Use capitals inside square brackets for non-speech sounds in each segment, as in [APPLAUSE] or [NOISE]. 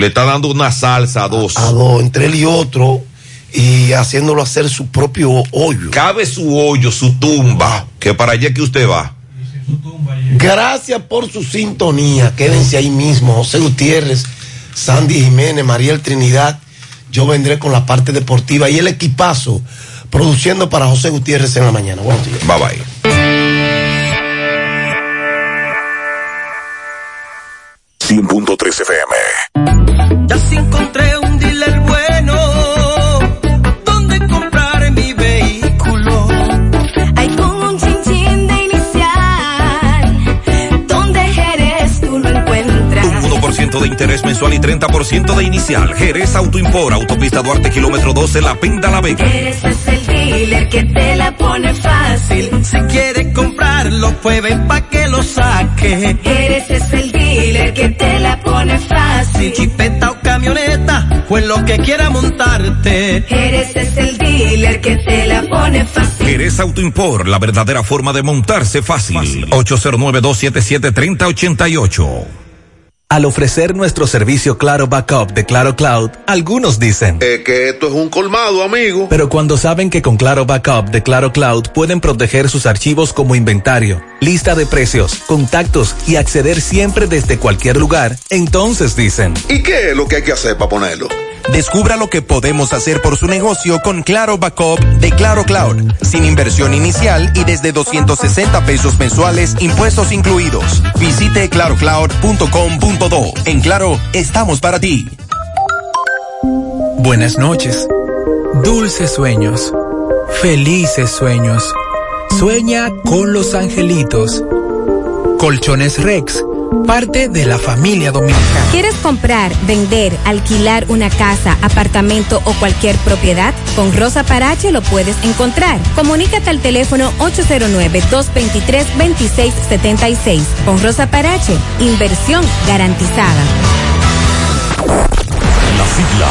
Le está dando una salsa a dos. A dos, entre él y otro, y haciéndolo hacer su propio hoyo. Cabe su hoyo, su tumba, que para allá que usted va. Gracias por su sintonía. Quédense ahí mismo. José Gutiérrez, Sandy Jiménez, Mariel Trinidad. Yo vendré con la parte deportiva y el equipazo produciendo para José Gutiérrez en la mañana. Buenos días. Bye bye. FM. Ya se encontré 1% de interés mensual y 30% de inicial. Jerez Autoimpor, Autopista Duarte, kilómetro 12, La Pinta, La Vega. Eres es el dealer que te la pone fácil. Si quiere comprarlo, pues ven pa' que lo saque. Eres es el dealer que te la pone fácil. Chipeta o camioneta, pues lo que quiera montarte. Eres es el dealer que te la pone fácil. Jerez Autoimpor, la verdadera forma de montarse fácil. 809-277-3088. Al ofrecer nuestro servicio Claro Backup de Claro Cloud, algunos dicen Es que esto es un colmado, amigo. Pero cuando saben que con Claro Backup de Claro Cloud pueden proteger sus archivos como inventario, lista de precios, contactos y acceder siempre desde cualquier lugar, entonces dicen ¿Y qué es lo que hay que hacer para ponerlo? Descubra lo que podemos hacer por su negocio con Claro Backup de Claro Cloud, sin inversión inicial y desde 260 pesos mensuales, impuestos incluidos. Visite clarocloud.com.do. En Claro, estamos para ti. Buenas noches. Dulces sueños. Felices sueños. Sueña con los angelitos. Colchones Rex, parte de la familia dominicana. ¿Quieres comprar, vender, alquilar una casa, apartamento o cualquier propiedad? Con Rosa Parache lo puedes encontrar. Comunícate al teléfono 809-223-2676. Con Rosa Parache, inversión garantizada. Las siglas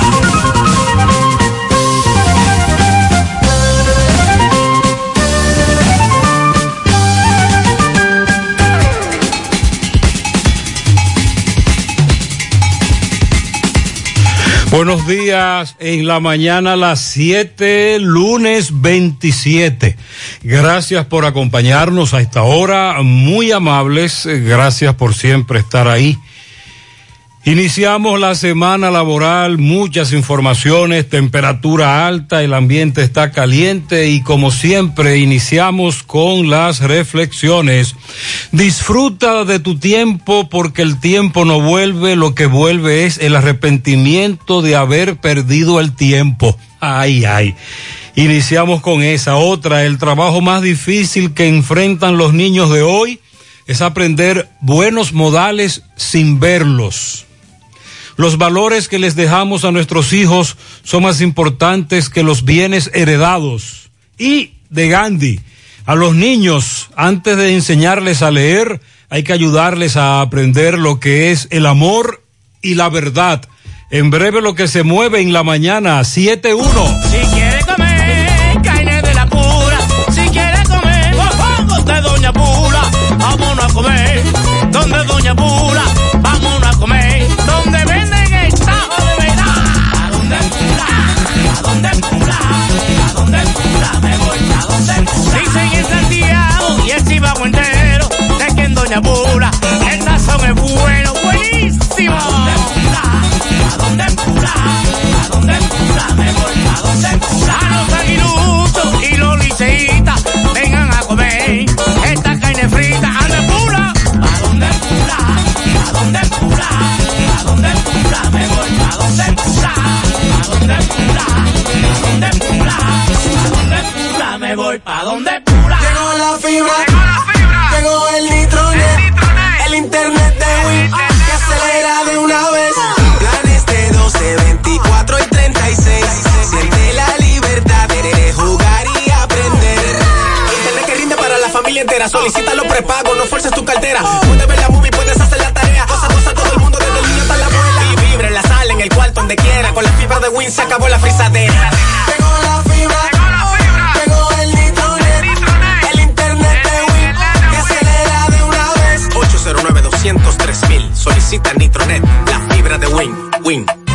Buenos días, en la mañana las 7, lunes 27. Gracias por acompañarnos a esta hora, muy amables, gracias por siempre estar ahí. Iniciamos la semana laboral, muchas informaciones, temperatura alta, el ambiente está caliente y como siempre iniciamos con las reflexiones. Disfruta de tu tiempo porque el tiempo no vuelve, lo que vuelve es el arrepentimiento de haber perdido el tiempo. Ay, ay. Iniciamos con esa otra, el trabajo más difícil que enfrentan los niños de hoy es aprender buenos modales sin verlos. Los valores que les dejamos a nuestros hijos son más importantes que los bienes heredados. Y de Gandhi, a los niños, antes de enseñarles a leer, hay que ayudarles a aprender lo que es el amor y la verdad. En breve lo que se mueve en la mañana, 7-1. Si quiere comer carne de la pura, si quiere comer de Doña Pula, vámonos a comer. Donde Doña Pula, ¿A dónde Pula? ¿A dónde Pula? Me voy a donde. Dicen en Santiago y el Chivago entero, de que en Doña Pula el es bueno, buenísimo. ¿A donde los aguiluchos y los liceitas, vengan a comer esta carne frita. ¿A dónde Pula? ¿A dónde Pula? ¿A dónde Pula? ¿A dónde Pula? Me voy a donde Pula. ¿A dónde Pula? ¿A dónde pula? ¿A dónde pula? Me voy pa' donde pula. Llegó la fibra. Llegó el nitronet. El, el internet de Wii. Que acelera de una vez. Planes de 12, 24 y 36. Siente la libertad de jugar y aprender. Internet que rinde para la familia entera. Solicita los prepagos. No fuerces tu cartera. Win se acabó la frisadera. Tengo la fibra, tengo el nitronet, el internet de Win que acelera de una vez. 809 203 mil. Solicita Nitronet, la fibra de Win. Win.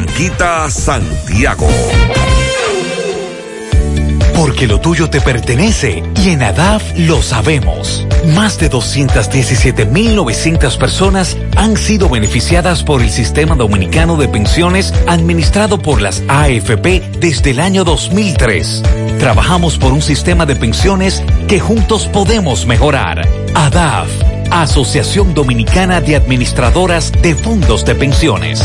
Barranquita Santiago. Porque lo tuyo te pertenece y en ADAF lo sabemos. Más de 217.900 personas han sido beneficiadas por el Sistema Dominicano de Pensiones administrado por las AFP desde el año 2003. Trabajamos por un sistema de pensiones que juntos podemos mejorar. ADAF, Asociación Dominicana de Administradoras de Fondos de Pensiones.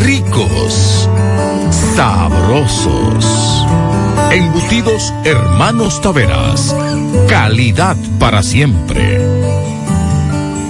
ricos, sabrosos. Embutidos Hermanos Taveras. Calidad para siempre.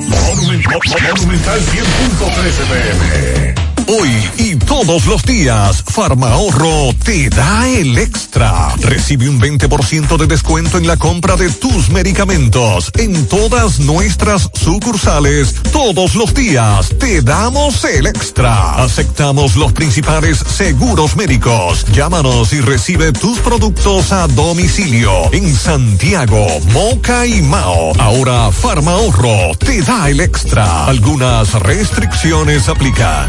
Monumental 100.13 pm. Hoy y todos los días, Farmahorro te da el extra. Recibe un 20% de descuento en la compra de tus medicamentos en todas nuestras sucursales. Todos los días te damos el extra. Aceptamos los principales seguros médicos. Llámanos y recibe tus productos a domicilio en Santiago, Moca y Mao. Ahora Farmahorro te da el extra. Algunas restricciones aplican.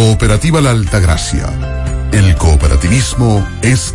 Cooperativa La Altagracia. El cooperativismo es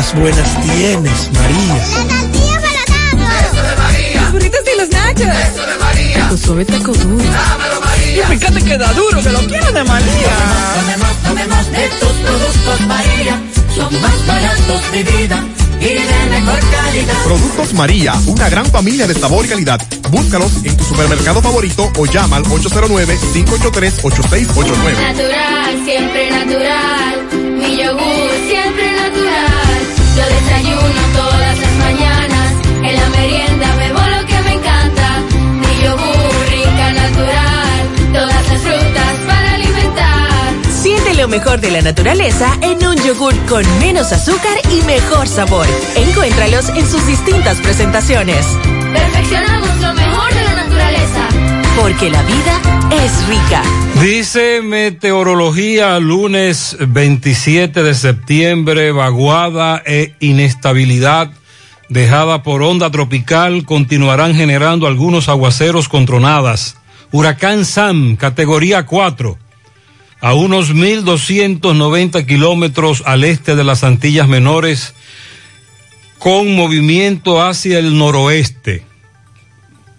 cosas buenas tienes, María. La tortilla para Eso de María. Los burritos y los nachos. Eso de María. Tu suave taco duro. Dámelo, María. Y fíjate que da duro, que lo quiero de María. Tomemos, tomemos, de tus productos, María. Son más baratos de vida y de mejor calidad. Productos María, una gran familia de sabor y calidad. Búscalos en tu supermercado favorito o llama al 809-583-8689. Natural, siempre natural. Mi yogur, lo mejor de la naturaleza en un yogur con menos azúcar y mejor sabor. Encuéntralos en sus distintas presentaciones. Perfeccionamos lo mejor de la naturaleza. Porque la vida es rica. Dice meteorología lunes 27 de septiembre, vaguada e inestabilidad dejada por onda tropical continuarán generando algunos aguaceros con tronadas. Huracán Sam, categoría 4. A unos 1.290 kilómetros al este de las Antillas Menores, con movimiento hacia el noroeste.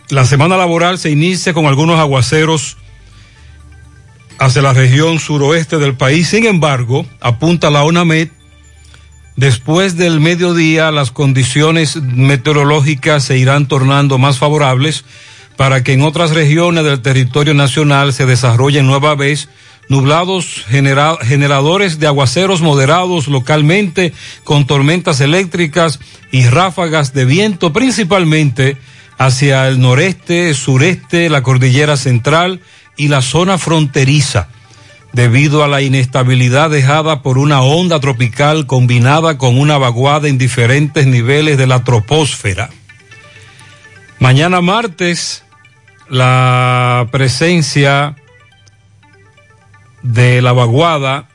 La semana laboral se inicia con algunos aguaceros hacia la región suroeste del país. Sin embargo, apunta la ONAMED, después del mediodía las condiciones meteorológicas se irán tornando más favorables para que en otras regiones del territorio nacional se desarrollen nueva vez nublados genera- generadores de aguaceros moderados localmente con tormentas eléctricas y ráfagas de viento principalmente hacia el noreste, sureste, la cordillera central y la zona fronteriza debido a la inestabilidad dejada por una onda tropical combinada con una vaguada en diferentes niveles de la troposfera. Mañana martes, la presencia de la vaguada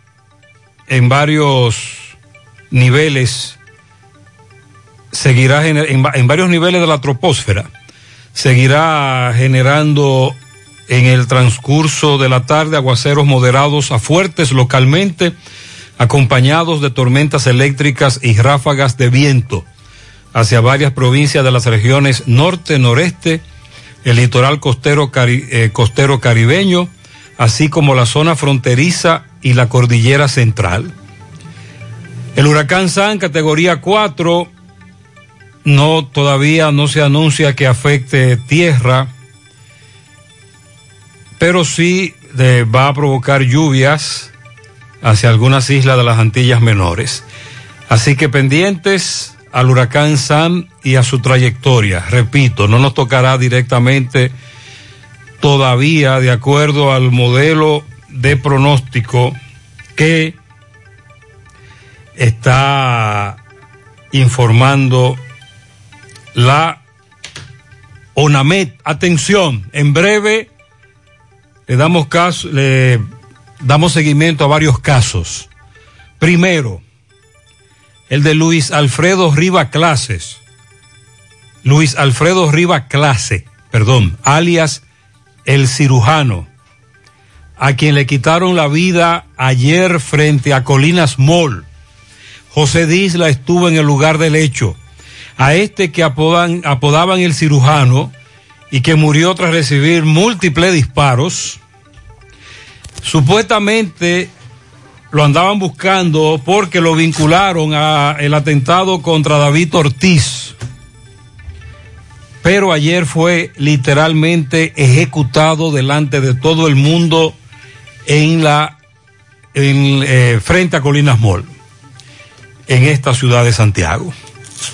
en varios niveles. Seguirá en, en varios niveles de la troposfera. Seguirá generando en el transcurso de la tarde aguaceros moderados a fuertes localmente acompañados de tormentas eléctricas y ráfagas de viento hacia varias provincias de las regiones norte, noreste, el litoral costero, cari- eh, costero caribeño, así como la zona fronteriza y la cordillera central. El huracán San, categoría 4, no todavía no se anuncia que afecte tierra, pero sí eh, va a provocar lluvias hacia algunas islas de las Antillas Menores. Así que pendientes al huracán Sam y a su trayectoria. Repito, no nos tocará directamente todavía de acuerdo al modelo de pronóstico que está informando la ONAMED. Atención, en breve le damos caso, le damos seguimiento a varios casos. Primero, el de Luis Alfredo Riva Clases. Luis Alfredo Riva Clase, perdón, alias el cirujano, a quien le quitaron la vida ayer frente a Colinas Mall. José Disla estuvo en el lugar del hecho. A este que apodan- apodaban el cirujano y que murió tras recibir múltiples disparos, supuestamente lo andaban buscando porque lo vincularon a el atentado contra David Ortiz. Pero ayer fue literalmente ejecutado delante de todo el mundo en la eh, frente a Colinas Mall en esta ciudad de Santiago.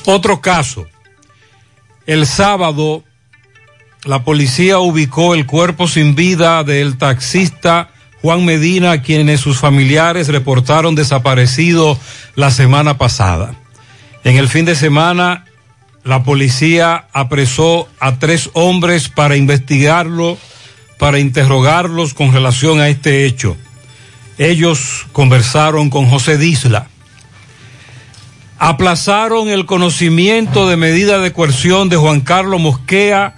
Otro caso. El sábado la policía ubicó el cuerpo sin vida del taxista Juan Medina, quienes sus familiares reportaron desaparecido la semana pasada. En el fin de semana, la policía apresó a tres hombres para investigarlo, para interrogarlos con relación a este hecho. Ellos conversaron con José Disla. Aplazaron el conocimiento de medida de coerción de Juan Carlos Mosquea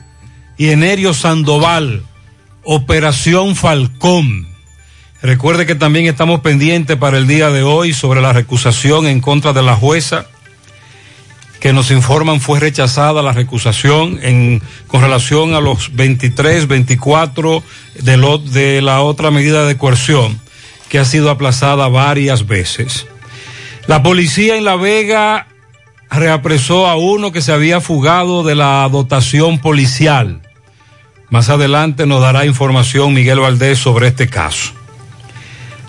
y Enerio Sandoval, Operación Falcón. Recuerde que también estamos pendientes para el día de hoy sobre la recusación en contra de la jueza, que nos informan fue rechazada la recusación con relación a los 23, 24 de, de la otra medida de coerción, que ha sido aplazada varias veces. La policía en La Vega reapresó a uno que se había fugado de la dotación policial. Más adelante nos dará información Miguel Valdés sobre este caso.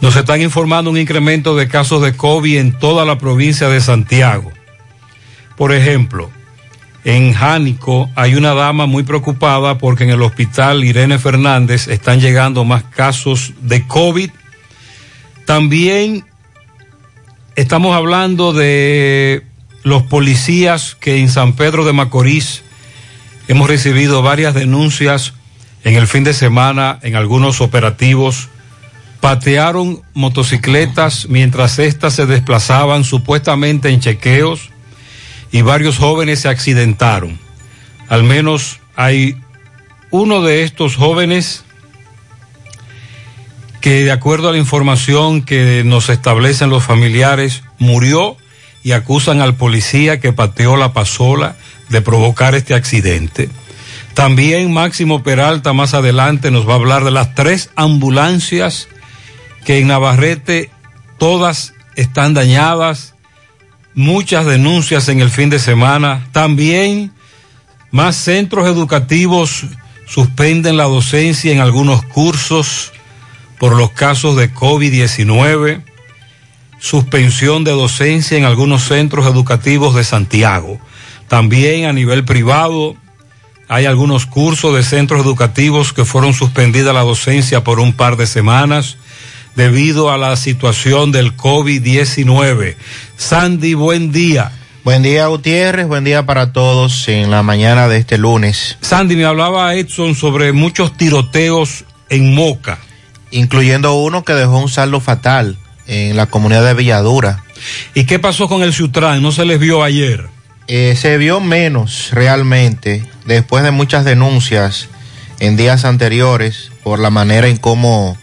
Nos están informando un incremento de casos de COVID en toda la provincia de Santiago. Por ejemplo, en Jánico hay una dama muy preocupada porque en el hospital Irene Fernández están llegando más casos de COVID. También estamos hablando de los policías que en San Pedro de Macorís hemos recibido varias denuncias en el fin de semana en algunos operativos patearon motocicletas mientras éstas se desplazaban supuestamente en chequeos y varios jóvenes se accidentaron. Al menos hay uno de estos jóvenes que de acuerdo a la información que nos establecen los familiares, murió y acusan al policía que pateó la pasola de provocar este accidente. También Máximo Peralta más adelante nos va a hablar de las tres ambulancias que en Navarrete todas están dañadas, muchas denuncias en el fin de semana. También más centros educativos suspenden la docencia en algunos cursos por los casos de COVID-19, suspensión de docencia en algunos centros educativos de Santiago. También a nivel privado hay algunos cursos de centros educativos que fueron suspendida la docencia por un par de semanas debido a la situación del COVID-19. Sandy, buen día. Buen día, Gutiérrez. Buen día para todos en la mañana de este lunes. Sandy, me hablaba Edson sobre muchos tiroteos en Moca. Incluyendo uno que dejó un saldo fatal en la comunidad de Villadura. ¿Y qué pasó con el Sutran? ¿No se les vio ayer? Eh, se vio menos realmente después de muchas denuncias en días anteriores por la manera en cómo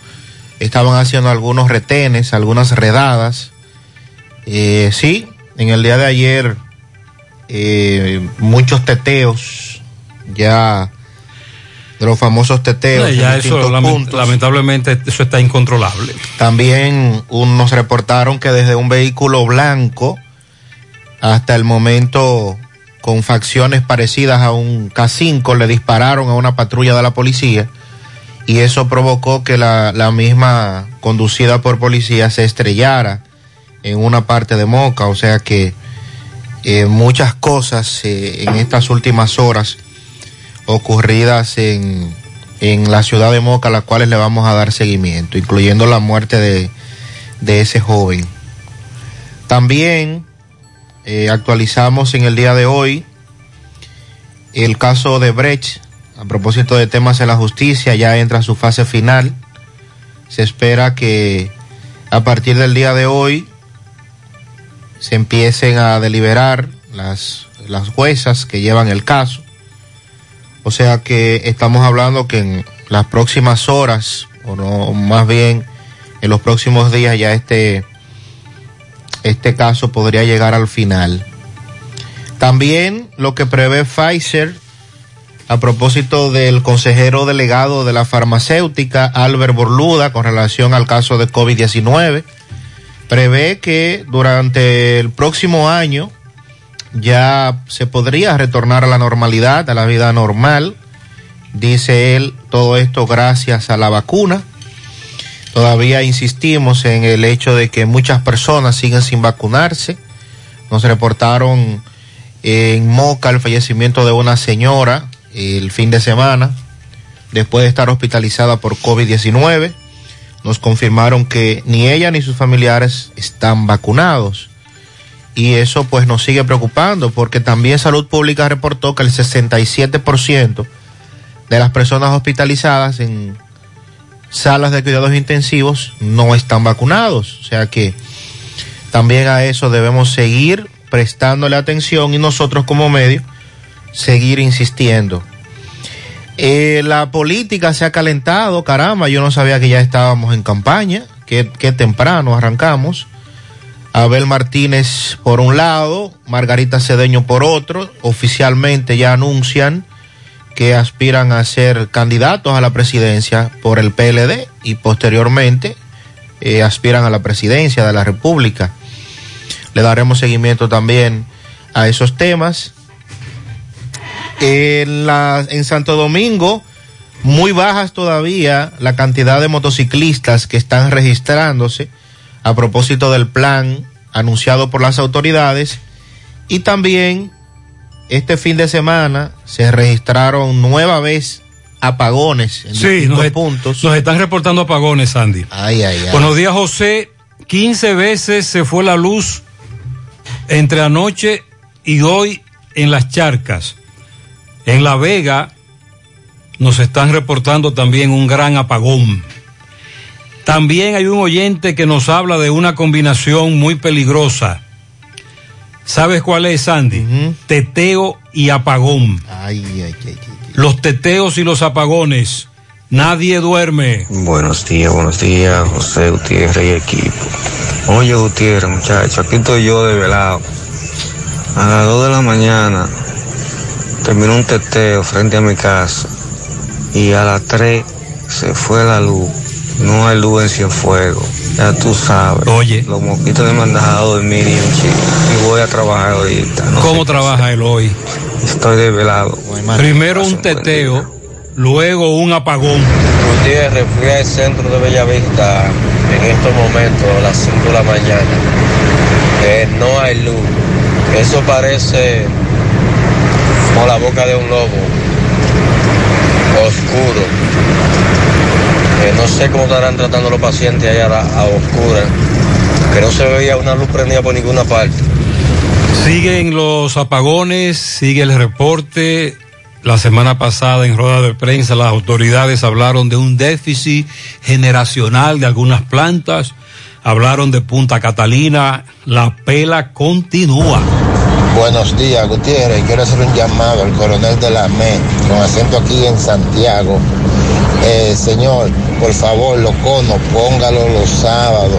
estaban haciendo algunos retenes, algunas redadas. Eh, sí, en el día de ayer eh, muchos teteos ya de los famosos teteos. No, en ya eso, distintos lament- puntos. lamentablemente, eso está incontrolable. También un- nos reportaron que desde un vehículo blanco hasta el momento con facciones parecidas a un K5 le dispararon a una patrulla de la policía y eso provocó que la, la misma conducida por policía se estrellara en una parte de Moca, o sea que eh, muchas cosas eh, en estas últimas horas ocurridas en, en la ciudad de Moca, a las cuales le vamos a dar seguimiento, incluyendo la muerte de, de ese joven. También eh, actualizamos en el día de hoy el caso de Brecht, a propósito de temas en la justicia, ya entra a su fase final. Se espera que a partir del día de hoy se empiecen a deliberar las, las juezas que llevan el caso. O sea que estamos hablando que en las próximas horas, o no, más bien en los próximos días ya este, este caso podría llegar al final. También lo que prevé Pfizer a propósito del consejero delegado de la farmacéutica, Albert Borluda, con relación al caso de COVID-19, prevé que durante el próximo año ya se podría retornar a la normalidad, a la vida normal. Dice él, todo esto gracias a la vacuna. Todavía insistimos en el hecho de que muchas personas siguen sin vacunarse. Nos reportaron en Moca el fallecimiento de una señora el fin de semana, después de estar hospitalizada por COVID-19. Nos confirmaron que ni ella ni sus familiares están vacunados. Y eso pues nos sigue preocupando porque también Salud Pública reportó que el 67% de las personas hospitalizadas en salas de cuidados intensivos no están vacunados. O sea que también a eso debemos seguir prestándole atención y nosotros como medio seguir insistiendo. Eh, la política se ha calentado, caramba, yo no sabía que ya estábamos en campaña, que, temprano arrancamos. Abel Martínez por un lado, Margarita Cedeño por otro, oficialmente ya anuncian que aspiran a ser candidatos a la presidencia por el PLD y posteriormente eh, aspiran a la presidencia de la República. Le daremos seguimiento también a esos temas. En, la, en Santo Domingo, muy bajas todavía la cantidad de motociclistas que están registrándose a propósito del plan anunciado por las autoridades y también este fin de semana se registraron nueva vez apagones en Sí, distintos nos, puntos. nos están reportando apagones, Sandy. Ay, ay, ay. Buenos días, José. 15 veces se fue la luz entre anoche y hoy en las charcas. En La Vega nos están reportando también un gran apagón. También hay un oyente que nos habla de una combinación muy peligrosa. ¿Sabes cuál es, Sandy? Teteo y apagón. Ay, ay, ay, ay. Los teteos y los apagones Nadie duerme. Buenos días, buenos días, José Gutiérrez y equipo. Oye, Gutiérrez, muchacho, aquí estoy yo de velado. A las 2 de la mañana terminó un teteo frente a mi casa y a las 3 se fue la luz. No hay luz en Cienfuegos. Ya tú sabes. Oye. Los mosquitos me han dejado dormir y un chico. Y voy a trabajar ahorita. no ¿Cómo trabaja él hoy? Estoy desvelado. Primero un teteo, luego un apagón. Gutiérrez, fui al centro de Bellavista en estos momentos, a las 5 de la mañana. Eh, no hay luz. Eso parece como la boca de un lobo. Oscuro. No sé cómo estarán tratando los pacientes allá a, a oscuras. Que no se veía una luz prendida por ninguna parte. Siguen los apagones, sigue el reporte. La semana pasada en rueda de prensa las autoridades hablaron de un déficit generacional de algunas plantas, hablaron de Punta Catalina, la pela continúa. Buenos días, Gutiérrez. Quiero hacer un llamado al coronel de la ME, con acento aquí en Santiago. Eh, señor, por favor, los conos, póngalo los sábados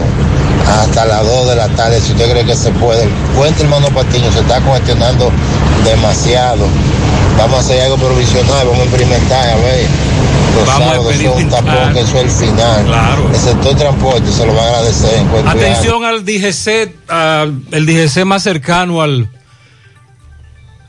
hasta las 2 de la tarde, si usted cree que se puede. Cuente, hermano Patiño, se está cuestionando demasiado. Vamos a hacer algo provisional, vamos a experimentar, a ver. Los Vamos a sábados son tapón, que eso es el final. Claro. El sector transporte se lo va a agradecer. en Atención al DGC, el DGC más cercano al,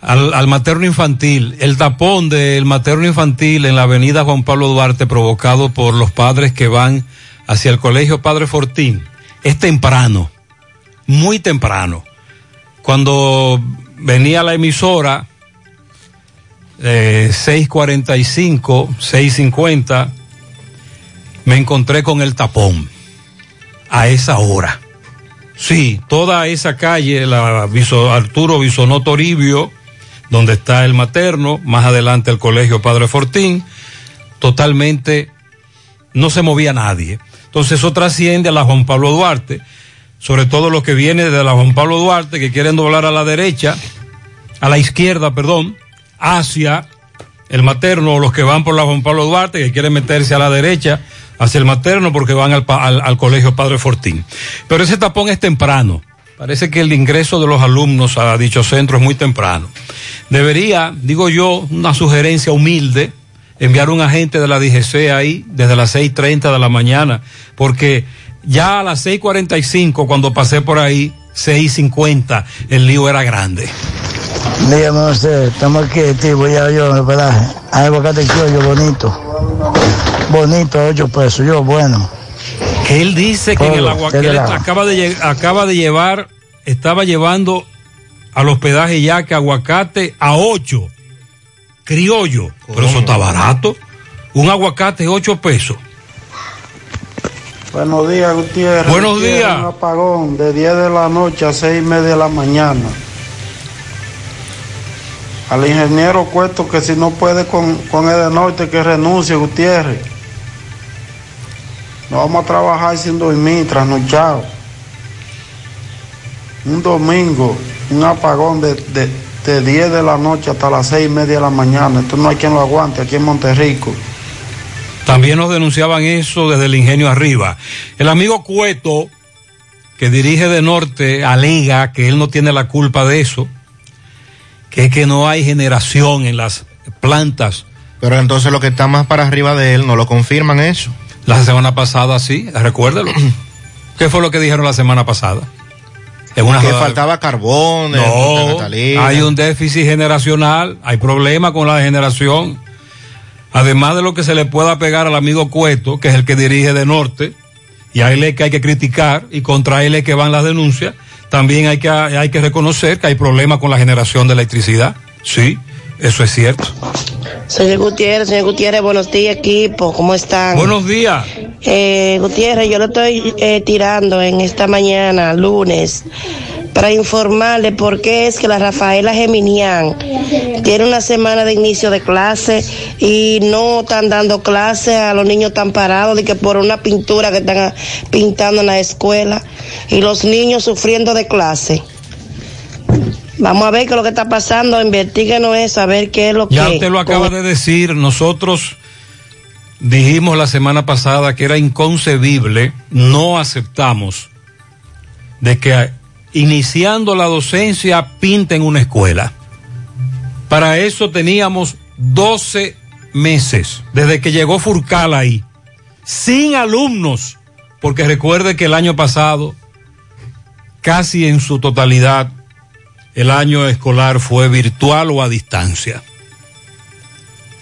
al, materno infantil. El tapón del materno infantil en la avenida Juan Pablo Duarte provocado por los padres que van hacia el colegio Padre Fortín. Es temprano, muy temprano. Cuando venía la emisora, eh, 6.45, 6.50, me encontré con el tapón a esa hora. Sí, toda esa calle, la Arturo Bisonó Toribio, donde está el materno, más adelante el colegio Padre Fortín, totalmente no se movía nadie. Entonces eso trasciende a la Juan Pablo Duarte, sobre todo los que vienen de la Juan Pablo Duarte, que quieren doblar a la derecha, a la izquierda, perdón, hacia el materno, o los que van por la Juan Pablo Duarte, que quieren meterse a la derecha, hacia el materno, porque van al, al- al colegio Padre Fortín. Pero ese tapón es temprano. Parece que el ingreso de los alumnos a dicho centro es muy temprano. Debería, digo yo, una sugerencia humilde, enviar un agente de la DGC ahí desde las 6.30 de la mañana, porque ya a las 6.45 cuando pasé por ahí, 6.50, el lío era grande. Dígame usted, estamos aquí, tío, voy a yo, ¿verdad? Hay aguacate criollo bonito. Bonito, ocho pesos, yo, bueno. Que él dice que en el Todo, agua que él acaba de, lle- acaba de llevar, estaba llevando al hospedaje ya que aguacate a 8, criollo, pero eso está barato. Un aguacate 8 pesos. Buenos días, Gutiérrez. Buenos días. Un apagón de 10 de la noche a 6 y media de la mañana. Al ingeniero Cuesto que si no puede con, con el de norte que renuncie, Gutiérrez. No vamos a trabajar sin dormir, trasnochado. Un domingo, un apagón de, de, de 10 de la noche hasta las 6 y media de la mañana. Esto no hay quien lo aguante aquí en Monterrico. También nos denunciaban eso desde el ingenio arriba. El amigo Cueto, que dirige de norte, alega que él no tiene la culpa de eso, que es que no hay generación en las plantas. Pero entonces lo que está más para arriba de él, ¿no lo confirman eso? La semana pasada sí, recuérdelo. [CLEARS THROAT] ¿Qué fue lo que dijeron la semana pasada? En una que faltaba carbón, No, hay un déficit generacional, hay problema con la generación. Además de lo que se le pueda pegar al amigo Cueto, que es el que dirige de norte, y a él es que hay que criticar, y contra él es que van las denuncias, también hay que, hay que reconocer que hay problemas con la generación de electricidad. Sí, eso es cierto. Señor Gutiérrez, señor Gutiérrez, buenos días equipo, ¿cómo están? Buenos días. Eh, Gutiérrez, yo lo estoy eh, tirando en esta mañana, lunes, para informarle por qué es que la Rafaela Geminián tiene una semana de inicio de clase y no están dando clase a los niños tan parados de que por una pintura que están pintando en la escuela y los niños sufriendo de clase. Vamos a ver qué es lo que está pasando, investiguenos eso, a ver qué es lo Ya que... usted lo acaba de decir, nosotros dijimos la semana pasada que era inconcebible, no aceptamos de que iniciando la docencia pinten una escuela. Para eso teníamos 12 meses desde que llegó Furcal ahí, sin alumnos, porque recuerde que el año pasado, casi en su totalidad, el año escolar fue virtual o a distancia.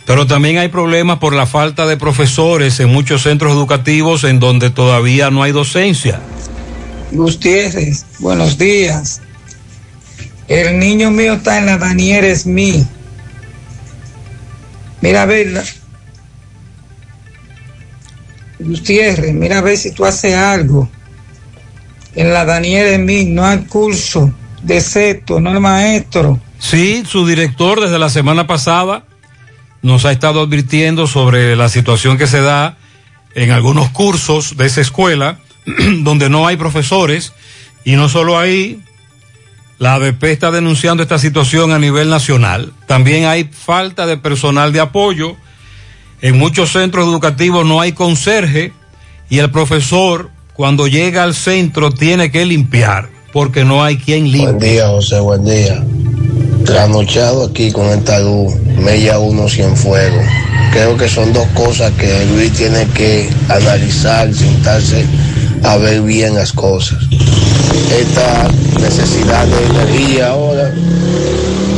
Pero también hay problemas por la falta de profesores en muchos centros educativos en donde todavía no hay docencia. Gutiérrez, buenos días. El niño mío está en la Daniel Smith. Mira a ver. Gutiérrez, mira a ver si tú haces algo. En la Daniel Smith no hay curso de no el maestro. Sí, su director desde la semana pasada nos ha estado advirtiendo sobre la situación que se da en algunos cursos de esa escuela [CLEARS THROAT] donde no hay profesores y no solo ahí, la ADP está denunciando esta situación a nivel nacional. También hay falta de personal de apoyo. En muchos centros educativos no hay conserje y el profesor cuando llega al centro tiene que limpiar porque no hay quien limpie. Buen día, José, buen día. Trasnochado aquí con esta luz, Mella 1 fuego. Creo que son dos cosas que Luis tiene que analizar, sentarse a ver bien las cosas. Esta necesidad de energía ahora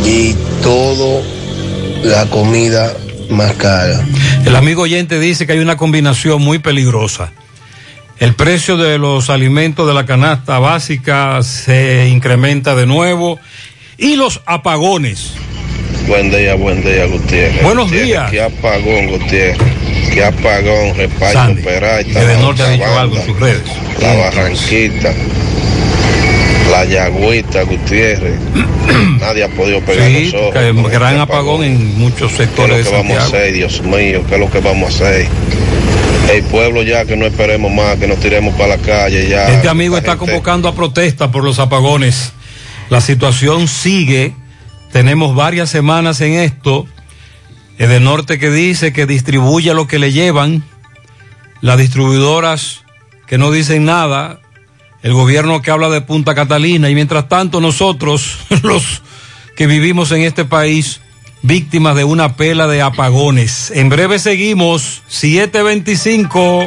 y todo la comida más cara. El amigo oyente dice que hay una combinación muy peligrosa. El precio de los alimentos de la canasta básica se incrementa de nuevo y los apagones. Buen día, buen día, Gutiérrez. Buenos Gutiérrez, días. Qué apagón, Gutiérrez. Qué apagón, Sandy, Peralta. de Norte ha dicho algo en sus redes. La Barranquita. La Yagüita, Gutiérrez. [CLEARS THROAT] Nadie ha podido pegar Sí, los ojos. gran este apagón en muchos ¿Qué es sectores lo de que vamos a hacer, Dios mío? ¿Qué es lo que vamos a hacer? El pueblo ya que no esperemos más, que nos tiremos para la calle ya. Este amigo está gente- convocando a protesta por los apagones. La situación sigue. Tenemos varias semanas en esto. El de Norte que dice que distribuye lo que le llevan. Las distribuidoras que no dicen nada. El gobierno que habla de Punta Catalina. Y mientras tanto nosotros, [LAUGHS] los que vivimos en este país, víctimas de una pela de apagones. En breve seguimos. 725.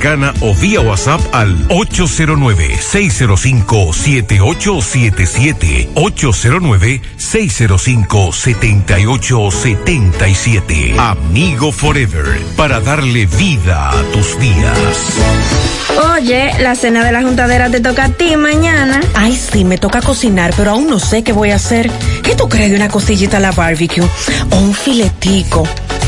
o vía WhatsApp al 809-605-7877. 809-605-7877. Amigo Forever, para darle vida a tus días. Oye, la cena de la juntadera te toca a ti mañana. Ay, sí, me toca cocinar, pero aún no sé qué voy a hacer. ¿Qué tú crees de una costillita a la barbecue? O un filetico.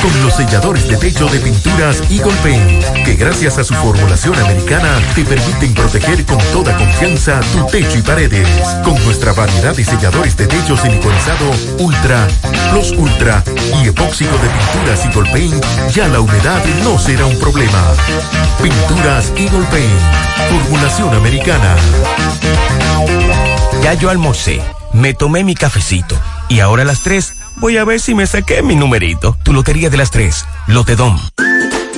con los selladores de techo de pinturas Eagle Paint, que gracias a su formulación americana te permiten proteger con toda confianza tu techo y paredes. Con nuestra variedad de selladores de techo siliconizado Ultra, Plus Ultra y epóxico de pinturas Eagle Paint, ya la humedad no será un problema. Pinturas Eagle Paint, formulación americana. Ya yo almorcé, me tomé mi cafecito y ahora a las 3 voy a ver si me saqué mi numerito. Tu lotería de las 3, Lotedom.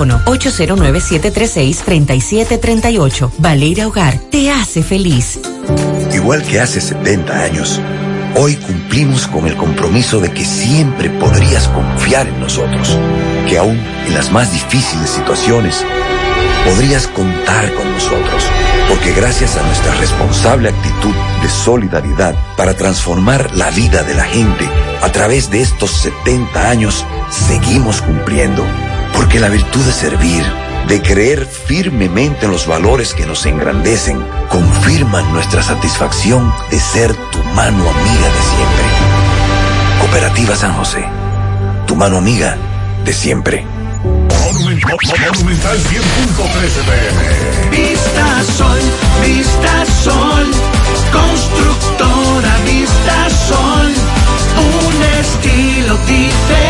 Teléfono 809-736-3738. Valeria Hogar te hace feliz. Igual que hace 70 años, hoy cumplimos con el compromiso de que siempre podrías confiar en nosotros, que aún en las más difíciles situaciones podrías contar con nosotros, porque gracias a nuestra responsable actitud de solidaridad para transformar la vida de la gente, a través de estos 70 años, seguimos cumpliendo porque la virtud de servir, de creer firmemente en los valores que nos engrandecen, confirman nuestra satisfacción de ser tu mano amiga de siempre. Cooperativa San José, tu mano amiga de siempre. Monumental 100.13 pm. Vista Sol, Vista Sol, constructora Vista Sol, un estilo diferente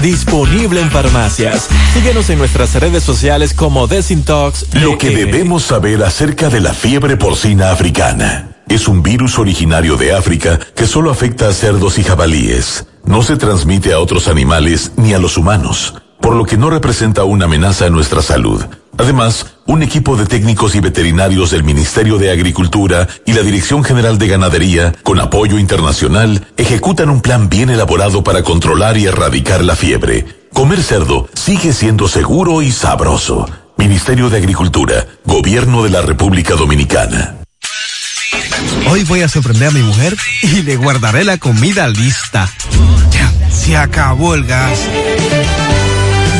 disponible en farmacias. Síguenos en nuestras redes sociales como Desintox. Lo que debemos saber acerca de la fiebre porcina africana. Es un virus originario de África que solo afecta a cerdos y jabalíes. No se transmite a otros animales ni a los humanos, por lo que no representa una amenaza a nuestra salud. Además, un equipo de técnicos y veterinarios del Ministerio de Agricultura y la Dirección General de Ganadería, con apoyo internacional, ejecutan un plan bien elaborado para controlar y erradicar la fiebre. Comer cerdo sigue siendo seguro y sabroso. Ministerio de Agricultura, Gobierno de la República Dominicana. Hoy voy a sorprender a mi mujer y le guardaré la comida lista. Se acabó el gas.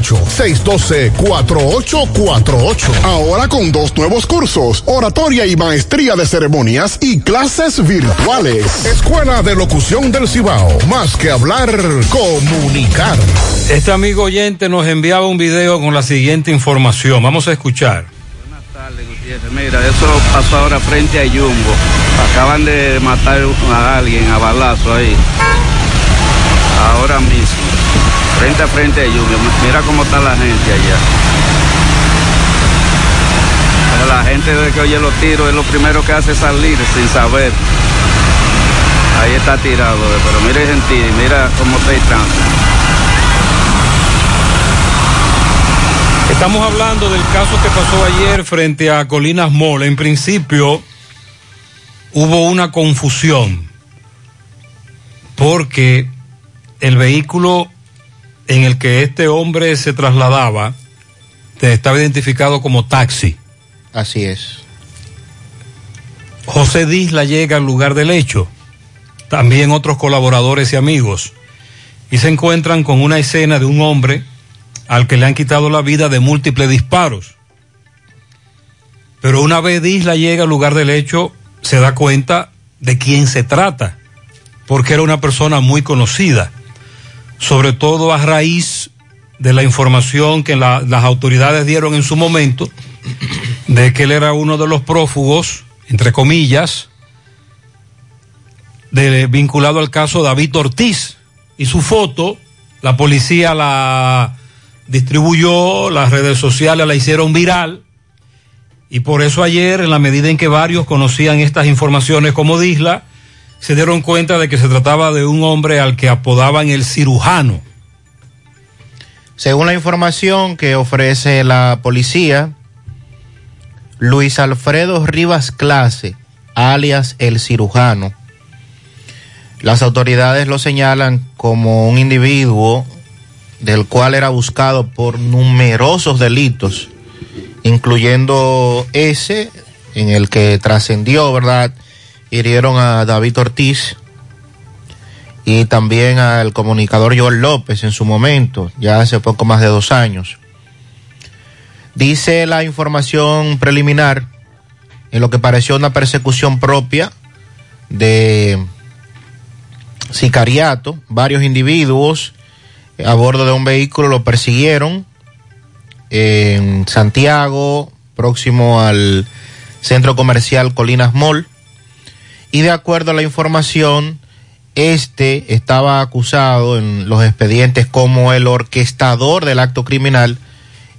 612-4848. Ahora con dos nuevos cursos, oratoria y maestría de ceremonias y clases virtuales. Escuela de Locución del Cibao. Más que hablar, comunicar. Este amigo oyente nos enviaba un video con la siguiente información. Vamos a escuchar. Mira, eso pasó ahora frente a Yumbo. Acaban de matar a alguien a balazo ahí. Ahora mismo frente a frente a lluvia. Mira cómo está la gente allá. La gente desde que oye los tiros es lo primero que hace salir sin saber. Ahí está tirado, pero mire gentil, mira cómo está el tránsito. Estamos hablando del caso que pasó ayer frente a Colinas Mall. En principio hubo una confusión porque el vehículo en el que este hombre se trasladaba estaba identificado como taxi. Así es. José Disla llega al lugar del hecho, también otros colaboradores y amigos, y se encuentran con una escena de un hombre al que le han quitado la vida de múltiples disparos. Pero una vez Disla llega al lugar del hecho, se da cuenta de quién se trata, porque era una persona muy conocida, sobre todo a raíz de la información que la, las autoridades dieron en su momento, de que él era uno de los prófugos, entre comillas, de, vinculado al caso David Ortiz. Y su foto, la policía la distribuyó, las redes sociales la hicieron viral. Y por eso ayer, en la medida en que varios conocían estas informaciones como Disla, se dieron cuenta de que se trataba de un hombre al que apodaban el cirujano. Según la información que ofrece la policía, Luis Alfredo Rivas Clase, alias el cirujano, las autoridades lo señalan como un individuo del cual era buscado por numerosos delitos, incluyendo ese en el que trascendió, ¿verdad? Hirieron a David Ortiz y también al comunicador Joel López en su momento, ya hace poco más de dos años. Dice la información preliminar en lo que pareció una persecución propia de sicariato, varios individuos a bordo de un vehículo lo persiguieron en Santiago, próximo al centro comercial Colinas Mall. Y de acuerdo a la información, este estaba acusado en los expedientes como el orquestador del acto criminal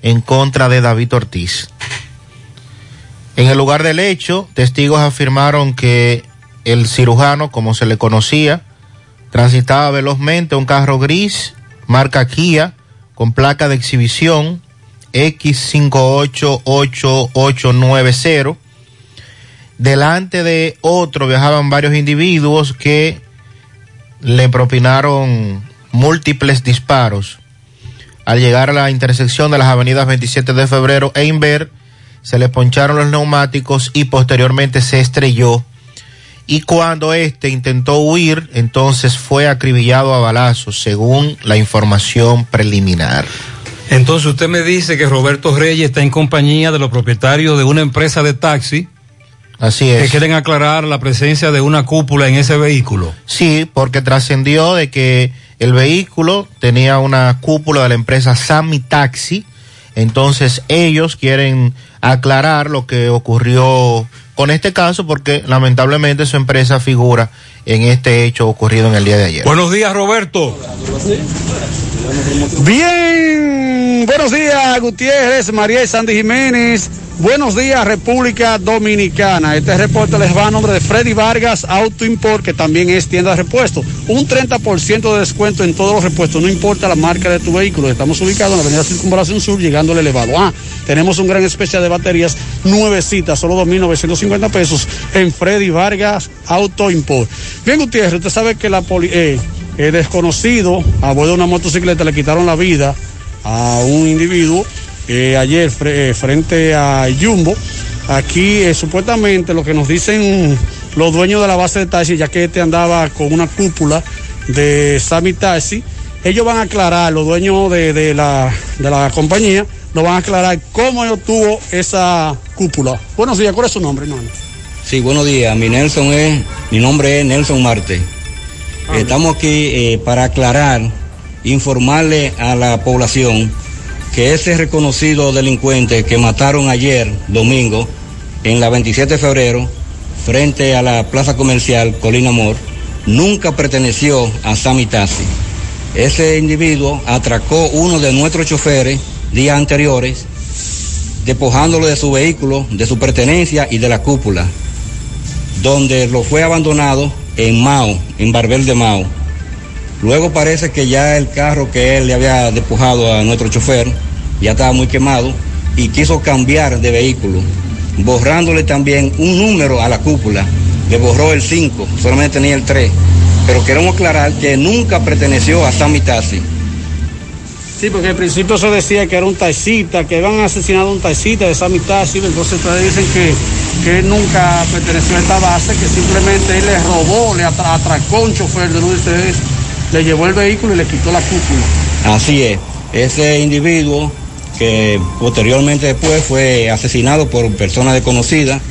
en contra de David Ortiz. En el lugar del hecho, testigos afirmaron que el cirujano, como se le conocía, transitaba velozmente un carro gris, marca Kia, con placa de exhibición X588890. Delante de otro viajaban varios individuos que le propinaron múltiples disparos. Al llegar a la intersección de las avenidas 27 de febrero e Inver, se le poncharon los neumáticos y posteriormente se estrelló y cuando éste intentó huir, entonces fue acribillado a balazos, según la información preliminar. Entonces usted me dice que Roberto Reyes está en compañía de los propietarios de una empresa de taxi. Así es. Que quieren aclarar la presencia de una cúpula en ese vehículo. Sí, porque trascendió de que el vehículo tenía una cúpula de la empresa Sami Taxi. Entonces ellos quieren aclarar lo que ocurrió con este caso porque lamentablemente su empresa figura en este hecho ocurrido en el día de ayer. Buenos días, Roberto. Bien, buenos días, Gutiérrez, María y Sandy Jiménez. Buenos días, República Dominicana. Este reporte les va a nombre de Freddy Vargas Auto Import, que también es tienda de repuestos. Un 30% de descuento en todos los repuestos, no importa la marca de tu vehículo. Estamos ubicados en la avenida Circunvalación Sur, llegando al elevado. Ah, tenemos un gran especial de baterías nuevecitas, solo 2.950 pesos en Freddy Vargas Auto Import. Bien, Gutiérrez, usted sabe que la poli eh, el desconocido a bordo de una motocicleta le quitaron la vida a un individuo eh, ayer eh, frente a Jumbo. Aquí supuestamente lo que nos dicen los dueños de la base de taxi, ya que este andaba con una cúpula de Sami Taxi, ellos van a aclarar, los dueños de, la, de la compañía, nos van a aclarar cómo ellos tuvo esa cúpula. Buenos días, ¿cuál es su nombre, hermano? Sí, buenos días. Mi Nelson es, mi nombre es Nelson Marte. Estamos aquí eh, para aclarar, informarle a la población que ese reconocido delincuente que mataron ayer, domingo, en la 27 de febrero, frente a la plaza comercial Colina Amor, nunca perteneció a Sami Taxi. Ese individuo atracó uno de nuestros choferes días anteriores, despojándolo de su vehículo, de su pertenencia y de la cúpula donde lo fue abandonado en Mao, en Barbel de Mao. Luego parece que ya el carro que él le había despojado a nuestro chofer ya estaba muy quemado y quiso cambiar de vehículo, borrándole también un número a la cúpula. Le borró el 5, solamente tenía el 3. Pero queremos aclarar que nunca perteneció a Sami Taxi. Sí, porque al principio se decía que era un taxista, que habían asesinado a un taxista de esa mitad, sí, entonces ustedes dicen que, que él nunca perteneció a esta base, que simplemente él le robó, le atra- atracó un chofer de uno de ustedes, le llevó el vehículo y le quitó la cúpula. Así es, ese individuo que posteriormente después fue asesinado por personas desconocidas,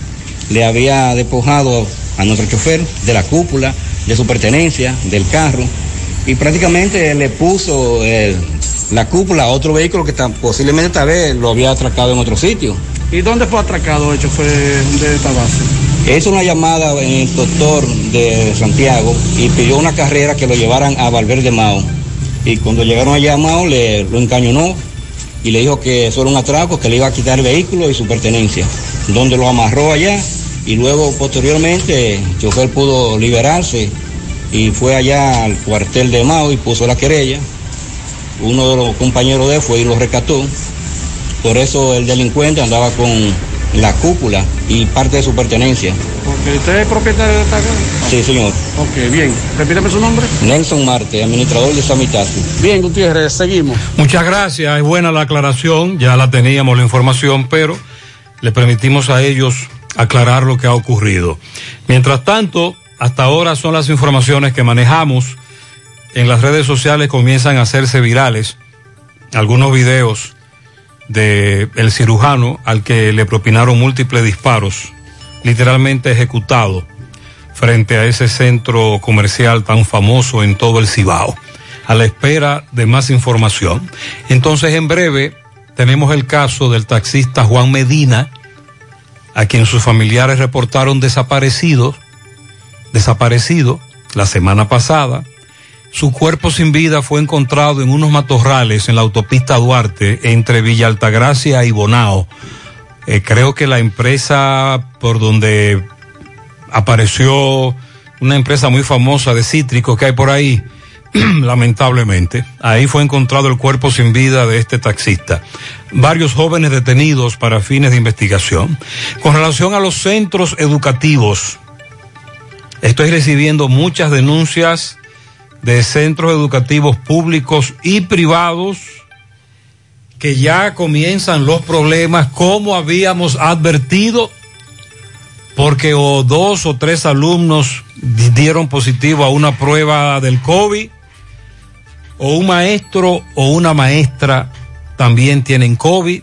le había despojado a nuestro chofer de la cúpula, de su pertenencia, del carro, y prácticamente le puso el- la cúpula a otro vehículo que posiblemente tal vez lo había atracado en otro sitio. ¿Y dónde fue atracado el chofer de esta base? Hizo una llamada en el doctor de Santiago y pidió una carrera que lo llevaran a Valverde Mao. Y cuando llegaron allá a Mao le lo encañonó y le dijo que eso era un atraco, que le iba a quitar el vehículo y su pertenencia. Donde lo amarró allá y luego posteriormente el chofer pudo liberarse y fue allá al cuartel de Mao y puso la querella. Uno de los compañeros de él fue y lo rescató. Por eso el delincuente andaba con la cúpula y parte de su pertenencia. Porque usted es propietario de esta casa. Sí, señor. Ok, bien. Repítame su nombre. Nelson Marte, administrador de Samitazo. Bien, Gutiérrez, seguimos. Muchas gracias, es buena la aclaración, ya la teníamos la información, pero le permitimos a ellos aclarar lo que ha ocurrido. Mientras tanto, hasta ahora son las informaciones que manejamos. En las redes sociales comienzan a hacerse virales algunos videos de el cirujano al que le propinaron múltiples disparos, literalmente ejecutado frente a ese centro comercial tan famoso en todo el Cibao, a la espera de más información. Entonces, en breve, tenemos el caso del taxista Juan Medina, a quien sus familiares reportaron desaparecido, desaparecido la semana pasada. Su cuerpo sin vida fue encontrado en unos matorrales en la autopista Duarte entre Villa Altagracia y Bonao. Eh, creo que la empresa por donde apareció una empresa muy famosa de cítricos que hay por ahí, [CLEARS THROAT] lamentablemente. Ahí fue encontrado el cuerpo sin vida de este taxista. Varios jóvenes detenidos para fines de investigación. Con relación a los centros educativos, estoy recibiendo muchas denuncias de centros educativos públicos y privados que ya comienzan los problemas como habíamos advertido porque o dos o tres alumnos di- dieron positivo a una prueba del COVID, o un maestro o una maestra también tienen COVID.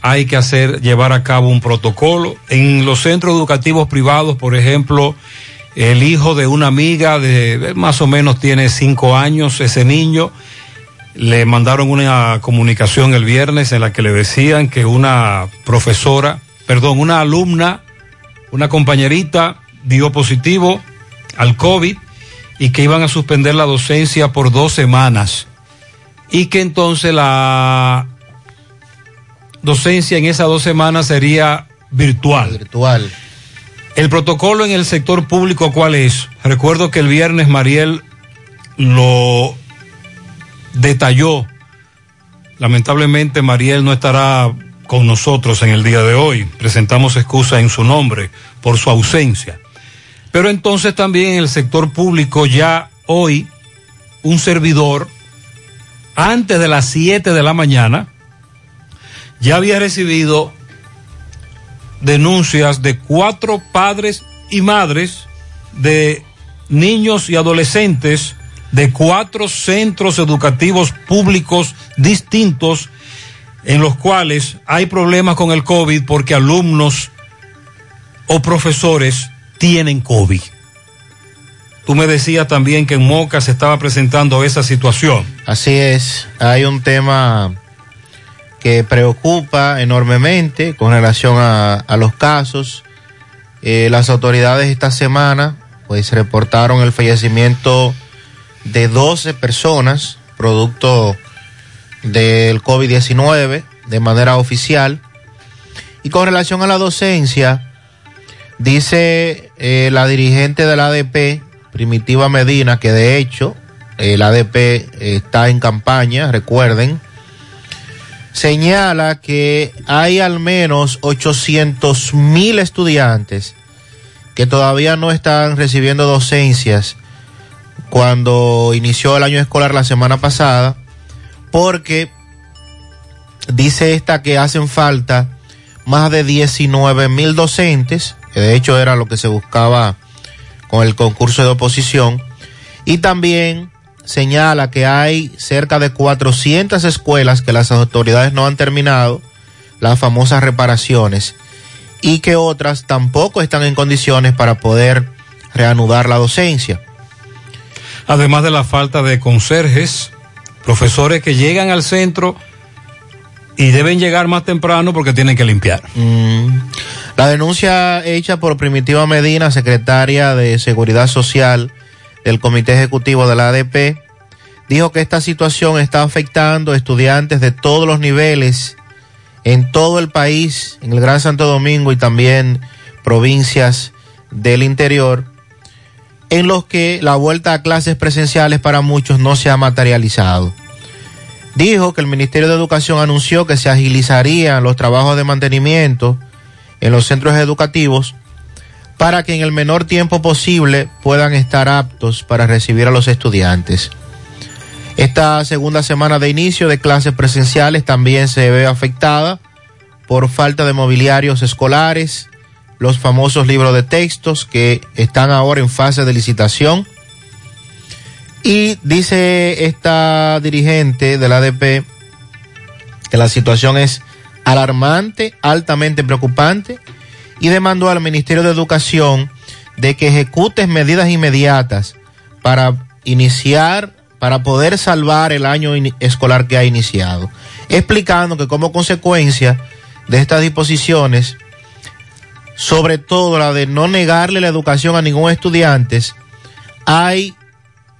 Hay que hacer, llevar a cabo un protocolo. En los centros educativos privados, por ejemplo, el hijo de una amiga de más o menos tiene cinco años, ese niño, le mandaron una comunicación el viernes en la que le decían que una profesora, perdón, una alumna, una compañerita dio positivo al COVID y que iban a suspender la docencia por dos semanas y que entonces la docencia en esas dos semanas sería virtual. Virtual. El protocolo en el sector público, ¿cuál es? Recuerdo que el viernes Mariel lo detalló. Lamentablemente Mariel no estará con nosotros en el día de hoy. Presentamos excusa en su nombre por su ausencia. Pero entonces también en el sector público ya hoy un servidor, antes de las 7 de la mañana, ya había recibido denuncias de cuatro padres y madres de niños y adolescentes de cuatro centros educativos públicos distintos en los cuales hay problemas con el COVID porque alumnos o profesores tienen COVID. Tú me decías también que en Moca se estaba presentando esa situación. Así es, hay un tema que preocupa enormemente con relación a, los casos. Eh, las autoridades esta semana pues reportaron el fallecimiento de 12 personas producto del COVID-19 de manera oficial. Y con relación a la docencia, dice eh, la dirigente del ADP, Primitiva Medina, que de hecho el ADP está en campaña, recuerden, señala que hay al menos 800 mil estudiantes que todavía no están recibiendo docencias cuando inició el año escolar la semana pasada porque dice esta que hacen falta más de 19 mil docentes, que de hecho era lo que se buscaba con el concurso de oposición, y también señala que hay cerca de 400 escuelas que las autoridades no han terminado, las famosas reparaciones, y que otras tampoco están en condiciones para poder reanudar la docencia. Además de la falta de conserjes, profesores que llegan al centro y deben llegar más temprano porque tienen que limpiar. Mm. La denuncia hecha por Primitiva Medina, secretaria de Seguridad Social del Comité Ejecutivo de la ADP, dijo que esta situación está afectando a estudiantes de todos los niveles en todo el país, en el Gran Santo Domingo y también provincias del interior, en los que la vuelta a clases presenciales para muchos no se ha materializado. Dijo que el Ministerio de Educación anunció que se agilizarían los trabajos de mantenimiento en los centros educativos para que en el menor tiempo posible puedan estar aptos para recibir a los estudiantes. Esta segunda semana de inicio de clases presenciales también se ve afectada por falta de mobiliarios escolares, los famosos libros de textos que están ahora en fase de licitación. Y dice esta dirigente del ADP que la situación es alarmante, altamente preocupante y demandó al Ministerio de Educación de que ejecute medidas inmediatas para iniciar, para poder salvar el año escolar que ha iniciado, explicando que como consecuencia de estas disposiciones, sobre todo la de no negarle la educación a ningún estudiante, hay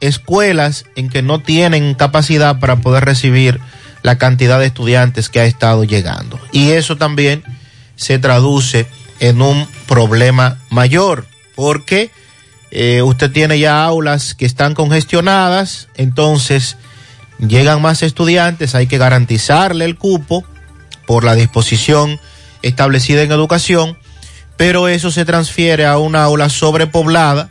escuelas en que no tienen capacidad para poder recibir la cantidad de estudiantes que ha estado llegando. Y eso también se traduce en un problema mayor, porque eh, usted tiene ya aulas que están congestionadas, entonces llegan más estudiantes, hay que garantizarle el cupo por la disposición establecida en educación, pero eso se transfiere a una aula sobrepoblada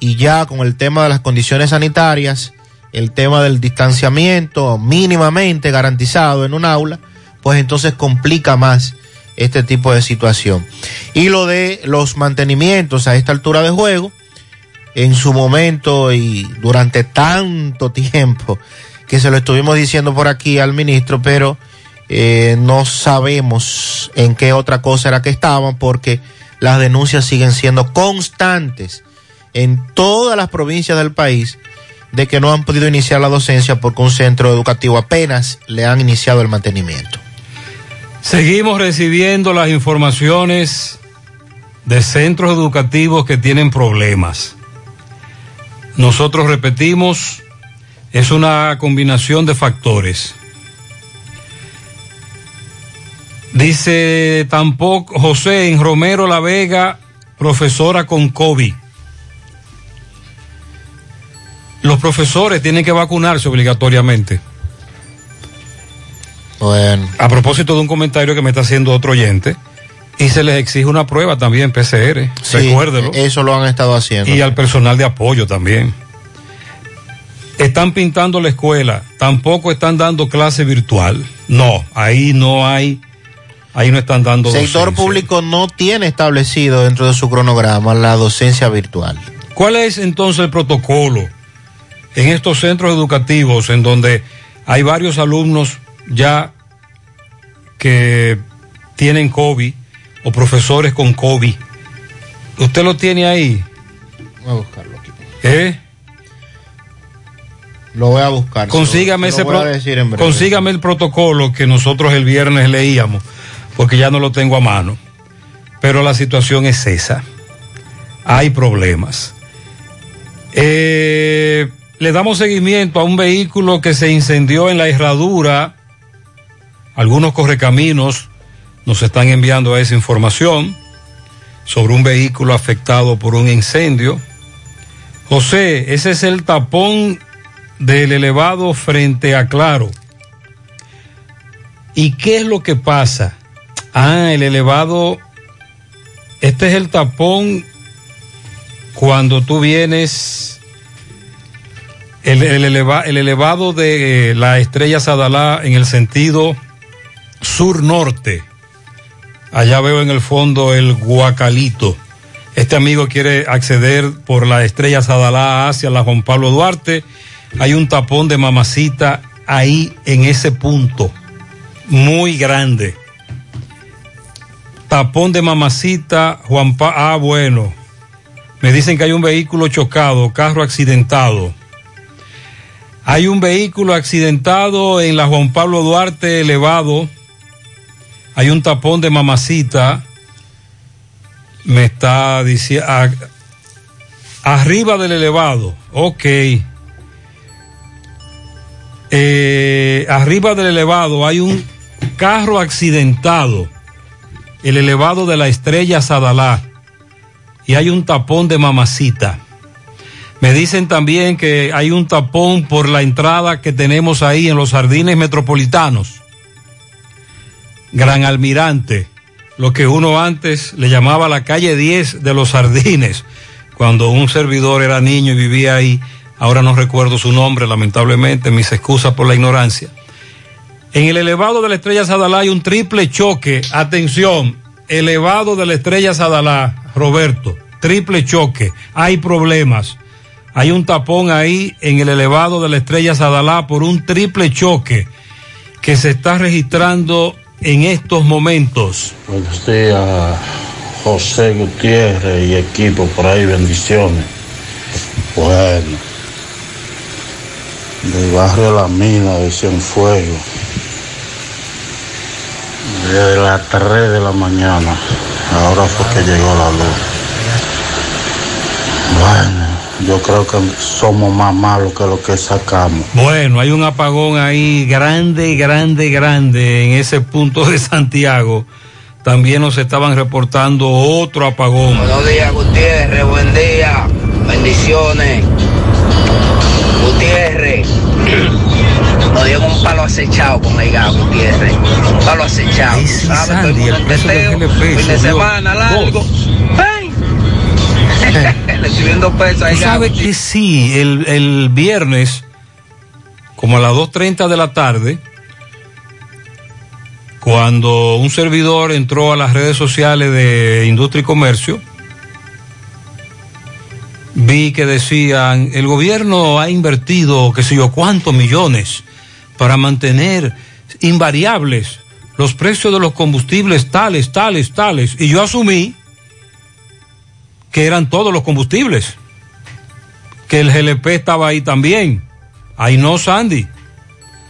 y ya con el tema de las condiciones sanitarias, el tema del distanciamiento mínimamente garantizado en un aula, pues entonces complica más este tipo de situación. Y lo de los mantenimientos a esta altura de juego, en su momento y durante tanto tiempo que se lo estuvimos diciendo por aquí al ministro, pero eh, no sabemos en qué otra cosa era que estaban porque las denuncias siguen siendo constantes en todas las provincias del país de que no han podido iniciar la docencia porque un centro educativo apenas le han iniciado el mantenimiento. Seguimos recibiendo las informaciones de centros educativos que tienen problemas. Nosotros repetimos, es una combinación de factores. Dice tampoco José en Romero La Vega, profesora con COVID. Los profesores tienen que vacunarse obligatoriamente. Bueno. A propósito de un comentario que me está haciendo otro oyente, y se les exige una prueba también PCR, Sí, recuérdelo. Eso lo han estado haciendo. Y al personal de apoyo también. Están pintando la escuela, tampoco están dando clase virtual. No, ahí no hay, ahí no están dando El sector docencia. público no tiene establecido dentro de su cronograma la docencia virtual. ¿Cuál es entonces el protocolo en estos centros educativos en donde hay varios alumnos ya que tienen COVID o profesores con COVID? ¿Usted lo tiene ahí? Voy a buscarlo aquí. ¿Eh? Lo voy a buscar. Consígame, Se ese pro- consígame el protocolo que nosotros el viernes leíamos, porque ya no lo tengo a mano. Pero la situación es esa. Hay problemas. Eh, le damos seguimiento a un vehículo que se incendió en la herradura. Algunos correcaminos nos están enviando esa información sobre un vehículo afectado por un incendio. José, ese es el tapón del elevado frente a Claro. ¿Y qué es lo que pasa? Ah, el elevado, este es el tapón cuando tú vienes El, el eleva- el elevado de eh, la estrella Sadalá en el sentido sur-norte. Allá veo en el fondo el Guacalito. Este amigo quiere acceder por la estrella Sadalá hacia la Juan Pablo Duarte. Hay un tapón de mamacita ahí en ese punto. Muy grande. Tapón de mamacita, Juan. Ah, bueno. Me dicen que hay un vehículo chocado, carro accidentado. Hay un vehículo accidentado en la Juan Pablo Duarte elevado. Hay un tapón de mamacita. Me está diciendo. arriba del elevado. Ok. Eh, arriba del elevado hay un carro accidentado. El elevado de la estrella Sadalá. Y hay un tapón de mamacita. Me dicen también que hay un tapón por la entrada que tenemos ahí en los jardines metropolitanos. Gran Almirante, lo que uno antes le llamaba la calle 10 de los jardines, cuando un servidor era niño y vivía ahí. Ahora no recuerdo su nombre, lamentablemente, mis excusas por la ignorancia. En el elevado de la estrella Sadalá hay un triple choque. Atención, elevado de la estrella Sadalá, Roberto, triple choque. Hay problemas. Hay un tapón ahí en el elevado de la estrella Sadalá por un triple choque que se está registrando en estos momentos. Buenos días, José Gutiérrez y equipo por ahí, bendiciones. Bueno, del barrio la mina de Cienfuegos, desde las 3 de la mañana, ahora fue que llegó la luz. Bueno, yo creo que somos más malos que lo que sacamos. Bueno, hay un apagón ahí grande, grande, grande en ese punto de Santiago. También nos estaban reportando otro apagón. Buenos días, Gutiérrez. Buen día. Bendiciones. Gutiérrez. Nos dieron un palo acechado con el gas, Gutiérrez. Un palo acechado. ¿Sabes? El mundo en teteo, Fin de semana largo. ¡Ey! [LAUGHS] Recibiendo ahí. Sabes que sí, el, el viernes, como a las 2.30 de la tarde, cuando un servidor entró a las redes sociales de Industria y Comercio, vi que decían, el gobierno ha invertido, qué sé yo, cuántos millones para mantener invariables los precios de los combustibles tales, tales, tales. Y yo asumí que eran todos los combustibles, que el GLP estaba ahí también. Ahí no, Sandy.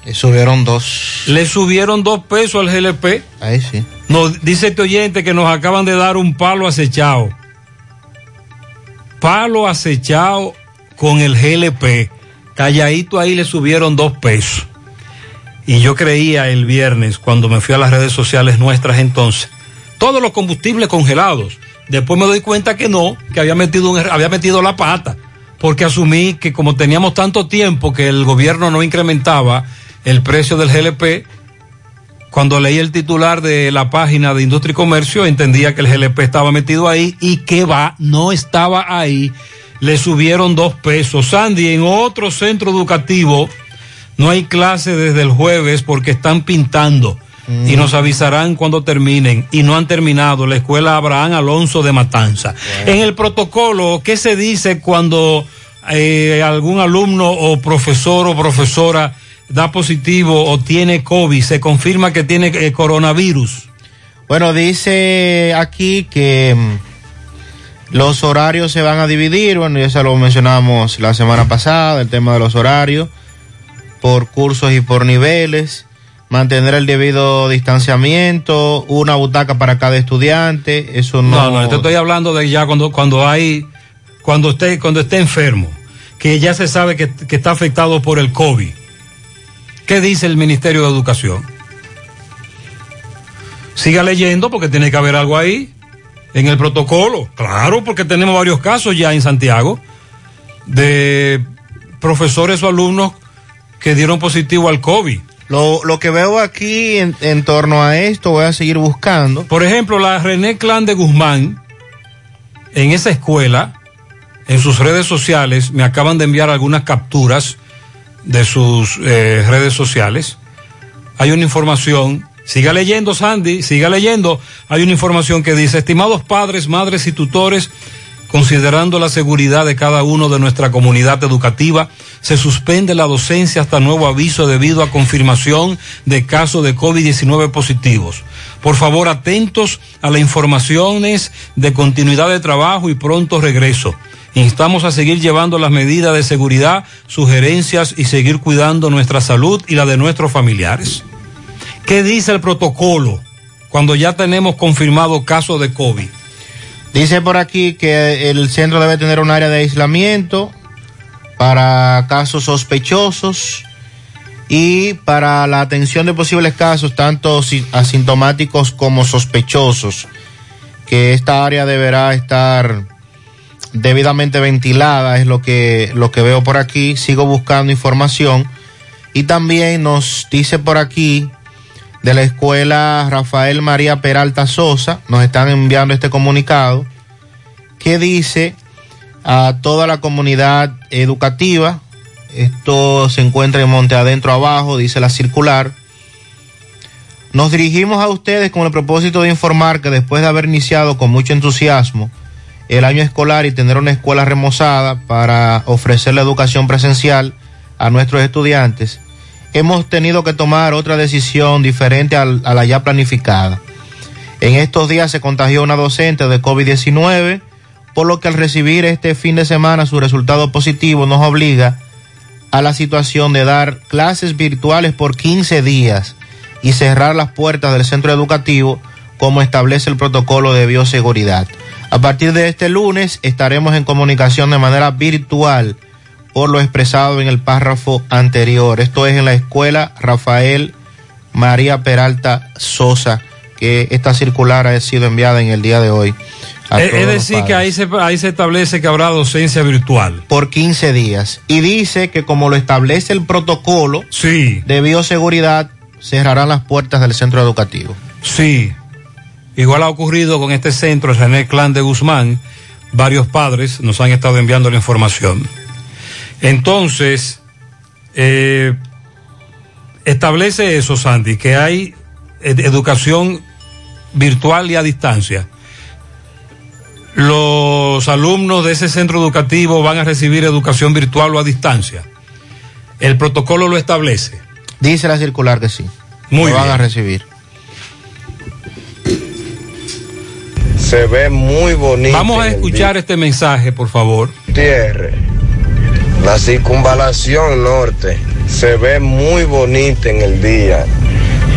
Le subieron dos. Le subieron dos pesos al GLP. Ahí sí. Nos dice este oyente que nos acaban de dar un palo acechado. Palo acechado con el GLP. Calladito ahí le subieron dos pesos. Y yo creía el viernes, cuando me fui a las redes sociales nuestras entonces, todos los combustibles congelados. Después me doy cuenta que no, que había metido, había metido la pata, porque asumí que como teníamos tanto tiempo que el gobierno no incrementaba el precio del GLP, cuando leí el titular de la página de Industria y Comercio, entendía que el GLP estaba metido ahí y que va, no estaba ahí. Le subieron dos pesos. Sandy, en otro centro educativo no hay clase desde el jueves porque están pintando y nos avisarán cuando terminen y no han terminado la escuela Abraham Alonso de Matanza. En el protocolo, ¿qué se dice cuando eh, algún alumno o profesor o profesora da positivo o tiene COVID? Se confirma que tiene eh, coronavirus. Bueno, dice aquí que mm, los horarios se van a dividir, bueno, ya se lo mencionamos la semana pasada, el tema de los horarios, por cursos y por niveles, mantener el debido distanciamiento, una butaca para cada estudiante, eso no... No, no, te estoy hablando de ya cuando, cuando hay, cuando esté, cuando esté enfermo, que ya se sabe que, que está afectado por el COVID. ¿Qué dice el Ministerio de Educación? Siga leyendo porque tiene que haber algo ahí en el protocolo. Claro, porque tenemos varios casos ya en Santiago de profesores o alumnos que dieron positivo al COVID. Lo, que veo aquí en, en torno a esto, voy a seguir buscando. Por ejemplo, la René Clan de Guzmán, en esa escuela, en sus redes sociales, me acaban de enviar algunas capturas de sus eh, redes sociales, hay una información, siga leyendo Sandy, siga leyendo, hay una información que dice, estimados padres, madres y tutores, considerando la seguridad de cada uno de nuestra comunidad educativa, se suspende la docencia hasta nuevo aviso debido a confirmación de casos de COVID-19 positivos. Por favor, atentos a las informaciones de continuidad de trabajo y pronto regreso. Instamos a seguir llevando las medidas de seguridad, sugerencias y seguir cuidando nuestra salud y la de nuestros familiares. ¿Qué dice el protocolo cuando ya tenemos confirmado casos de COVID? Dice por aquí que el centro debe tener un área de aislamiento para casos sospechosos y para la atención de posibles casos, tanto asintomáticos como sospechosos, que esta área deberá estar debidamente ventilada, es lo que, lo que veo por aquí. Sigo buscando información. Y también nos dice por aquí de la escuela Rafael María Peralta Sosa, nos están enviando este comunicado, que dice a toda la comunidad educativa, esto se encuentra en Monte Adentro abajo, dice la circular, nos dirigimos a ustedes con el propósito de informar que después de haber iniciado con mucho entusiasmo el año escolar y tener una escuela remozada para ofrecer la educación presencial a nuestros estudiantes, hemos tenido que tomar otra decisión diferente a, la ya planificada. En estos días se contagió una docente de COVID-19, por lo que al recibir este fin de semana su resultado positivo nos obliga a la situación de dar clases virtuales por 15 días y cerrar las puertas del centro educativo como establece el protocolo de bioseguridad. A partir de este lunes estaremos en comunicación de manera virtual por lo expresado en el párrafo anterior. Esto es en la escuela Rafael María Peralta Sosa, que esta circular ha sido enviada en el día de hoy. Es, decir, que ahí se, ahí se establece que habrá docencia virtual. Por 15 días. Y dice que como lo establece el protocolo sí. de bioseguridad, cerrarán las puertas del centro educativo. Sí. Igual ha ocurrido con este centro, René Clan de Guzmán. Varios padres nos han estado enviando la información. Entonces, eh, establece eso, Sandy, que hay educación virtual y a distancia. Los alumnos de ese centro educativo van a recibir educación virtual o a distancia. El protocolo lo establece. Dice la circular que sí. Muy lo van a recibir. Se ve muy bonito. Vamos a escuchar este mensaje, por favor. Tierra la circunvalación norte se ve muy bonita en el día,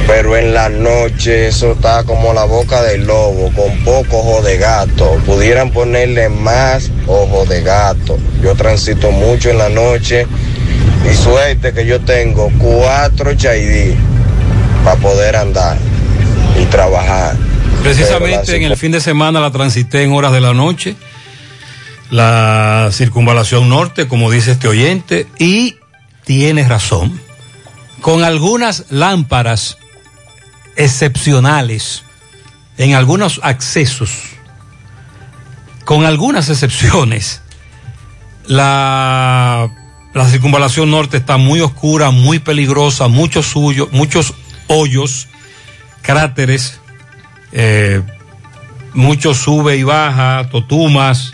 pero en la noche eso está como la boca del lobo, con poco ojo de gato. Pudieran ponerle más ojo de gato. Yo transito mucho en la noche y suerte que yo tengo cuatro HID para poder andar y trabajar. Precisamente en el fin de semana la transité en horas de la noche la circunvalación norte, como dice este oyente, y tiene razón, con algunas lámparas excepcionales en algunos accesos, con algunas excepciones, la, la circunvalación norte está muy oscura, muy peligrosa, muchos suyos, muchos hoyos, cráteres, eh, muchos sube y baja, totumas,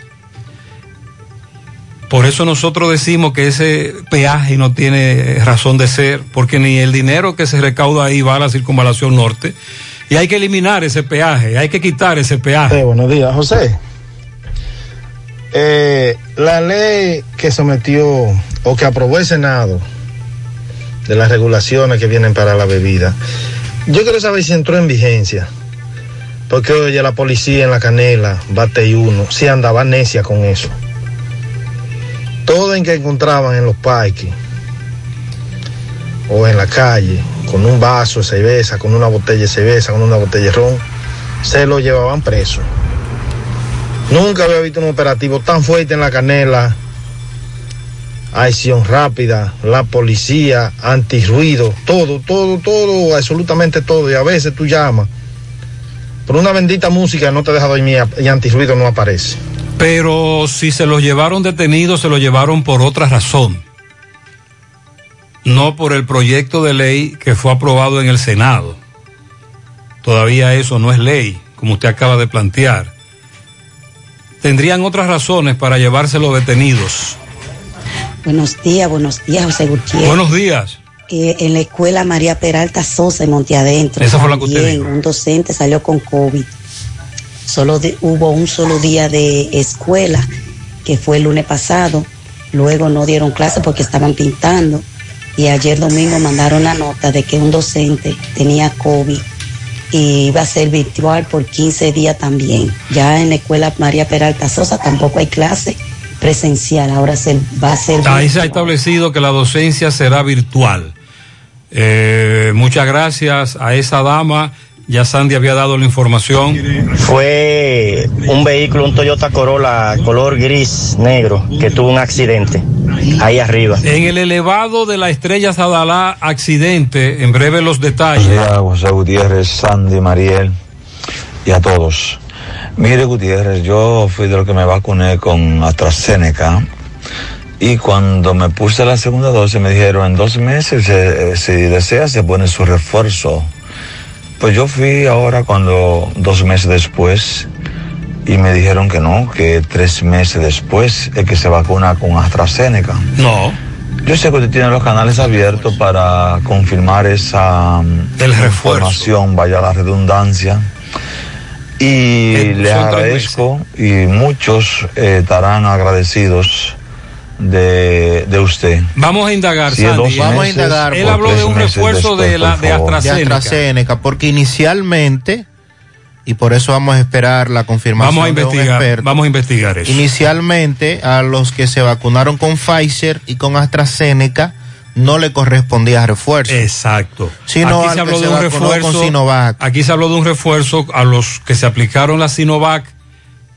por eso nosotros decimos que ese peaje no tiene razón de ser, porque ni el dinero que se recauda ahí va a la circunvalación norte. Y hay que eliminar ese peaje, hay que quitar ese peaje. buenos días, José. Eh, la ley que sometió o que aprobó el Senado de las regulaciones que vienen para la bebida, yo quiero saber si entró en vigencia. Porque oye, la policía en la canela, bate y uno, si andaba necia con eso todo en que encontraban en los parques o en la calle, con un vaso de cerveza, con una botella de cerveza, con una botella de ron, se lo llevaban preso. Nunca había visto un operativo tan fuerte en la canela. Acción rápida, la policía, antirruido, todo, todo, todo, absolutamente todo. Y a veces tú llamas. Por una bendita música no te deja dormir y antirruido no aparece. Pero si se los llevaron detenidos, se los llevaron por otra razón. no por el proyecto de ley que fue aprobado en el Senado. Todavía eso no es ley, como usted acaba de plantear. Tendrían otras razones para llevarse los detenidos. Buenos días, buenos días, José Gutiérrez. Buenos días. Eh, en la escuela María Peralta Sosa en Monte Adentro. Esa fue la que usted también dijo. Un docente salió con COVID. Solo de- hubo un solo día de escuela, que fue el lunes pasado. Luego no dieron clase porque estaban pintando. Y ayer domingo mandaron la nota de que un docente tenía COVID y iba a ser virtual por 15 días también. Ya en la escuela María Peralta Sosa tampoco hay clase presencial, ahora se va a ser Ahí se ha establecido que la docencia será virtual. Eh, muchas gracias a esa dama. Ya Sandy había dado la información. Fue un vehículo, un Toyota Corolla color gris negro, que tuvo un accidente ahí arriba. En el elevado de la estrella Sadalá, accidente. En breve los detalles. Buenos días, José Gutiérrez, Sandy, Mariel y a todos. Mire, Gutiérrez, yo fui de los que me vacuné con AstraZeneca y cuando me puse la segunda dosis me dijeron en dos meses, eh, si desea, se pone su refuerzo. Pues yo fui ahora cuando dos meses después y me dijeron que no, que tres meses después es que se vacuna con AstraZeneca. No. Yo sé que usted tiene los canales abiertos para confirmar esa mm, información, vaya la redundancia. Y Eh, le agradezco y muchos eh, estarán agradecidos de, de usted. Vamos a indagar, Si es Sandy. Vamos a indagar. Él habló de un refuerzo de, la, de favor. de AstraZeneca. AstraZeneca, porque inicialmente, y por eso vamos a esperar la confirmación Vamos a de un investigar, experto, vamos a investigar eso. Inicialmente, a los que se vacunaron con Pfizer y con AstraZeneca, no le correspondía refuerzo. Exacto. Sino aquí se habló de se un refuerzo. con Sinovac. Aquí se habló de un refuerzo a los que se aplicaron la Sinovac,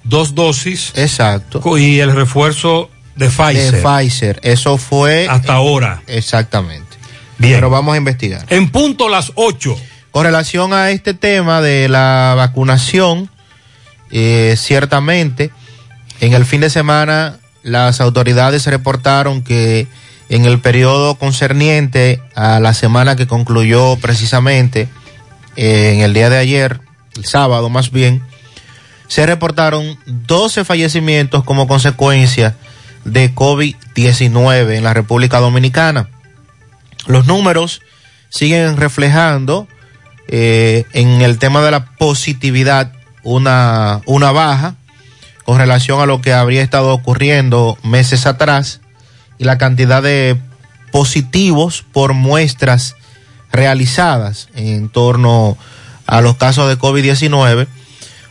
dos dosis. Exacto. Y el refuerzo de Pfizer. De Pfizer. Eso fue. Hasta ahora. Exactamente. Bien. Pero vamos a investigar. En punto las 8. Con relación a este tema de la vacunación, eh, ciertamente, en el fin de semana las autoridades reportaron que en el periodo concerniente a la semana que concluyó precisamente eh, en el día de ayer, el sábado más bien, se reportaron 12 fallecimientos como consecuencia de COVID-19 en la República Dominicana. Los números siguen reflejando eh, en el tema de la positividad una, una baja con relación a lo que habría estado ocurriendo meses atrás y la cantidad de positivos por muestras realizadas en torno a los casos de COVID-19,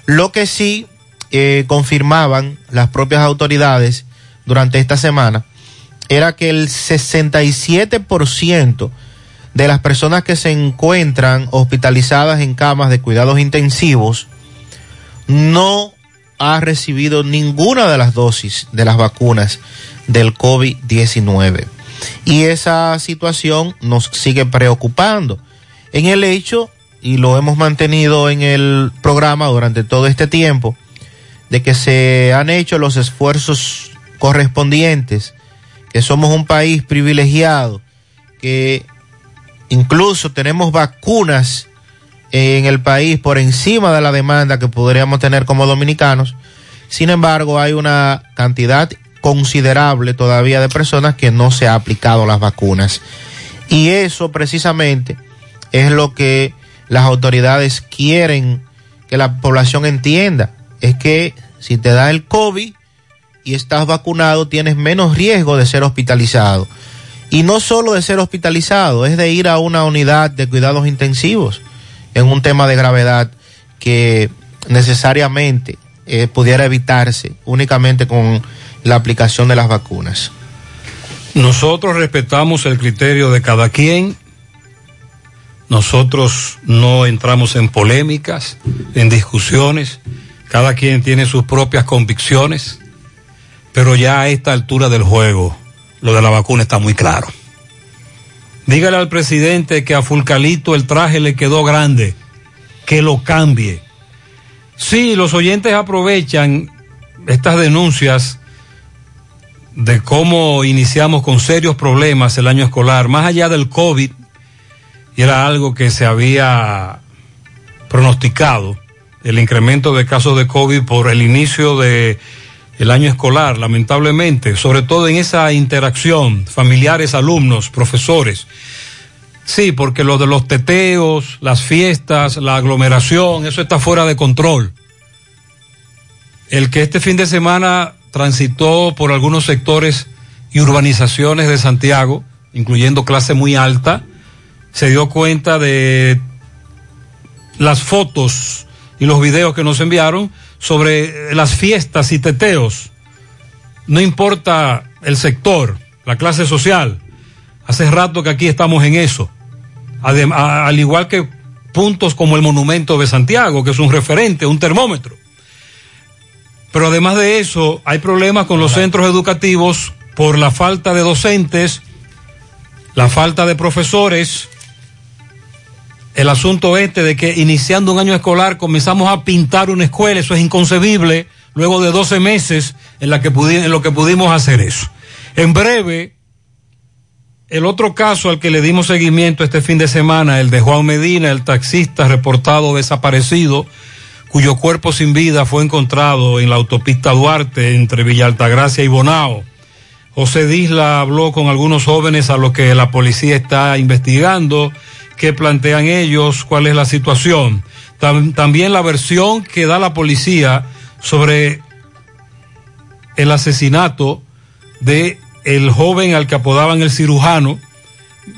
lo que sí eh, confirmaban las propias autoridades durante esta semana era que el 67% de las personas que se encuentran hospitalizadas en camas de cuidados intensivos no ha recibido ninguna de las dosis de las vacunas del COVID-19. Y esa situación nos sigue preocupando en el hecho, y lo hemos mantenido en el programa durante todo este tiempo, de que se han hecho los esfuerzos correspondientes, que somos un país privilegiado, que incluso tenemos vacunas en el país por encima de la demanda que podríamos tener como dominicanos. Sin embargo, hay una cantidad considerable todavía de personas que no se ha aplicado las vacunas. Y eso precisamente es lo que las autoridades quieren que la población entienda. Es que si te da el COVID y estás vacunado, tienes menos riesgo de ser hospitalizado. Y no solo de ser hospitalizado, es de ir a una unidad de cuidados intensivos en un tema de gravedad que necesariamente eh, pudiera evitarse únicamente con la aplicación de las vacunas. Nosotros respetamos el criterio de cada quien. Nosotros no entramos en polémicas, en discusiones. Cada quien tiene sus propias convicciones. Pero ya a esta altura del juego, lo de la vacuna está muy claro. Dígale al presidente que a Fulcalito el traje le quedó grande, que lo cambie. Sí, los oyentes aprovechan estas denuncias de cómo iniciamos con serios problemas el año escolar, más allá del COVID, y era algo que se había pronosticado, el incremento de casos de COVID por el inicio de el año escolar, lamentablemente, sobre todo en esa interacción, familiares, alumnos, profesores. Sí, porque lo de los teteos, las fiestas, la aglomeración, eso está fuera de control. El que este fin de semana transitó por algunos sectores y urbanizaciones de Santiago, incluyendo clase muy alta, se dio cuenta de las fotos y los videos que nos enviaron sobre las fiestas y teteos. No importa el sector, la clase social. Hace rato que aquí estamos en eso. al igual que puntos como el Monumento de Santiago, que es un referente, un termómetro. Pero además de eso, hay problemas con los centros educativos por la falta de docentes, la falta de profesores, el asunto este de que iniciando un año escolar comenzamos a pintar una escuela, eso es inconcebible, luego de 12 meses en, la que en lo que pudimos hacer eso. En breve, el otro caso al que le dimos seguimiento este fin de semana, el de Juan Medina, el taxista reportado desaparecido, cuyo cuerpo sin vida fue encontrado en la autopista Duarte entre Villa Altagracia y Bonao. José Disla habló con algunos jóvenes a los que la policía está investigando qué plantean ellos, cuál es la situación. también la versión que da la policía sobre el asesinato de el joven al que apodaban el cirujano,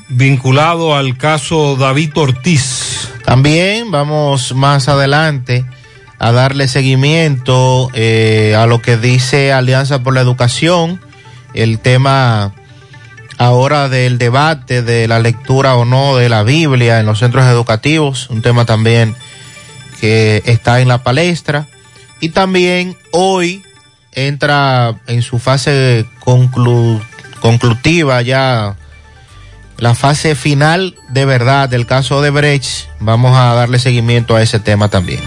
vinculado al caso David Ortiz. También vamos más adelante a darle seguimiento eh, a lo que dice Alianza por la Educación, el tema ahora del debate de la lectura o no de la Biblia en los centros educativos, un tema también que está en la palestra. Y también hoy entra en su fase conclusiva ya la fase final de verdad del caso de Brecht. Vamos a darle seguimiento a ese tema también.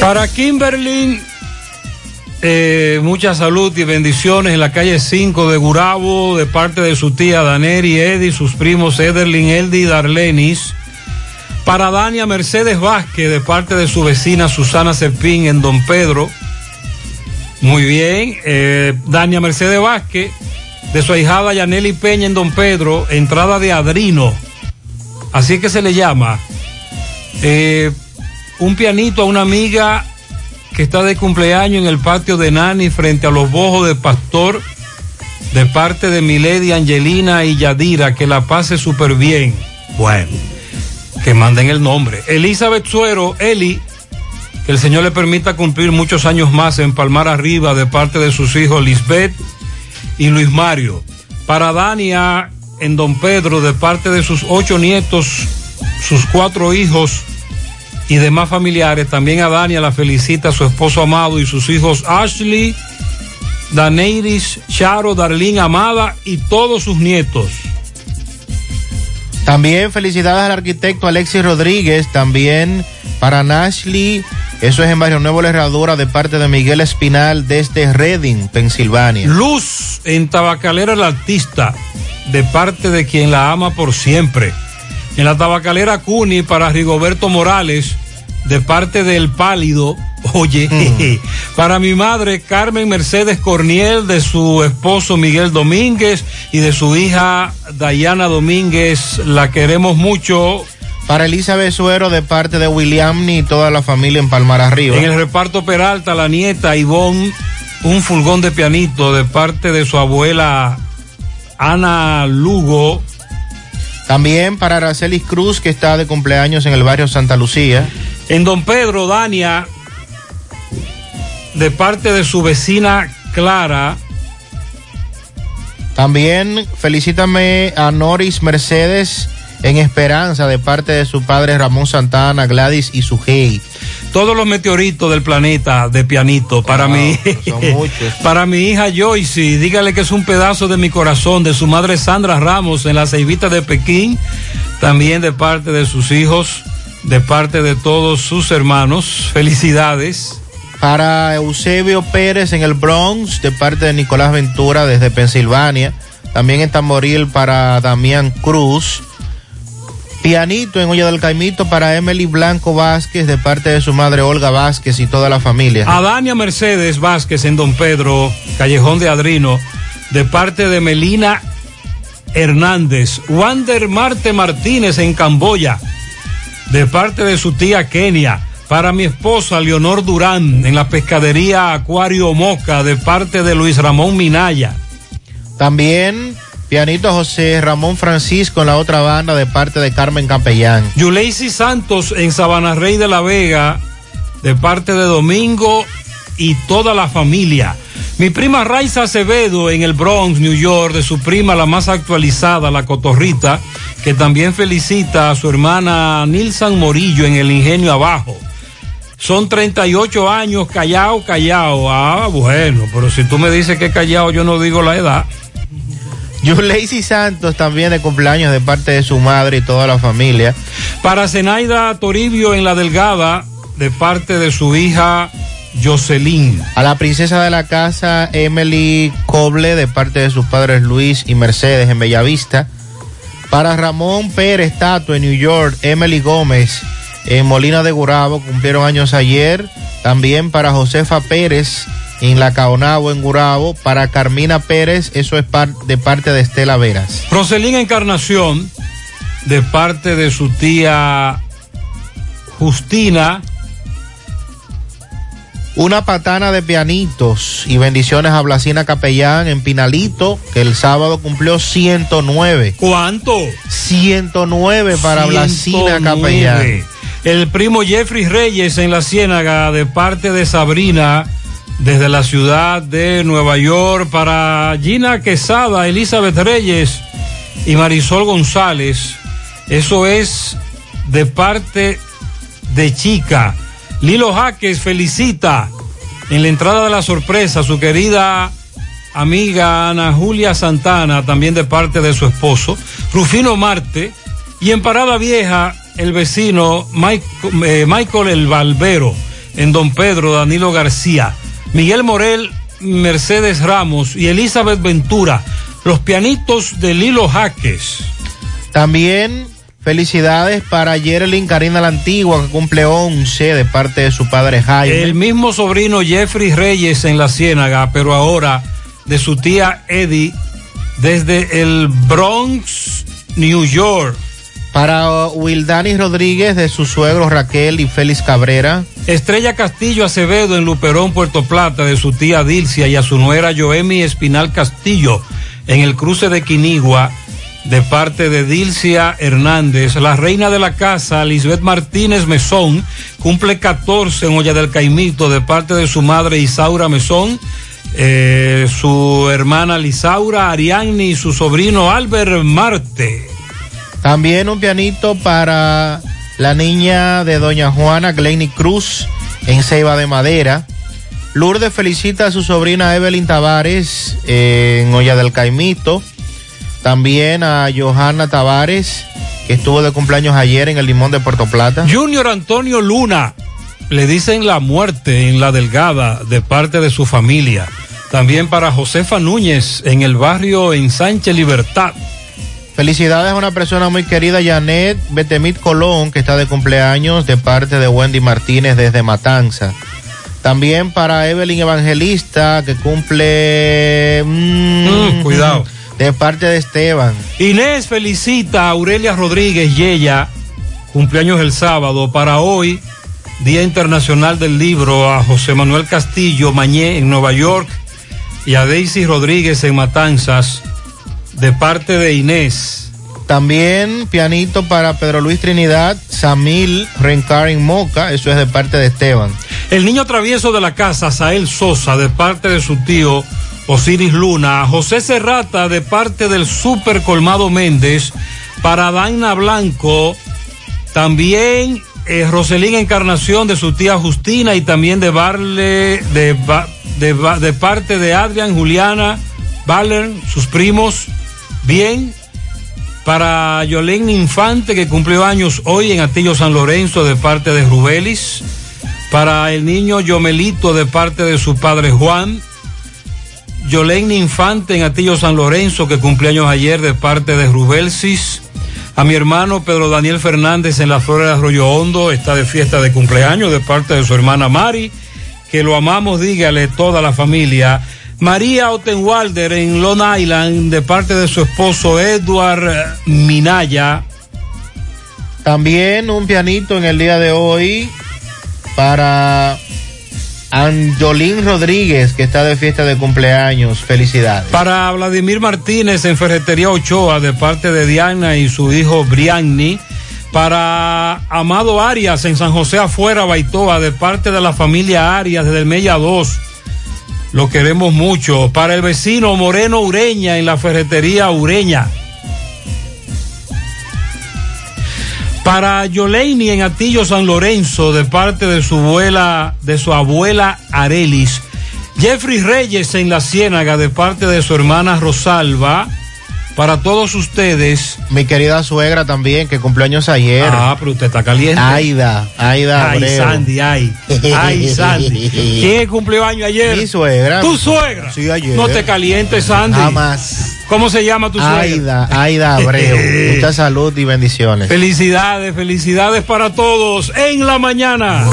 Para Kimberly eh, mucha salud y bendiciones en la calle 5 de Gurabo de parte de su tía Daneri, Eddie, sus primos Ederlin, Eldi y Darlenis. Para Dania Mercedes Vázquez de parte de su vecina Susana Cepín en Don Pedro. Muy bien. Eh, Dania Mercedes Vázquez de su ahijada Yaneli Peña en Don Pedro, entrada de Adrino. Así que se le llama. Eh, un pianito a una amiga que está de cumpleaños en el patio de Nani frente a los bojos de Pastor de parte de Milady, Angelina y Yadira, que la pase súper bien. Bueno, que manden el nombre. Elizabeth Suero, Eli, que el Señor le permita cumplir muchos años más en Palmar Arriba de parte de sus hijos Lisbeth y Luis Mario. Para Dania en Don Pedro de parte de sus ocho nietos, sus cuatro hijos y demás familiares. También a Dania la felicita a su esposo amado y sus hijos Ashley, Daneiris, Charo, Darlene Amada y todos sus nietos. También felicidades al arquitecto Alexis Rodríguez, también para Nashley, eso es en Barrio Nuevo La Herradura de parte de Miguel Espinal desde Reading, Pensilvania. Luz en Tabacalera el Artista, de parte de quien la ama por siempre. En la tabacalera Cuni para Rigoberto Morales, de parte del pálido. [LAUGHS] Oye, mm. para mi madre Carmen Mercedes Corniel, de su esposo Miguel Domínguez y de su hija Dayana Domínguez, la queremos mucho. Para Elizabeth Suero, de parte de William y toda la familia en Palmar Arriba. En el reparto Peralta, la nieta Ivonne, un fulgón de pianito de parte de su abuela Ana Lugo también para Aracelis Cruz, que está de cumpleaños en el barrio Santa Lucía. En Don Pedro, Dania, de parte de su vecina Clara. También felicítame a Noris Mercedes en Esperanza, de parte de su padre Ramón Santana, Gladys y su hey todos los meteoritos del planeta de pianito para mí. [LAUGHS] para mi hija Joyce, dígale que es un pedazo de mi corazón, de su madre Sandra Ramos en la Ceibita de Pekín, también de parte de sus hijos, de parte de todos sus hermanos. Felicidades. Para Eusebio Pérez en el Bronx, de parte de Nicolás Ventura desde Pensilvania. También en Tamboril para Damián Cruz. Pianito en Olla del Caimito para Emily Blanco Vázquez, de parte de su madre Olga Vázquez y toda la familia. A Dania Mercedes Vázquez en Don Pedro, Callejón de Adrino, de parte de Melina Hernández. Wander Marte Martínez en Camboya, de parte de su tía Kenia. Para mi esposa Leonor Durán en la pescadería Acuario Moca, de parte de Luis Ramón Minaya. También pianito José Ramón Francisco en la otra banda, de parte de Carmen Capellán. Yuleisi Santos en Sabana Rey de la Vega, de parte de Domingo y toda la familia. Mi prima Raiza Acevedo en el Bronx, New York, de su prima la más actualizada, la Cotorrita, que también felicita a su hermana Nilsan Morillo en el Ingenio Abajo. Son 38 años, callao, callao. Ah, bueno, pero si tú me dices que callao, yo no digo la edad. [LAUGHS] Yuleisi Santos también de cumpleaños de parte de su madre y toda la familia. Para Zenaida Toribio en La Delgada, de parte de su hija Jocelyn. A la princesa de la casa, Emily Coble, de parte de sus padres Luis y Mercedes en Bellavista. Para Ramón Pérez Tato en New York, Emily Gómez en Molina de Gurabo, cumplieron años ayer. También para Josefa Pérez en La Caonabo, en Gurabo. Para Carmina Pérez, eso es par de parte de Estela Veras. Roselín Encarnación, de parte de su tía Justina. Una patana de pianitos y bendiciones a Blasina Capellán en Pinalito, que el sábado cumplió 109. ¿Cuánto? 109 para Blasina 109. Capellán. El primo Jeffrey Reyes en la Ciénaga de parte de Sabrina desde la ciudad de Nueva York para Gina Quesada, Elizabeth Reyes y Marisol González. Eso es de parte de Chica. Lilo Jaques felicita en la entrada de la sorpresa a su querida amiga Ana Julia Santana, también de parte de su esposo, Rufino Marte, y en Parada Vieja, el vecino eh, Michael El Valvero, en Don Pedro, Danilo García, Miguel Morel, Mercedes Ramos y Elizabeth Ventura, los pianitos de Lilo Jaques. También felicidades para Yerlin Karina la Antigua, que cumple 11 de parte de su padre Jaime. El mismo sobrino Jeffrey Reyes en la Ciénaga, pero ahora de su tía Eddie desde el Bronx, New York. Para Wildani Rodríguez, de su suegro Raquel y Félix Cabrera. Estrella Castillo Acevedo en Luperón, Puerto Plata, de su tía Dilcia y a su nuera Joemi Espinal Castillo en el cruce de Quinigua, de parte de Dilcia Hernández. La reina de la casa, Lisbeth Martínez Mesón, cumple 14 en Olla del Caimito, de parte de su madre Isaura Mesón. eh, su hermana Lisaura Arianni y su sobrino Albert Marte. También un pianito para la niña de Doña Juana, Glenny Cruz, en Ceiba de Madera. Lourdes felicita a su sobrina Evelyn Tavares eh, en Olla del Caimito. También a Johanna Tavares, que estuvo de cumpleaños ayer en el Limón de Puerto Plata. Junior Antonio Luna, le dicen la muerte en la delgada de parte de su familia. También para Josefa Núñez en el barrio en Sánchez Libertad. Felicidades a una persona muy querida, Janet Betemit Colón, que está de cumpleaños de parte de Wendy Martínez desde Matanza. También para Evelyn Evangelista, que cumple... mm, cuidado. De parte de Esteban. Inés felicita a Aurelia Rodríguez Yeya, cumpleaños el sábado. Para hoy, Día Internacional del Libro, a José Manuel Castillo Mañé en Nueva York y a Daisy Rodríguez en Matanzas, de parte de Inés. También pianito para Pedro Luis Trinidad, Samil Rencar en Moca, eso es de parte de Esteban. El niño travieso de la casa, Sael Sosa, de parte de su tío Osiris Luna. José Serrata, de parte del Super Colmado Méndez. Para Daina Blanco. También eh, Roselín Encarnación, de su tía Justina. Y también de Barle, de, Ba- de, Ba- de parte de Adrián, Juliana, Baller, sus primos. Bien. Para Yolén Infante, que cumplió años hoy en Atillo San Lorenzo, de parte de Rubelis. Para el niño Yomelito de parte de su padre Juan. Yolene Infante en Atillo San Lorenzo, que cumpleaños ayer de parte de Rubelsis. A mi hermano Pedro Daniel Fernández en la Flores de Arroyo Hondo, está de fiesta de cumpleaños de parte de su hermana Mari. Que lo amamos, dígale toda la familia. María Ottenwalder en Long Island de parte de su esposo Edward Minaya. También un pianito en el día de hoy para Anjolín Rodríguez, que está de fiesta de cumpleaños. Felicidades. Para Vladimir Martínez en Ferretería Ochoa de parte de Diana y su hijo Brianni. Para Amado Arias en San José Afuera, Baitoa, de parte de la familia Arias desde el Mella 2. Lo queremos mucho. Para el vecino Moreno Ureña en la ferretería Ureña. Para Yoleini en Atillo San Lorenzo, de parte de su abuela, de su abuela Arelis. Jeffrey Reyes en la Ciénaga, de parte de su hermana Rosalba. Para todos ustedes. Mi querida suegra también, que cumpleaños ayer. Ah, pero usted está caliente. Aida, Aida. Ay, Abreu. Sandy, ay. Ay, [LAUGHS] Sandy. ¿Quién cumplió año ayer? Mi suegra. ¿Tu suegra? Sí, ayer. No te calientes, Sandy. Jamás. ¿Cómo se llama tu suegra? Aida, Aida Abreu. [LAUGHS] Mucha salud y bendiciones. Felicidades, felicidades para todos en la mañana.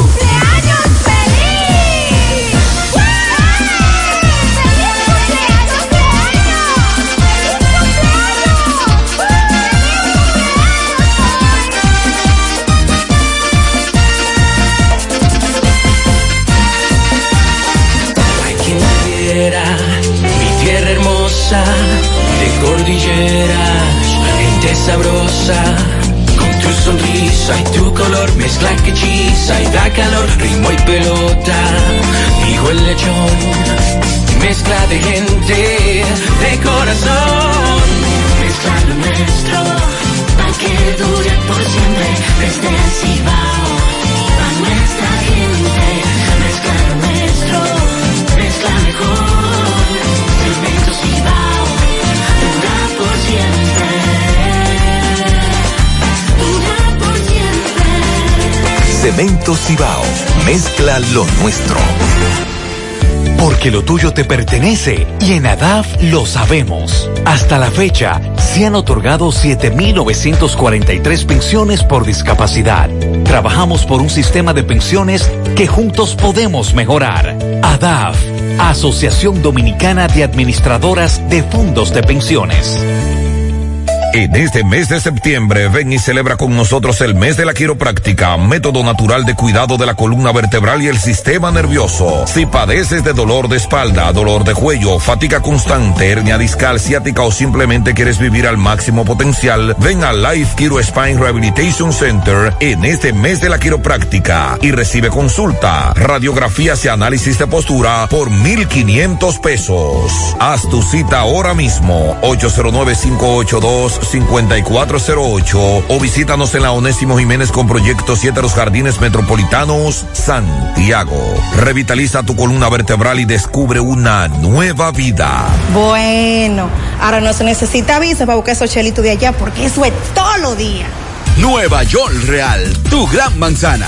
Cemento Cibao, mezcla lo nuestro. Porque lo tuyo te pertenece y en ADAF lo sabemos. Hasta la fecha, se han otorgado 7.943 pensiones por discapacidad. Trabajamos por un sistema de pensiones que juntos podemos mejorar. ADAF, Asociación Dominicana de Administradoras de Fondos de Pensiones. En este mes de septiembre, ven y celebra con nosotros el mes de la quiropráctica, método natural de cuidado de la columna vertebral y el sistema nervioso. Si padeces de dolor de espalda, dolor de cuello, fatiga constante, hernia discal, ciática o simplemente quieres vivir al máximo potencial, ven a Life Kiro Spine Rehabilitation Center en este mes de la quiropráctica y recibe consulta, radiografías y análisis de postura por 1,500 pesos. Haz tu cita ahora mismo, 809-582-5408 o visítanos en la Onésimo Jiménez con Proyecto 7 Los Jardines Metropolitanos, Santiago. Revitaliza tu columna vertebral y descubre una nueva vida. Bueno, ahora no se necesita visa para buscar esos chelitos de allá porque eso es todo lo día. Nueva York Real, tu gran manzana.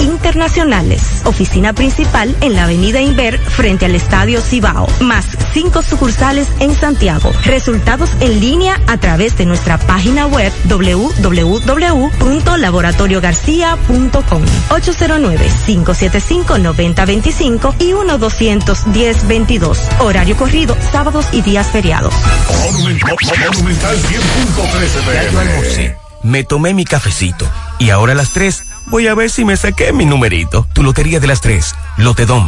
internacionales. Oficina principal en la avenida Inver frente al Estadio Cibao, más cinco sucursales en Santiago. Resultados en línea a través de nuestra página web www.laboratoriogarcia.com 809-575-9025 y 1-210-22. Horario corrido, sábados y días feriados. Monumental 100.13 Ya yo almorcé, me tomé mi cafecito y ahora a las 3 voy a ver si me saqué mi numerito. Tu lotería de las 3, Lotedom.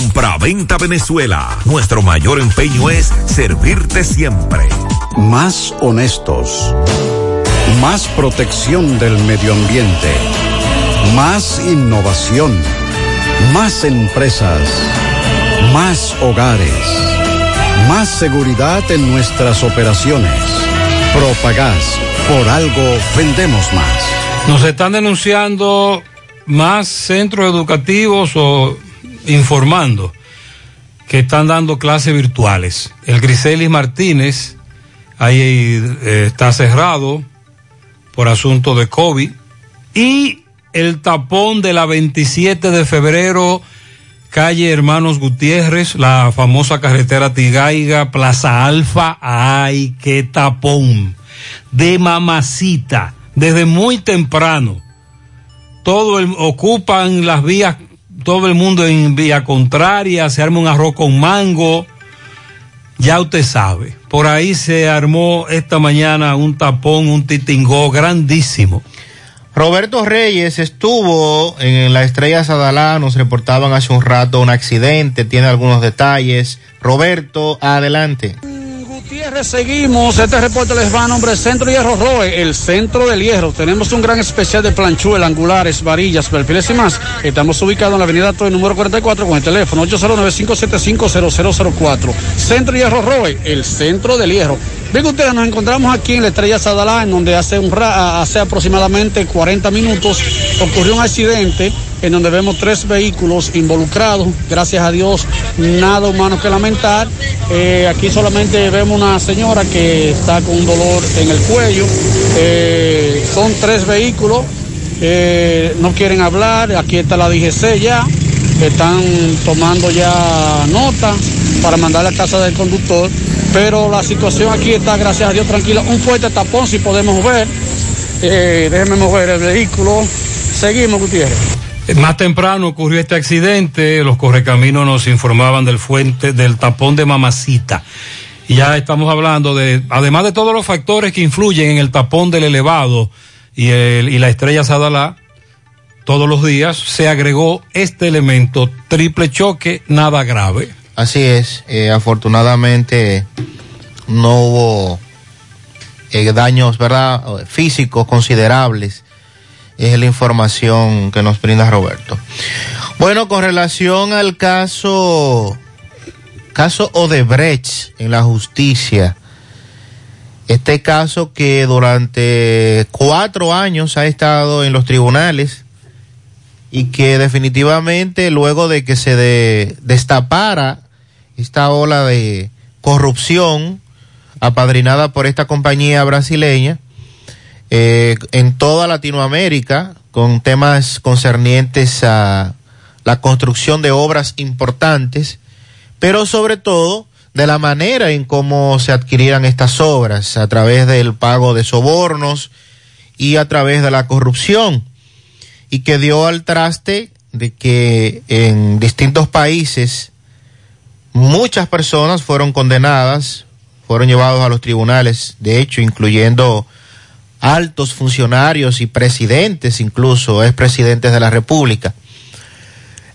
Compra-venta Venezuela. Nuestro mayor empeño es servirte siempre. Más honestos. Más protección del medio ambiente. Más innovación. Más empresas. Más hogares. Más seguridad en nuestras operaciones. Propagás. Por algo vendemos más. Nos están denunciando más centros educativos o informando que están dando clases virtuales. El Griselis Martínez ahí eh, está cerrado por asunto de COVID y el tapón de la 27 de febrero calle Hermanos Gutiérrez, la famosa carretera Tigaiga, Plaza Alfa, ay, qué tapón de mamacita desde muy temprano. Todo ocupan las vías todo el mundo en vía contraria, se arma un arroz con mango, ya usted sabe. Por ahí se armó esta mañana un tapón, un titingó grandísimo. Roberto Reyes estuvo en la Estrella Sadalá, nos reportaban hace un rato un accidente, tiene algunos detalles. Roberto, adelante. Gutiérrez, seguimos. Este reporte les va a nombre Centro Hierro Roe, el centro del hierro. Tenemos un gran especial de planchuela, angulares, varillas, perfiles y más. Estamos ubicados en la avenida Toy, número 44, con el teléfono 809-575-0004. Centro Hierro Roe, el centro del hierro. Bien, ustedes nos encontramos aquí en la Estrella Sadalá, en donde hace, un ra hace aproximadamente 40 minutos ocurrió un accidente en donde vemos tres vehículos involucrados. Gracias a Dios, nada humano que lamentar. Eh, aquí solamente vemos una señora que está con un dolor en el cuello. Eh, son tres vehículos. Eh, no quieren hablar. Aquí está la DGC ya. Están tomando ya nota para mandar a casa del conductor. Pero la situación aquí está, gracias a Dios, tranquila. Un fuerte tapón, si podemos ver. Déjenme mover el vehículo. Seguimos, Gutiérrez. Más temprano ocurrió este accidente, los correcaminos nos informaban del fuente, del tapón de Mamacita. Y ya estamos hablando de, además de todos los factores que influyen en el tapón del elevado y, el, y la estrella Sadalá, todos los días se agregó este elemento, triple choque, nada grave. Así es, eh, afortunadamente no hubo eh, daños, ¿verdad? Físicos considerables. Es la información que nos brinda Roberto. Bueno, con relación al caso, caso Odebrecht en la justicia, este caso que durante cuatro años ha estado en los tribunales y que definitivamente luego de que se de- destapara esta ola de corrupción apadrinada por esta compañía brasileña eh, en toda Latinoamérica con temas concernientes a la construcción de obras importantes, pero sobre todo de la manera en cómo se adquirían estas obras, a través del pago de sobornos y a través de la corrupción, y que dio al traste de que en distintos países muchas personas fueron condenadas, fueron llevados a los tribunales, de hecho, incluyendo altos funcionarios y presidentes, incluso expresidentes de la República.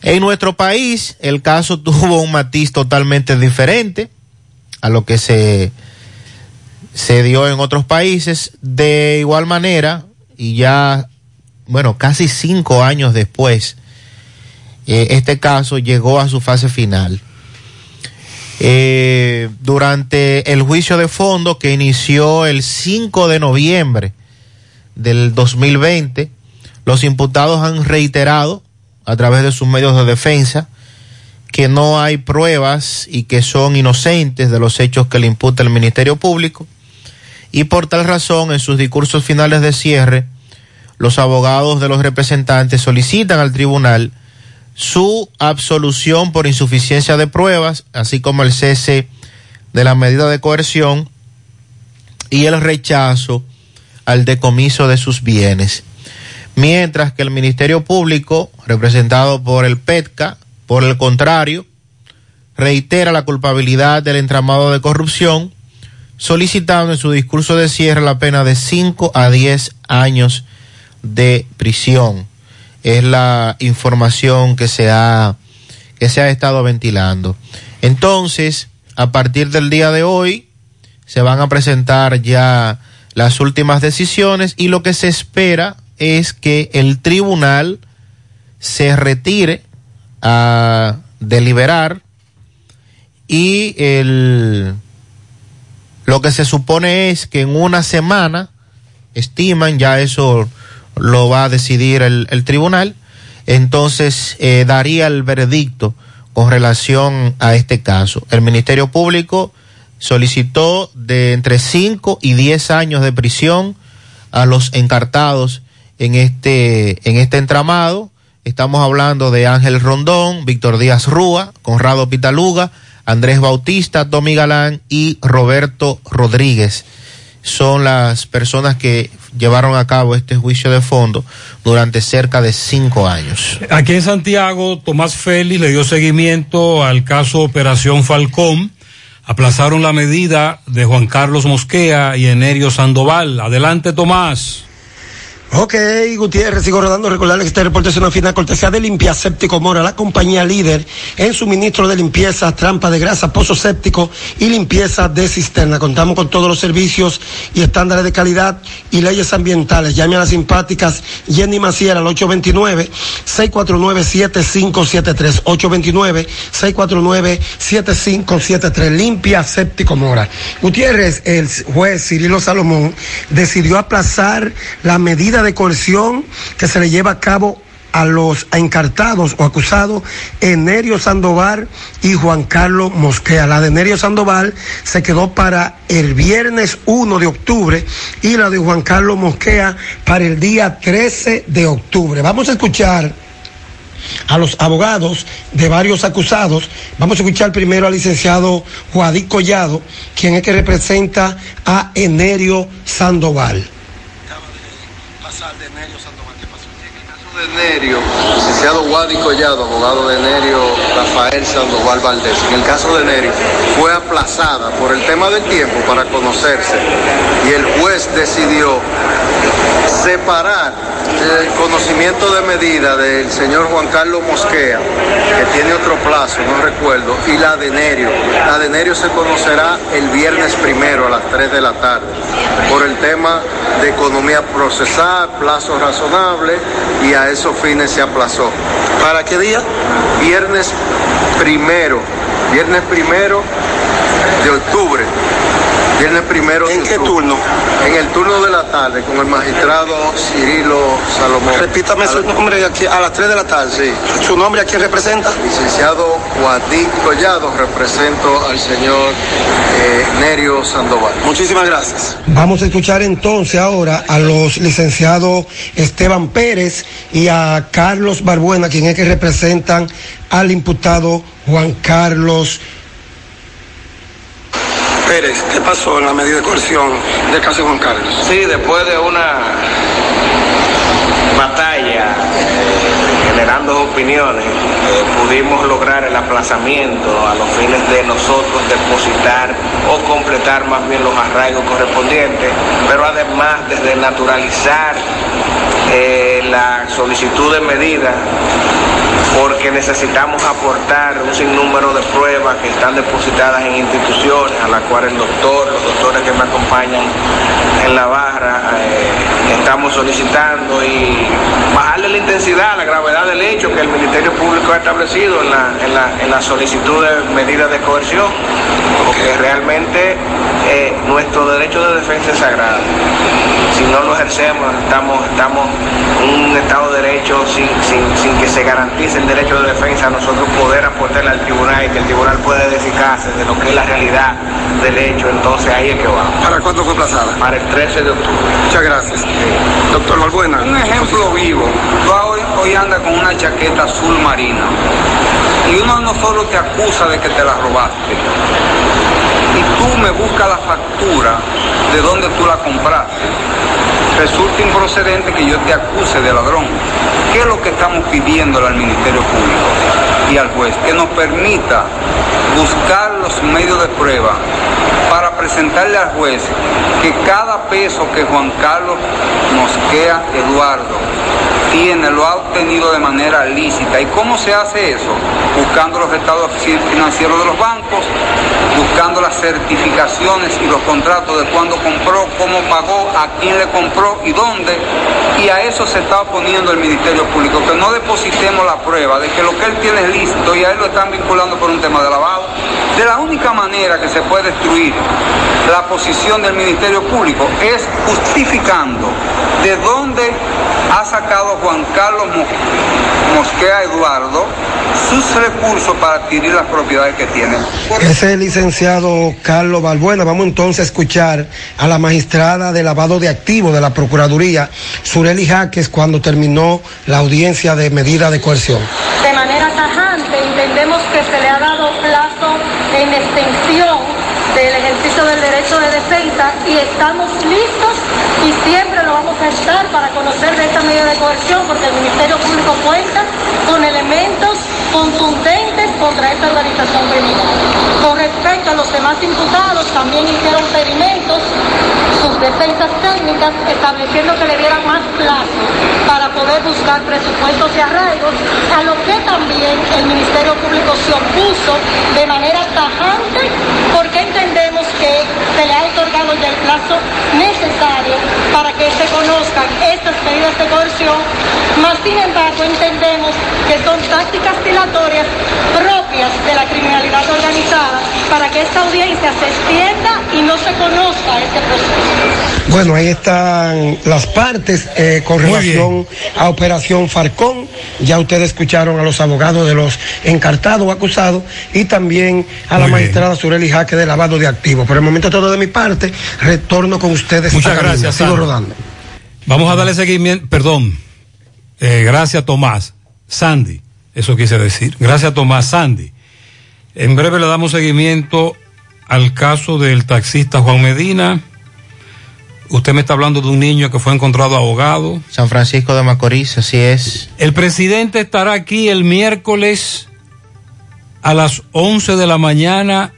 En nuestro país el caso [LAUGHS] tuvo un matiz totalmente diferente a lo que se, se dio en otros países. De igual manera, y ya, bueno, casi cinco años después, eh, este caso llegó a su fase final. Eh, durante el juicio de fondo que inició el 5 de noviembre del 2020, los imputados han reiterado a través de sus medios de defensa que no hay pruebas y que son inocentes de los hechos que le imputa el Ministerio Público y por tal razón en sus discursos finales de cierre los abogados de los representantes solicitan al tribunal su absolución por insuficiencia de pruebas, así como el cese de la medida de coerción y el rechazo al decomiso de sus bienes. Mientras que el Ministerio Público, representado por el PETCA, por el contrario, reitera la culpabilidad del entramado de corrupción, solicitando en su discurso de cierre la pena de 5 a 10 años de prisión es la información que se ha que se ha estado ventilando. Entonces, a partir del día de hoy se van a presentar ya las últimas decisiones y lo que se espera es que el tribunal se retire a deliberar y el lo que se supone es que en una semana estiman ya eso lo va a decidir el, el tribunal, entonces eh, daría el veredicto con relación a este caso. El Ministerio Público solicitó de entre 5 y 10 años de prisión a los encartados en este, en este entramado. Estamos hablando de Ángel Rondón, Víctor Díaz Rúa, Conrado Pitaluga, Andrés Bautista, Tommy Galán y Roberto Rodríguez. Son las personas que llevaron a cabo este juicio de fondo durante cerca de cinco años. Aquí en Santiago, Tomás Félix le dio seguimiento al caso Operación Falcón. Aplazaron la medida de Juan Carlos Mosquea y Enerio Sandoval. Adelante, Tomás. Ok, Gutiérrez, sigo rodando. Recordarles que este reporte es una final cortesía de Limpia Séptico Mora, la compañía líder en suministro de limpieza, trampa de grasa, pozo séptico y limpieza de cisterna. Contamos con todos los servicios y estándares de calidad y leyes ambientales. Llame a las simpáticas Jenny Maciera al 829-649-7573. 829-649-7573. Limpia Séptico Mora. Gutiérrez, el juez Cirilo Salomón decidió aplazar la medida de coerción que se le lleva a cabo a los encartados o acusados Enerio Sandoval y Juan Carlos Mosquea. La de Enerio Sandoval se quedó para el viernes 1 de octubre y la de Juan Carlos Mosquea para el día 13 de octubre. Vamos a escuchar a los abogados de varios acusados. Vamos a escuchar primero al licenciado Juadí Collado, quien es que representa a Enerio Sandoval. De Nerio, licenciado Wadi Collado, abogado de Nerio Rafael Sandoval Valdés. En el caso de Nerio fue aplazada por el tema del tiempo para conocerse y el juez decidió separar el conocimiento de medida del señor Juan Carlos Mosquea, que tiene otro plazo, no recuerdo, y la de Nerio. La de Nerio se conocerá el viernes primero a las 3 de la tarde, por el tema de economía procesal, plazo razonable, y a esos fines se aplazó. ¿Para qué día? Viernes primero, viernes primero de octubre. Viernes primero ¿En qué turno? En el turno de la tarde con el magistrado Cirilo Salomón. Repítame su nombre aquí a las 3 de la tarde. Sí. ¿Su nombre a quién representa? Licenciado Joaquín Collado, represento al señor eh, Nerio Sandoval. Muchísimas gracias. Vamos a escuchar entonces ahora a los licenciados Esteban Pérez y a Carlos Barbuena, quien es que representan al imputado Juan Carlos Pérez. ¿Qué pasó en la medida de coerción del caso de Juan Carlos? Sí, después de una batalla eh, generando opiniones, eh, pudimos lograr el aplazamiento a los fines de nosotros depositar o completar más bien los arraigos correspondientes, pero además desde naturalizar eh, la solicitud de medida porque necesitamos aportar un sinnúmero de pruebas que están depositadas en instituciones a las cuales el doctor, los doctores que me acompañan en la barra, eh, estamos solicitando y bajarle la intensidad, la gravedad del hecho que el Ministerio Público ha establecido en la, en la, en la solicitud de medidas de coerción, porque realmente eh, nuestro derecho de defensa es sagrado. Si no lo ejercemos, estamos, estamos en un Estado de Derecho sin, sin, sin que se garantice el derecho de defensa, nosotros poder aportarle al tribunal y que el tribunal pueda edificarse de lo que es la realidad del hecho, entonces ahí es que vamos. ¿Para cuándo fue aplazada? Para el 13 de octubre. Muchas gracias. Doctor Balbuena. Un ejemplo vivo. Tú hoy, hoy andas con una chaqueta azul marina y uno no solo te acusa de que te la robaste, y tú me buscas la factura de donde tú la compraste. Resulta improcedente que yo te acuse de ladrón. ¿Qué es lo que estamos pidiéndole al Ministerio Público y al juez? Que nos permita buscar los medios de prueba para presentarle al juez que cada peso que Juan Carlos Mosquea Eduardo tiene, lo ha obtenido de manera lícita. ¿Y cómo se hace eso? Buscando los estados financieros de los bancos, buscando las certificaciones y los contratos de cuándo compró, cómo pagó, a quién le compró y dónde. Y a eso se está oponiendo el Ministerio Público, que no depositemos la prueba de que lo que él tiene es lícito y a él lo están vinculando por un tema de lavado. De la única manera que se puede destruir la posición del Ministerio Público es justificando de dónde ha sacado Juan Carlos Mosquea Eduardo sus recursos para adquirir las propiedades que tiene. Ese es el licenciado Carlos Balbuena. Vamos entonces a escuchar a la magistrada de lavado de activos de la Procuraduría, Sureli Jaques, cuando terminó la audiencia de medida de coerción. De manera tajante, entendemos que se le ha dado plazo en extensión del ejercicio del derecho de defensa y estamos listos y siempre lo vamos a estar conocer de esta medida de coerción porque el Ministerio Público cuenta con elementos contundentes contra esta organización criminal. Con respecto a los demás imputados, también hicieron pedimentos, sus defensas técnicas, estableciendo que le dieran más plazo para poder buscar presupuestos y arraigos, a lo que también el Ministerio Público se opuso de manera tajante porque entendemos que se le ha otorgado ya el plazo necesario para que se conozcan estas medidas de coerción, más sin embargo entendemos que son tácticas dilatorias propias de la criminalidad organizada para que esta audiencia se extienda y no se conozca este proceso. Bueno, ahí están las partes eh, con relación a Operación Farcón. Ya ustedes escucharon a los abogados de los encartados o acusados y también a la bien. magistrada Sureli Jaque de lavado de activos. Por el momento todo de mi parte, retorno con ustedes. Muchas gracias, Sigo Sandro. rodando. Vamos a darle seguimiento, perdón. Eh, gracias, Tomás. Sandy, eso quise decir. Gracias, Tomás. Sandy. En breve le damos seguimiento al caso del taxista Juan Medina. Usted me está hablando de un niño que fue encontrado ahogado. San Francisco de Macorís, así es. El presidente estará aquí el miércoles a las 11 de la mañana.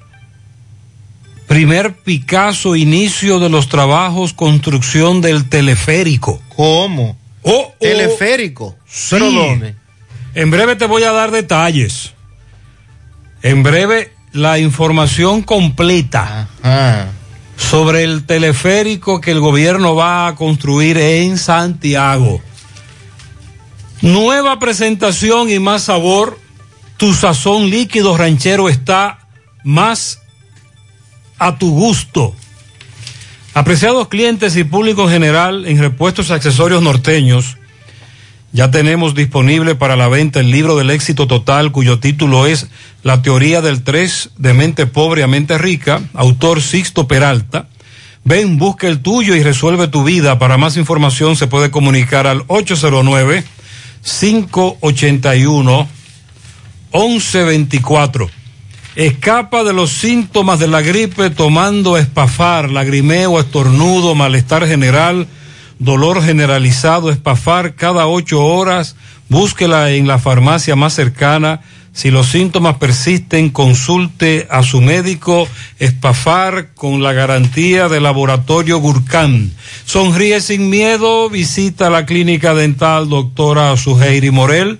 Primer Picasso, inicio de los trabajos, construcción del teleférico. ¿Cómo? Oh, oh. Teleférico. ¿Pero Sí. dónde? En breve te voy a dar detalles. En breve la información completa sobre el teleférico que el gobierno va a construir en Santiago. Nueva presentación y más sabor. Tu sazón líquido ranchero está más a tu gusto. Apreciados clientes y público en general en repuestos y accesorios norteños, ya tenemos disponible para la venta el libro del éxito total cuyo título es La teoría del 3 de mente pobre a mente rica, autor Sixto Peralta. Ven, busca el tuyo y resuelve tu vida. Para más información se puede comunicar al 809 581 1124. Escapa de los síntomas de la gripe tomando espafar, lagrimeo, estornudo, malestar general, dolor generalizado, espafar cada ocho horas. Búsquela en la farmacia más cercana. Si los síntomas persisten, consulte a su médico. Espafar con la garantía del laboratorio Gurkhan. Sonríe sin miedo. Visita la clínica dental doctora Suheiri Morel.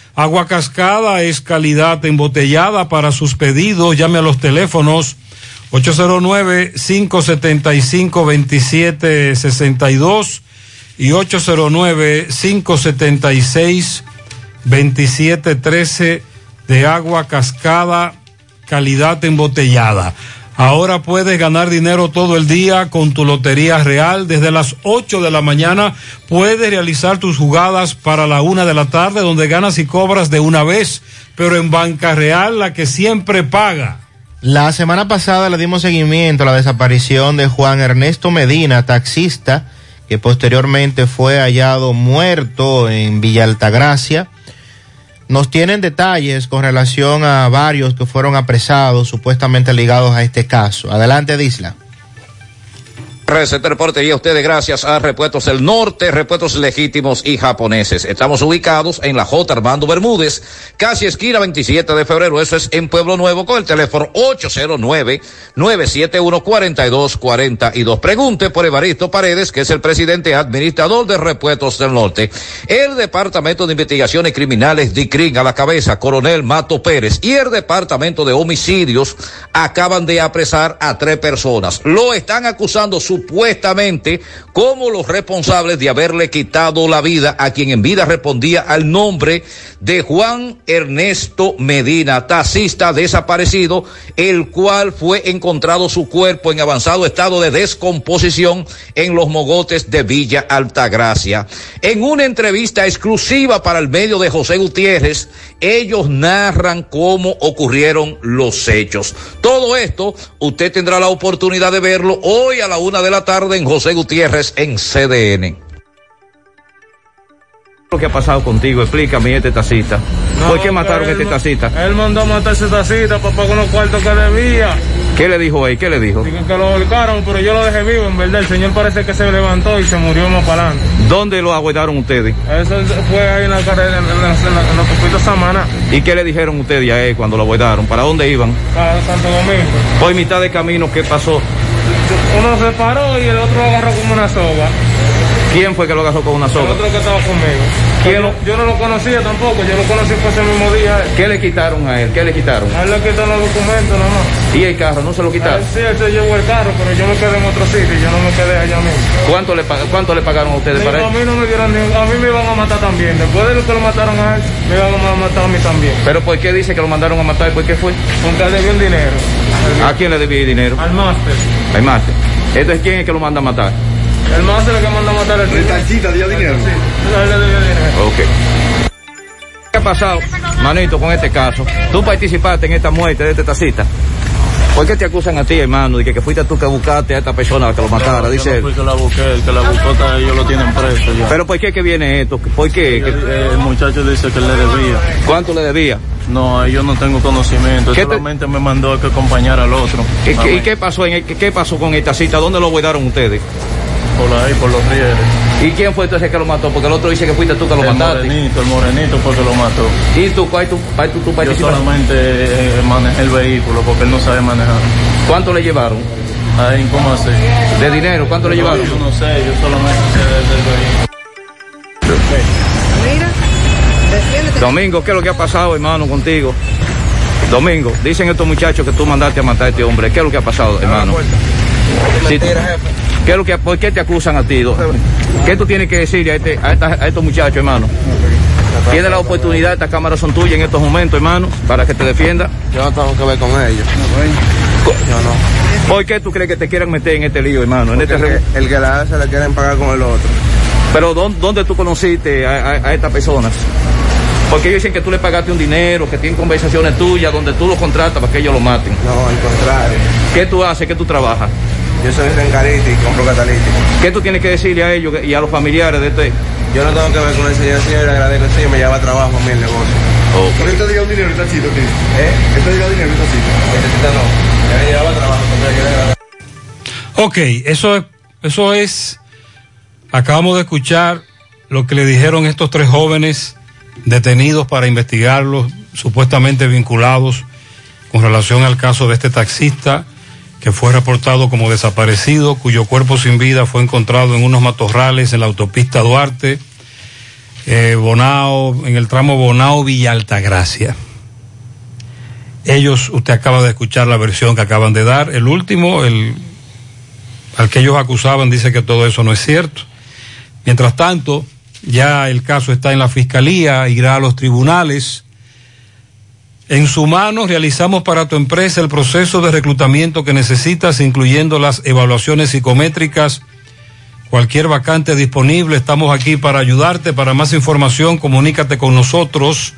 Agua Cascada es calidad embotellada para sus pedidos. Llame a los teléfonos 809-575-2762 y 809-576-2713 de agua cascada, calidad embotellada. Ahora puedes ganar dinero todo el día con tu Lotería Real. Desde las 8 de la mañana puedes realizar tus jugadas para la una de la tarde, donde ganas y cobras de una vez, pero en Banca Real, la que siempre paga. La semana pasada le dimos seguimiento a la desaparición de Juan Ernesto Medina, taxista, que posteriormente fue hallado muerto en Villa Altagracia. Nos tienen detalles con relación a varios que fueron apresados, supuestamente ligados a este caso. Adelante, Disla. Este reporte y a ustedes gracias a Repuestos del Norte, Repuestos Legítimos y Japoneses. Estamos ubicados en la J. Armando Bermúdez, casi esquina 27 de febrero. Eso es en Pueblo Nuevo con el teléfono 809-971-4242. Pregunte por Evaristo Paredes, que es el presidente administrador de Repuestos del Norte. El Departamento de Investigaciones Criminales, DICRIN, a la cabeza, Coronel Mato Pérez, y el Departamento de Homicidios acaban de apresar a tres personas. Lo están acusando supuestamente como los responsables de haberle quitado la vida a quien en vida respondía al nombre de Juan Ernesto Medina, taxista desaparecido, el cual fue encontrado su cuerpo en avanzado estado de descomposición en los mogotes de Villa Altagracia. En una entrevista exclusiva para el medio de José Gutiérrez, ellos narran cómo ocurrieron los hechos. Todo esto usted tendrá la oportunidad de verlo hoy a la una de la tarde en José Gutiérrez en CDN. Lo que ha pasado contigo? Explícame este tacita. ¿Por qué mataron a este tacita? Él mandó a matar ese tacita para pagar unos cuartos que debía. ¿Qué le dijo ahí? ¿Qué le dijo? Dijo que lo volcaron, pero yo lo dejé vivo, en verdad. El señor parece que se levantó y se murió más para adelante. ¿Dónde lo aguardaron ustedes? Eso fue ahí en la carrera, en, en, en, Samana, ¿Y qué le dijeron ustedes a él cuando lo aguardaron? ¿Para dónde iban? para Santo Domingo. Hoy mitad de camino, ¿qué pasó? Uno se paró y el otro lo agarró como una soga. ¿Quién fue que lo agarró con una El soga? otro que estaba conmigo. ¿Quién Yo, no- yo no lo conocía tampoco, yo lo conocí fue ese mismo día. ¿Qué le quitaron a él? ¿Qué le quitaron? A él le quitan los documentos nada más. ¿Y el carro? ¿No se lo A él quitaron? sí, él se llevó el carro, pero yo me quedé en otro sitio, yo no me quedé allá mismo. ¿Cuánto le, cuánto le pagaron a ustedes para a él? mí no me dieron ni- a mí me iban a matar también. Después de lo que lo mataron a él, me iban a matar a mí también. ¿Pero por qué dice que lo mandaron a matar? ¿Por qué fue? Porque él debió el dinero. ¿A quién le debía el dinero? Al máster. Al máster. Entonces, ¿quién es que lo manda a matar? El es el que manda a matar al El taxista dio dinero. Sí, él le dinero. Ok. ¿Qué ha pasado, manito, con este caso? ¿Tú participaste en esta muerte de este tacita? ¿Por qué te acusan a ti, hermano, de que, que fuiste tú que buscaste a esta persona que lo matara? No, dice yo no él. fui que la busqué, el que la buscó está- ellos lo tienen preso ya. Pero ¿por qué que viene esto? ¿Por qué? El, el muchacho dice que le debía. ¿Cuánto le debía? No, yo no tengo conocimiento, ¿Qué te- solamente me mandó a que acompañara al otro. ¿Y, qué- y qué pasó en el- qué, qué pasó con esta cita? ¿Dónde lo guardaron ustedes? Por ahí, por los rieles. ¿Y quién fue entonces que lo mató? Porque el otro dice que fuiste tú que lo el mataste. morenito, el morenito fue que lo mató. ¿Y tú cuál tu, cuál tu, tu Yo solamente eh, manejé el vehículo porque él no sabe manejar. ¿Cuánto le llevaron? Ahí, ¿cómo así? ¿De dinero? ¿Cuánto le No, llevaron? Yo no sé, yo solamente sé del vehículo. Domingo, ¿qué es lo que ha pasado, hermano, contigo? Domingo, dicen estos muchachos que tú mandaste a matar a este hombre. ¿Qué es lo que ha pasado, hermano? Sí. ¿Qué es lo que, ¿Por qué te acusan a ti? ¿Qué tú tienes que decirle a, este- a esta- a estos muchachos, hermano? Tienes la oportunidad, estas cámaras son tuyas en estos momentos, hermano, para que te defienda. Yo no tengo que ver con ellos. Yo no. ¿Por qué tú crees que te quieran meter en este lío, hermano? En este el, que, el que la hace le quieren pagar con el otro. Pero ¿dónde, dónde tú conociste a, a- a estas personas? Porque ellos dicen que tú le pagaste un dinero, que tienen conversaciones tuyas donde tú los contratas para que ellos lo maten. No, al contrario. ¿Qué tú haces? ¿Qué tú trabajas? Yo soy rencarista y compro catalítico. ¿Qué tú tienes que decirle a ellos y a los familiares de este? Yo no tengo que ver con el señor, señor, le agradezco sí, me lleva trabajo a mí el negocio. ¿Pero te diga un dinero esta cita, ¿Eh? ¿Qué te diga dinero esta cita? Esta cita no. Ya me llevaba trabajo, entonces yo le agradezco. Ok, eso es, eso es, acabamos de escuchar lo que le dijeron estos tres jóvenes detenidos para investigarlos, supuestamente vinculados con relación al caso de este taxista que fue reportado como desaparecido, cuyo cuerpo sin vida fue encontrado en unos matorrales en la autopista Duarte, eh, Bonao, en el tramo Bonao-Villa Altagracia. Ellos, usted acaba de escuchar la versión que acaban de dar. El último, el al que ellos acusaban, dice que todo eso no es cierto. Mientras tanto, ya el caso está en la fiscalía, irá a los tribunales. En su mano realizamos para tu empresa el proceso de reclutamiento que necesitas, incluyendo las evaluaciones psicométricas. Cualquier vacante disponible, estamos aquí para ayudarte. Para más información, comunícate con nosotros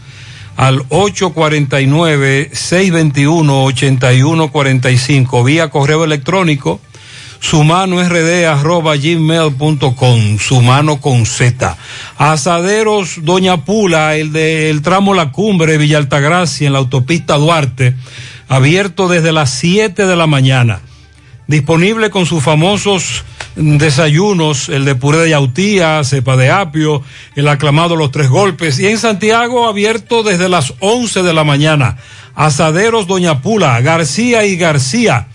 al 849-621-8145 vía correo electrónico sumano rd arroba gmail.com sumano con z asaderos doña pula el del tramo la cumbre Villa Altagracia en la autopista Duarte abierto desde las 7 de la mañana disponible con sus famosos desayunos, el de puré de yautía, cepa de apio, el aclamado Los Tres Golpes, y en Santiago abierto desde las 11 de la mañana. Asaderos Doña Pula, García y García.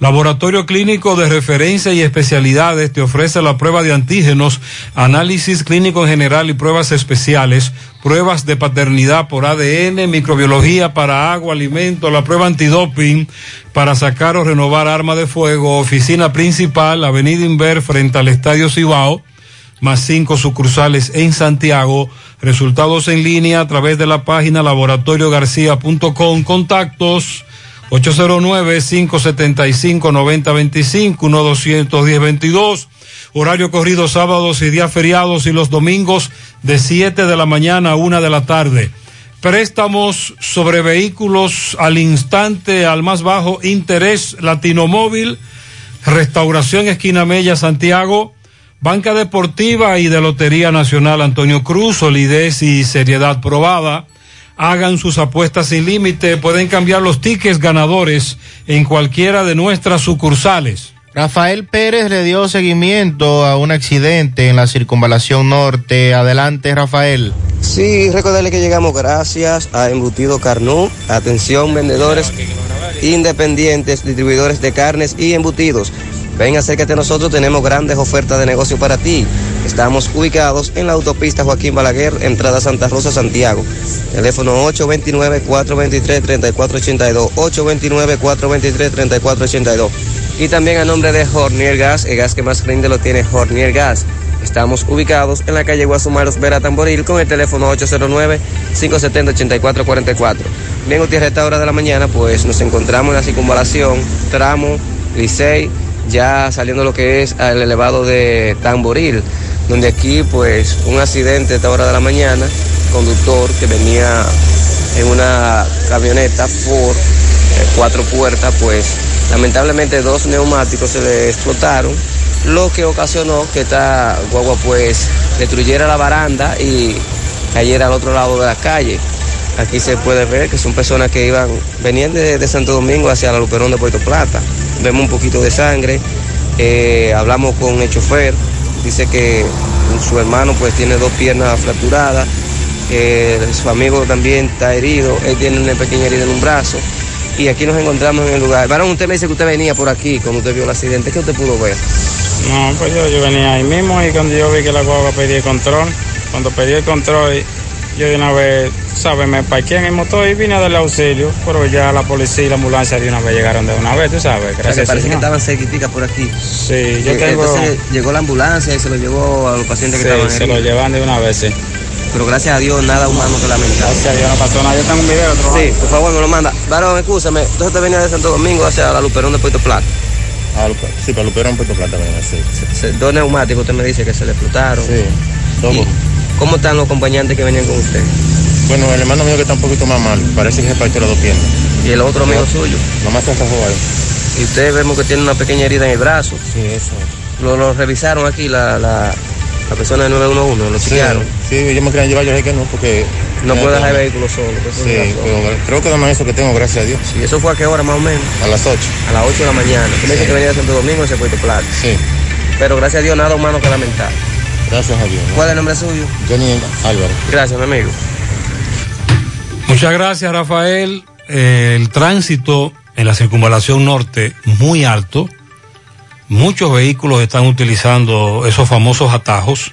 Laboratorio Clínico de Referencia y Especialidades te ofrece la prueba de antígenos, análisis clínico en general y pruebas especiales, pruebas de paternidad por ADN, microbiología para agua, alimento, la prueba antidoping para sacar o renovar arma de fuego, oficina principal, Avenida Inver frente al Estadio Cibao, más cinco sucursales en Santiago, resultados en línea a través de la página laboratoriogarcia.com, contactos 809-575-9025, 1-210-22. Horario corrido sábados y días feriados y los domingos de 7 de la mañana a 1 de la tarde. Préstamos sobre vehículos al instante, al más bajo interés, Latinomóvil, Restauración Esquina Mella, Santiago, Banca Deportiva y de Lotería Nacional Antonio Cruz, solidez y seriedad probada. Hagan sus apuestas sin límite, pueden cambiar los tickets ganadores en cualquiera de nuestras sucursales. Rafael Pérez le dio seguimiento a un accidente en la circunvalación norte. Adelante, Rafael. Sí, recordarle que llegamos gracias a Embutido Carnú. Atención, vendedores independientes, distribuidores de carnes y embutidos. Ven, acércate a nosotros, tenemos grandes ofertas de negocio para ti. Estamos ubicados en la autopista Joaquín Balaguer, entrada Santa Rosa, Santiago. Teléfono 829-423-3482. 829-423-3482. Y también a nombre de Hornier Gas, el gas que más rinde lo tiene Hornier Gas. Estamos ubicados en la calle Guasumaros Vera Tamboril con el teléfono 809-570-8444. Bien, Gutiérrez, a esta hora de la mañana, pues nos encontramos en la circunvalación, tramo, Licey, ya saliendo lo que es al elevado de Tamboril, donde aquí, pues, un accidente a esta hora de la mañana, conductor que venía en una camioneta Ford cuatro puertas, pues lamentablemente dos neumáticos se le explotaron, lo que ocasionó que esta guagua pues destruyera la baranda y cayera al otro lado de la calle. Aquí se puede ver que son personas que iban, venían de, de Santo Domingo hacia la Luperón de Puerto Plata. Vemos un poquito de sangre, eh, hablamos con el chofer, dice que su hermano pues tiene dos piernas fracturadas, eh, su amigo también está herido, él tiene una pequeña herida en un brazo. Y aquí nos encontramos en el lugar. Varón, usted me dice que usted venía por aquí cuando usted vio el accidente. ¿Qué usted pudo ver? No, pues yo, yo venía ahí mismo y cuando yo vi que la guagua pedía control, cuando pedí el control, yo de una vez, ¿sabes? Me parqué en el motor y vine a darle auxilio, pero ya la policía y la ambulancia de una vez llegaron de una vez, tú sabes, O sea, que gracias parece que Señor. estaban cerquitica por aquí. Sí, yo Eh, tengo... Entonces llegó la ambulancia y se lo llevó a los pacientes que Sí, estaban se lo llevan de una vez, sí. Pero gracias a Dios, nada humano que lamentar. Gracias a Dios no pasó nada. Yo tengo un video, otro Sí, por favor, me lo manda. Varón, escúchame. Entonces usted venía de Santo Domingo hacia la Luperón de Puerto Plata. sí, para Luperón, Puerto Plata, sí. Dos neumáticos, usted me dice que se le explotaron. Sí, dos. ¿Y ¿Cómo están los acompañantes que venían con usted? Bueno, el hermano mío que está un poquito más mal, parece que se partió las dos piernas. ¿Y el otro amigo suyo? Nomás se encajó ahí. Y usted vemos que tiene una pequeña herida en el brazo. Sí, eso. Lo, lo revisaron aquí la, la, la persona de 911, lo Sí, chequearon. sí, yo me quería llevar, yo dije que no, porque... No puede dejar el vehículo solo. Sí, pero creo que nada más eso que tengo, gracias a Dios. ¿Y eso fue a qué hora más o menos? A las 8. A las 8 de la mañana. Usted me Sí. que venía de Santo Domingo hacia Puerto Plata. Sí, Pero gracias a Dios, nada humano que lamentar. Gracias a Dios. ¿no? ¿Cuál es el nombre suyo? Johnny Álvarez. Gracias, mi amigo. Muchas gracias, Rafael. Eh, el tránsito en la circunvalación norte muy alto. Muchos vehículos están utilizando esos famosos atajos.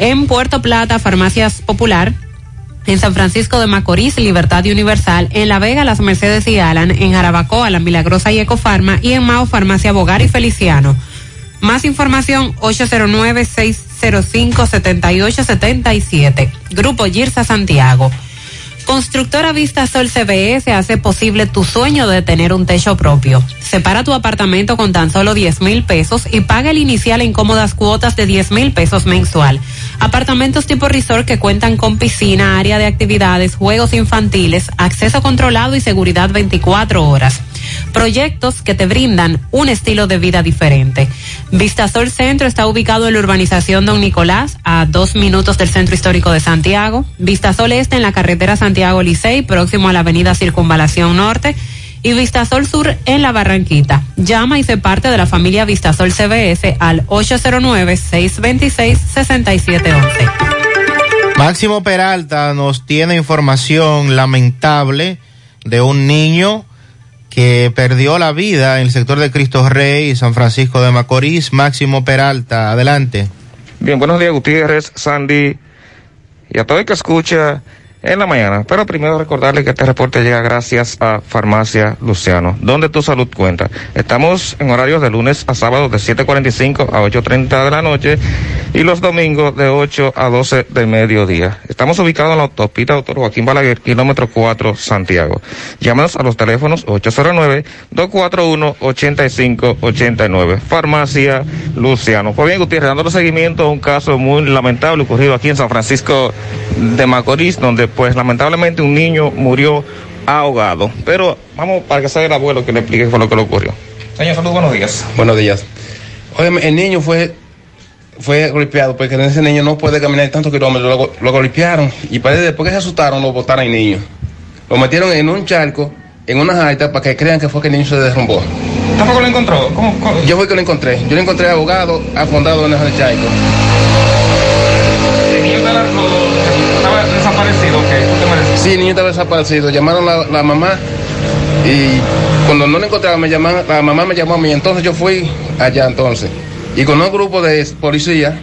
En Puerto Plata, Farmacias Popular. En San Francisco de Macorís, Libertad y Universal. En La Vega, Las Mercedes y Alan. En Jarabacoa, La Milagrosa y Ecofarma. Y en Mao, Farmacia Bogar y Feliciano. Más información 809-605-7877. Grupo Girsa Santiago. Constructora Vista Sol CBS hace posible tu sueño de tener un techo propio. Separa tu apartamento con tan solo 10 mil pesos y paga el inicial en cómodas cuotas de 10 mil pesos mensual. Apartamentos tipo resort que cuentan con piscina, área de actividades, juegos infantiles, acceso controlado y seguridad 24 horas. Proyectos que te brindan un estilo de vida diferente. Vistasol Centro está ubicado en la urbanización Don Nicolás, a dos minutos del Centro Histórico de Santiago. Vistasol Este en la carretera Santiago Licey, próximo a la avenida Circunvalación Norte. Y Vistasol Sur en la Barranquita. Llama y sé parte de la familia Vistasol CBS al 809-626-6711. Máximo Peralta nos tiene información lamentable de un niño que perdió la vida en el sector de Cristo Rey y San Francisco de Macorís. Máximo Peralta, adelante. Bien, buenos días Gutiérrez, Sandy y a todo el que escucha en la mañana. Pero primero recordarle que este reporte llega gracias a Farmacia Luciano, donde tu salud cuenta. Estamos en horarios de lunes a sábado de 7.45 a 8.30 de la noche y los domingos de 8 a 12 del mediodía. Estamos ubicados en la autopista Doctor Joaquín Balaguer, kilómetro 4, Santiago. Llámanos a los teléfonos 809-241-8589. Farmacia Luciano. Pues bien, Gutiérrez, dando seguimiento a un caso muy lamentable ocurrido aquí en San Francisco de Macorís, donde pues lamentablemente un niño murió ahogado. Pero vamos para que sea el abuelo que le explique qué fue lo que le ocurrió. Señor, salud, buenos días. Buenos días. Oye, el niño fue fue golpeado porque ese niño no puede caminar tantos kilómetros. Lo, lo golpearon y parece después que se asustaron lo botaron al niño. Lo metieron en un charco, en una jaita, para que crean que fue que el niño se derrumbó. ¿Tampoco lo encontró? ¿Cómo, cómo? Yo fui que lo encontré. Yo lo encontré ahogado, afondado en el charco. ¿El niño desaparecido? Sí, el niño estaba desaparecido. Llamaron la, la mamá y cuando no lo encontraba, me llamaban, la mamá me llamó a mí. Entonces yo fui allá entonces. Y con un grupo de policía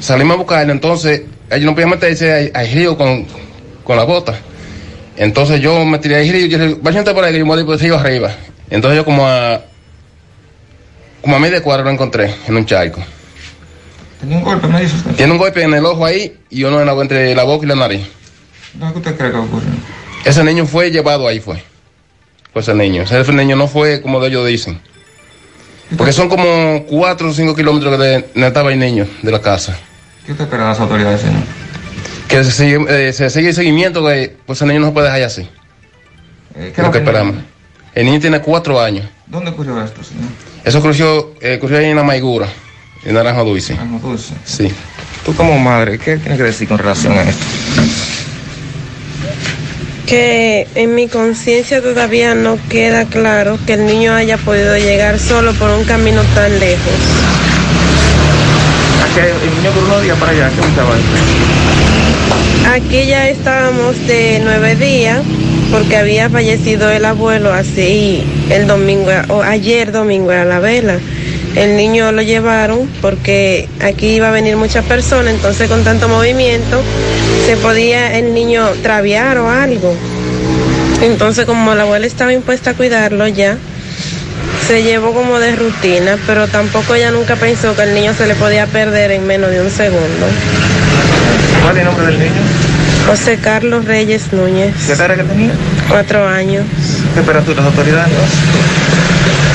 salimos a buscarlo. Entonces ellos no podían meterse al río con, con la bota. Entonces yo me tiré al río y dije, vayan por ahí que yo me voy por el río arriba. Entonces yo como a como a media cuadra lo encontré en un charco. ¿Tenía un golpe, me dice usted? Tiene un golpe en el ojo ahí y uno en la, entre la boca y la nariz. ¿No qué usted cree que ocurrió? Ese niño fue llevado ahí, fue. Fue ese niño. Ese niño no fue como ellos dicen. Porque son como 4 o 5 kilómetros de donde estaba el niño de la casa. ¿Qué usted espera de las autoridades, señor? Que se sigue, eh, se sigue el seguimiento de, pues el niño no se puede dejar así. Eh, Es lo que esperamos. El niño tiene 4 años. ¿Dónde ocurrió esto, señor? Eso ocurrió, eh, ocurrió ahí en la Maigura, en Naranja Dulce. Naranja Dulce. Sí. Tú como madre, ¿qué tienes que decir con relación a esto? que en mi conciencia todavía no queda claro que el niño haya podido llegar solo por un camino tan lejos. Aquí hay- el niño por unos días para allá, ¿qué estaba? Aquí ya estábamos de nueve días porque había fallecido el abuelo así el domingo, o ayer domingo era la vela. El niño lo llevaron porque aquí iba a venir muchas personas, entonces con tanto movimiento se podía el niño traviar o algo. Entonces como la abuela estaba impuesta a cuidarlo ya, se llevó como de rutina, pero tampoco ella nunca pensó que el niño se le podía perder en menos de un segundo. ¿Cuál es el nombre del niño? José Carlos Reyes Núñez. ¿Qué edad que tenía? Cuatro años. ¿Qué esperas tú de las autoridades?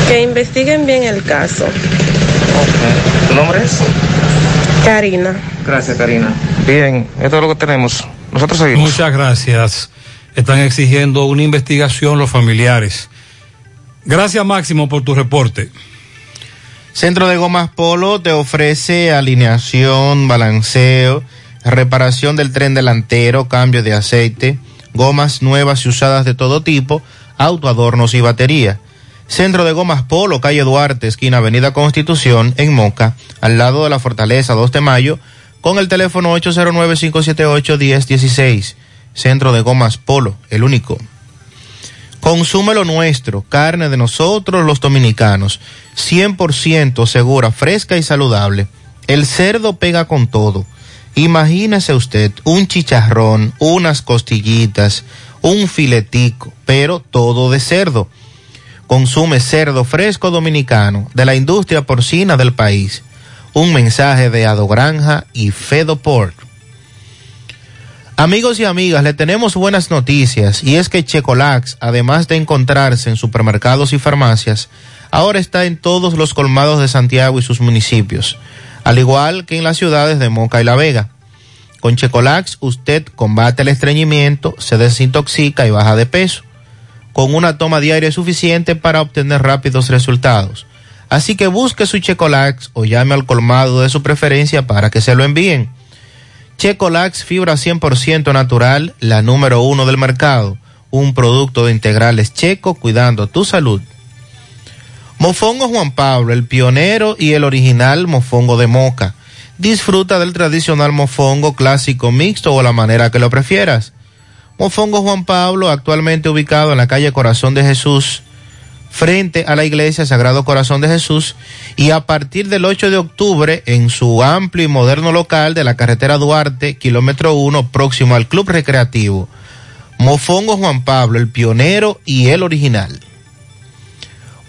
Que investiguen bien el caso. ¿Tu nombre es? Karina. Gracias, Karina. Bien, esto es lo que tenemos. Nosotros seguimos. Muchas gracias. Están exigiendo una investigación los familiares. Gracias, Máximo, por tu reporte. Centro de Gomas Polo te ofrece alineación, balanceo, reparación del tren delantero, cambio de aceite, gomas nuevas y usadas de todo tipo, autoadornos y batería. Centro de Gomas Polo, calle Duarte, esquina Avenida Constitución, en Moca, al lado de la Fortaleza 2 de Mayo, con el teléfono 809-578-1016. Centro de Gomas Polo, el único. Consume lo nuestro, carne de nosotros los dominicanos, 100% segura, fresca y saludable. El cerdo pega con todo. Imagínese usted un chicharrón, unas costillitas, un filetico, pero todo de cerdo. Consume cerdo fresco dominicano de la industria porcina del país. Un mensaje de Ado Granja y Fedo Pork. Amigos y amigas, le tenemos buenas noticias y es que Checolax, además de encontrarse en supermercados y farmacias, ahora está en todos los colmados de Santiago y sus municipios, al igual que en las ciudades de Moca y La Vega. Con Checolax usted combate el estreñimiento, se desintoxica y baja de peso, con una toma diaria suficiente para obtener rápidos resultados. Así que busque su Checolax o llame al colmado de su preferencia para que se lo envíen. Checolax fibra 100% natural, la número uno del mercado. Un producto de integrales checo cuidando tu salud. Mofongo Juan Pablo, el pionero y el original mofongo de moca. Disfruta del tradicional mofongo clásico mixto o la manera que lo prefieras. Mofongo Juan Pablo, actualmente ubicado en la calle Corazón de Jesús, frente a la iglesia Sagrado Corazón de Jesús y a partir del 8 de octubre en su amplio y moderno local de la carretera Duarte, kilómetro 1, próximo al Club Recreativo. Mofongo Juan Pablo, el pionero y el original.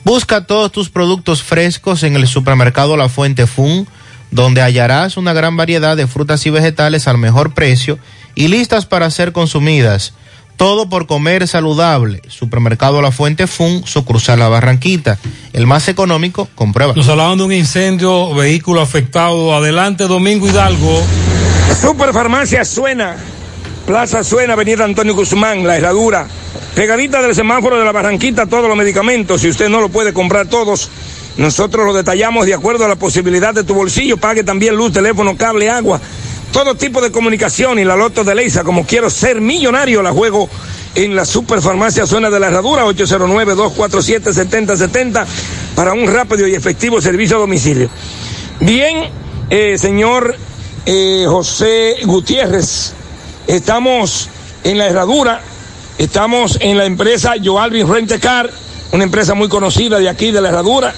Busca todos tus productos frescos en el supermercado La Fuente Fun, donde hallarás una gran variedad de frutas y vegetales al mejor precio y listas para ser consumidas. Todo por comer saludable. Supermercado La Fuente Fun, sucursal La Barranquita. El más económico, comprueba. Nos hablaban de un incendio, vehículo afectado. Adelante, Domingo Hidalgo. Superfarmacia Suena. Plaza Suena, Avenida Antonio Guzmán, La Herradura. Pegadita del semáforo de la Barranquita, todos los medicamentos. Si usted no lo puede comprar todos, nosotros lo detallamos de acuerdo a la posibilidad de tu bolsillo. Pague también luz, teléfono, cable, agua. Todo tipo de comunicación y la loto de Leisa, como quiero ser millonario, la juego en la Superfarmacia Zona de la Herradura, 809-247-7070, para un rápido y efectivo servicio a domicilio. Bien, eh, señor eh, José Gutiérrez, estamos en la Herradura, estamos en la empresa Joalvin Rentecar, una empresa muy conocida de aquí de la Herradura,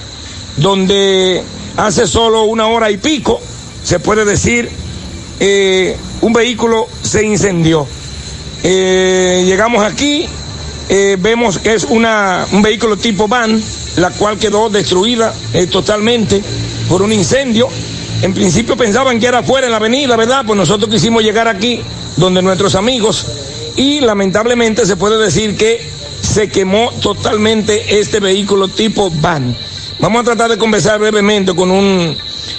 donde hace solo una hora y pico, se puede decir, eh, un vehículo se incendió. Eh, llegamos aquí, eh, vemos que es una, un vehículo tipo van, la cual quedó destruida totalmente por un incendio. En principio pensaban que era afuera en la avenida, ¿verdad? Pues nosotros quisimos llegar aquí, donde nuestros amigos, y lamentablemente se puede decir que se quemó totalmente este vehículo tipo van. Vamos a tratar de conversar brevemente con, un,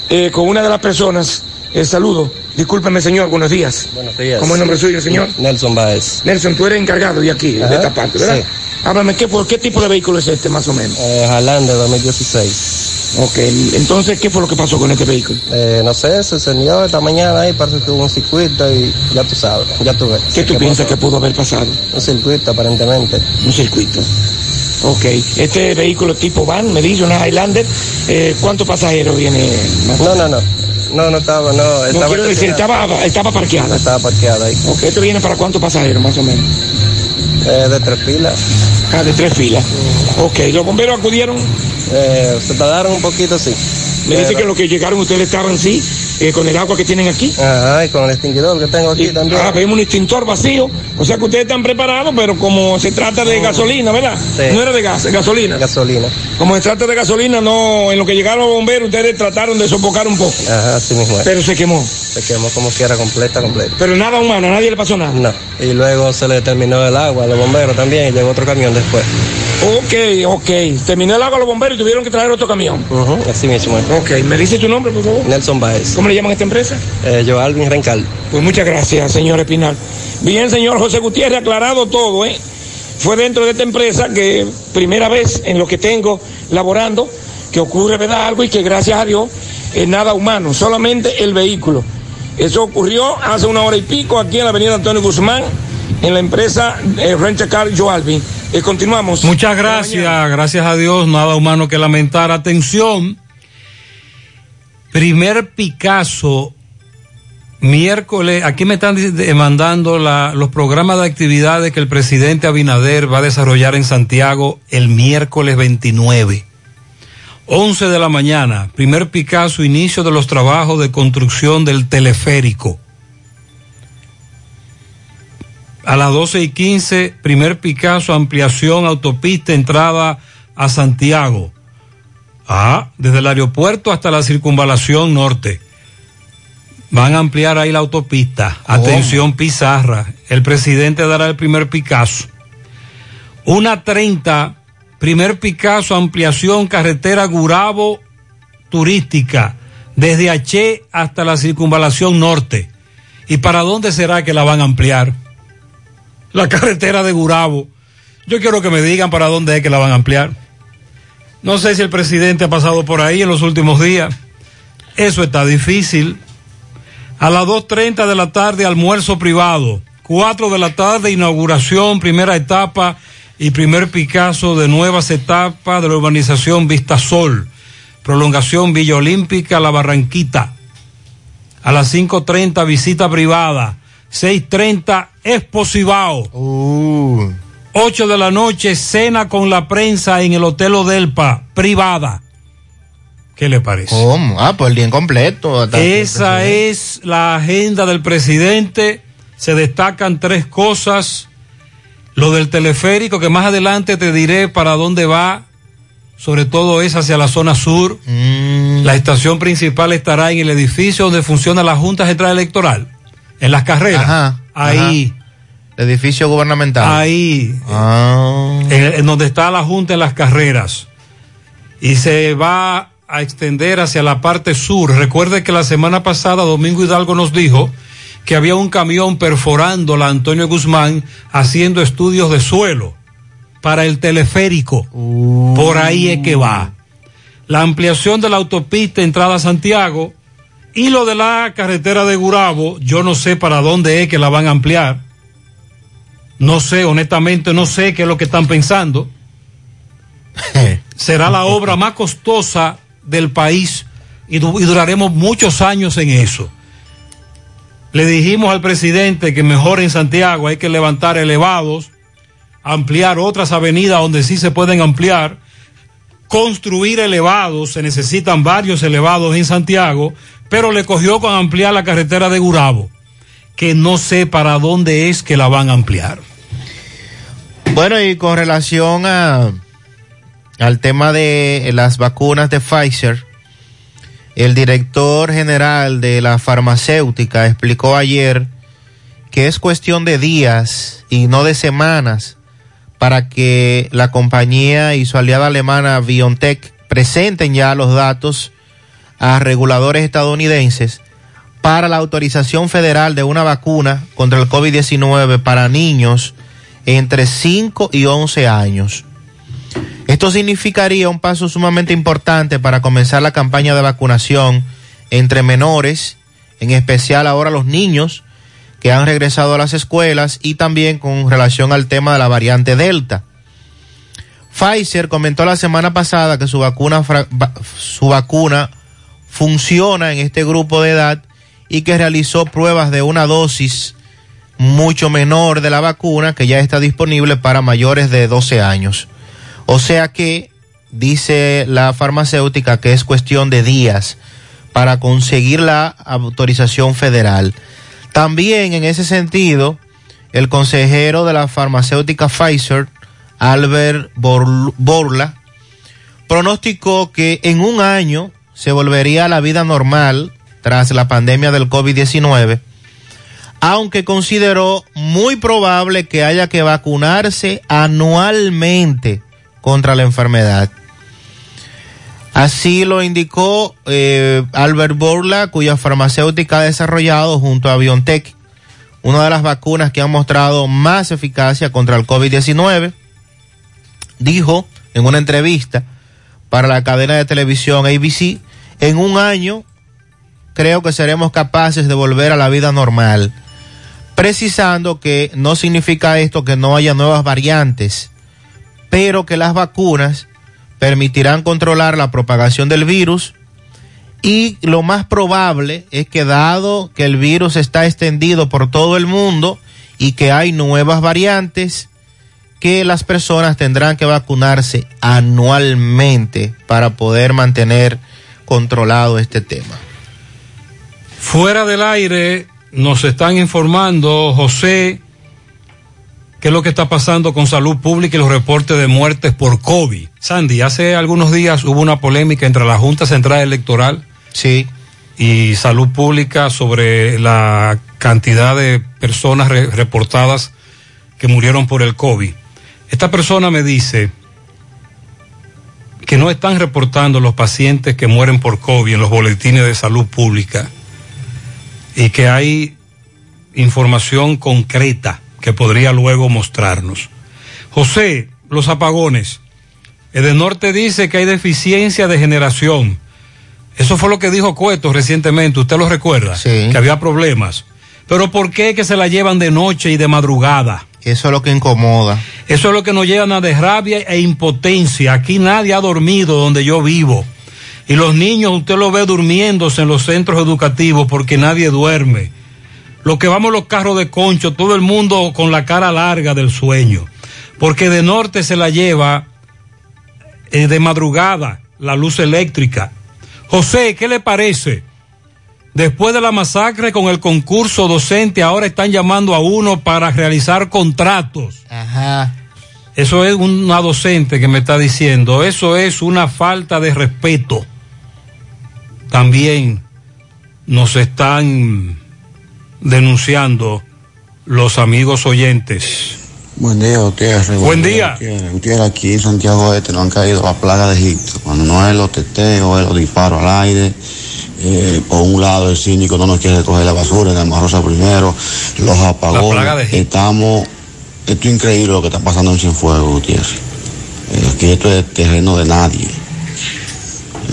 eh, con una de las personas. El saludo. Discúlpeme, señor, buenos días. Buenos días. ¿Cómo es el nombre suyo, señor? Nelson Baez. Nelson, tú eres encargado de aquí, Ajá, de esta parte, ¿verdad? sí. Háblame, ¿qué, por qué tipo de vehículo es este, más o menos? Eh, Highlander 2016. Ok, entonces, ¿qué fue lo que pasó con este vehículo? Eh, no sé, se encendió esta mañana ahí, parece que hubo un circuito y ya tú sabes, ya tú ves. ¿Qué tú piensas que pudo haber pasado? Un circuito aparentemente. Un circuito. Ok, este vehículo tipo van, me dice, una Highlander, eh, ¿cuántos pasajeros viene? No, no, no. No, no estaba, no. Estaba quiero decir, estacionado. estaba, estaba parqueada. Estaba parqueada ahí. Ok, ¿esto viene para cuántos pasajeros, más o menos? Eh, de tres pilas. Ah, de tres filas. Ok, ¿los bomberos acudieron? Eh, se tardaron un poquito, sí. Me dice que los que llegaron ustedes estaban, sí, eh, con el agua que tienen aquí. Ajá, y con el extinguidor que tengo aquí también. Ah, vemos un extintor vacío. O sea que ustedes están preparados, pero como se trata de gasolina, ¿verdad? Sí. No era de gas, gasolina. Gasolina. Como se trata de gasolina, no, en lo que llegaron los bomberos, ustedes trataron de sofocar un poco. Ajá, así mismo es. Pero se quemó. Se quemó como quiera, completa, completa. Pero nada humano, a nadie le pasó nada. No. Y luego se le terminó el agua a los bomberos también y llegó otro camión después. Ok, ok. Terminó el agua los bomberos y tuvieron que traer otro camión. Ujú, así mismo. Ok, ¿me dice tu nombre, por favor? Nelson Baez. ¿Cómo le llaman a esta empresa? Eh, yo, Alvin Rencal. Pues muchas gracias, señor Espinal. Bien, señor José Gutiérrez, aclarado todo, ¿eh? Fue dentro de esta empresa que primera vez en lo que tengo laborando, que ocurre, ¿verdad? Algo y que gracias a Dios es nada humano, solamente el vehículo. Eso ocurrió hace una hora y pico aquí en la avenida Antonio Guzmán, en la empresa eh, Rent Car Joalvin. Eh, continuamos. Muchas gracias, gracias a Dios, nada humano que lamentar. Atención, primer Picasso, miércoles, aquí me están mandando la- los programas de actividades que el presidente Abinader va a desarrollar en Santiago el miércoles 29. 11 de la mañana, primer Picasso, inicio de los trabajos de construcción del teleférico. A las 12 y 15, primer Picasso, ampliación, autopista, entrada a Santiago. Ah, desde el aeropuerto hasta la circunvalación norte. Van a ampliar ahí la autopista. Atención, Pizarra. El presidente dará el primer Picasso. Una 30, primer Picasso, ampliación, carretera Gurabo turística, desde H hasta la circunvalación norte. ¿Y para dónde será que la van a ampliar? La carretera de Gurabo. Yo quiero que me digan para dónde es que la van a ampliar. No sé si el presidente ha pasado por ahí en los últimos días. Eso está difícil. A las 2.30 de la tarde, almuerzo privado. 4 de la tarde, inauguración, primera etapa y primer Picasso de nuevas etapas de la urbanización Vistasol. Prolongación Villa Olímpica, La Barranquita. A las 5.30, visita privada. 6.30, Expo Cibao. 8 de la noche, cena con la prensa en el Hotel Odelpa, privada. ¿Qué le parece? ¿Cómo? Ah, pues el día incompleto. Hasta- Esa es la agenda del presidente. Se destacan tres cosas. Lo del teleférico, que más adelante te diré para dónde va. Sobre todo es hacia la zona sur. Mm. La estación principal estará en el edificio donde funciona la Junta Central Electoral. En las carreras. Ajá, Ahí. El edificio gubernamental. Ahí. Ah. En, en donde está la Junta en las carreras. Y se va a extender hacia la parte sur. Recuerde que la semana pasada Domingo Hidalgo nos dijo que había un camión perforando la Antonio Guzmán haciendo estudios de suelo para el teleférico. Por ahí es que va. La ampliación de la autopista entrada a Santiago y lo de la carretera de Gurabo, yo no sé para dónde es que la van a ampliar. No sé, honestamente, no sé qué es lo que están pensando. [LAUGHS] Será la obra más costosa del país y, du- y duraremos muchos años en eso. Le dijimos al presidente que mejor en Santiago hay que levantar elevados, ampliar otras avenidas donde sí se pueden ampliar, construir elevados, se necesitan varios elevados en Santiago, pero le cogió con ampliar la carretera de Gurabo, que no sé para dónde es que la van a ampliar. Bueno, y con relación a, al tema de las vacunas de Pfizer, el director general de la farmacéutica explicó ayer que es cuestión de días y no de semanas para que la compañía y su aliada alemana BioNTech presenten ya los datos a reguladores estadounidenses para la autorización federal de una vacuna contra el COVID-19 para niños entre 5 y 11 años. Esto significaría un paso sumamente importante para comenzar la campaña de vacunación entre menores, en especial ahora los niños que han regresado a las escuelas y también con relación al tema de la variante Delta. Pfizer comentó la semana pasada que su vacuna, su vacuna funciona en este grupo de edad y que realizó pruebas de una dosis mucho menor de la vacuna que ya está disponible para mayores de 12 años. O sea que dice la farmacéutica que es cuestión de días para conseguir la autorización federal. También en ese sentido, el consejero de la farmacéutica Pfizer, Albert Borl- Borla, pronosticó que en un año se volvería a la vida normal tras la pandemia del COVID-19, aunque consideró muy probable que haya que vacunarse anualmente contra la enfermedad. Así lo indicó eh, Albert Borla, cuya farmacéutica ha desarrollado junto a BioNTech una de las vacunas que han mostrado más eficacia contra el COVID-19. Dijo en una entrevista para la cadena de televisión ABC, en un año creo que seremos capaces de volver a la vida normal, precisando que no significa esto que no haya nuevas variantes, pero que las vacunas permitirán controlar la propagación del virus y lo más probable es que dado que el virus está extendido por todo el mundo y que hay nuevas variantes, que las personas tendrán que vacunarse anualmente para poder mantener controlado este tema. Fuera del aire nos están informando, José, qué es lo que está pasando con salud pública y los reportes de muertes por COVID. Sandy, hace algunos días hubo una polémica entre la Junta Central Electoral sí. y salud pública sobre la cantidad de personas re- reportadas que murieron por el COVID. Esta persona me dice que no están reportando los pacientes que mueren por COVID en los boletines de salud pública y que hay información concreta que podría luego mostrarnos. José, los apagones. Edenorte dice que hay deficiencia de generación. Eso fue lo que dijo Cueto recientemente, ¿usted lo recuerda? Sí. Que había problemas. Pero ¿por qué que se la llevan de noche y de madrugada? Eso es lo que incomoda. Eso es lo que nos llena de rabia e impotencia. Aquí nadie ha dormido donde yo vivo. Y los niños usted los ve durmiéndose en los centros educativos porque nadie duerme. Lo que vamos los carros de concho, todo el mundo con la cara larga del sueño. porque de norte se la lleva eh, de madrugada la luz eléctrica. José, ¿qué le parece? Después de la masacre con el concurso docente, ahora están llamando a uno para realizar contratos. Ajá. Eso es una docente que me está diciendo. Eso es una falta de respeto. También nos están denunciando los amigos oyentes. Buen día, Gutiérrez. Buen día. Gutiérrez. Gutiérrez, aquí en Santiago Este no han caído la plaga de Egipto. Cuando no es los teteos, es los disparos al aire. Eh, por un lado, el síndico no nos quiere recoger la basura, en Rosa primero. Los apagones. de. Estamos. Esto es increíble lo que está pasando en Cienfuegos, Gutiérrez. Eh, aquí esto es terreno de nadie.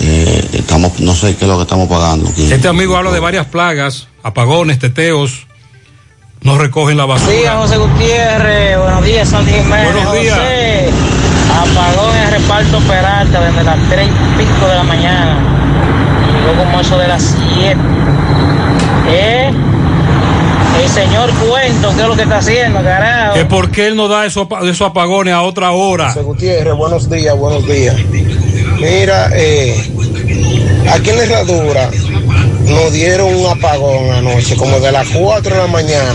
Eh, estamos, no sé qué es lo que estamos pagando. aquí. Este amigo habla de varias plagas, apagones, teteos, no recogen la basura. José Gutiérrez. Buenos días, Sandy Jiménez. Buenos días. José, apagón en reparto Peralta desde las 3 y pico de la mañana. Y luego como eso de las 7. ¿Eh? El señor Cuento, ¿qué es lo que está haciendo, carajo? Que por qué él no da esos, esos apagones a otra hora. José Gutiérrez, buenos días, buenos días. Mira, eh, aquí en la herradura nos dieron un apagón anoche, como de las 4 de la mañana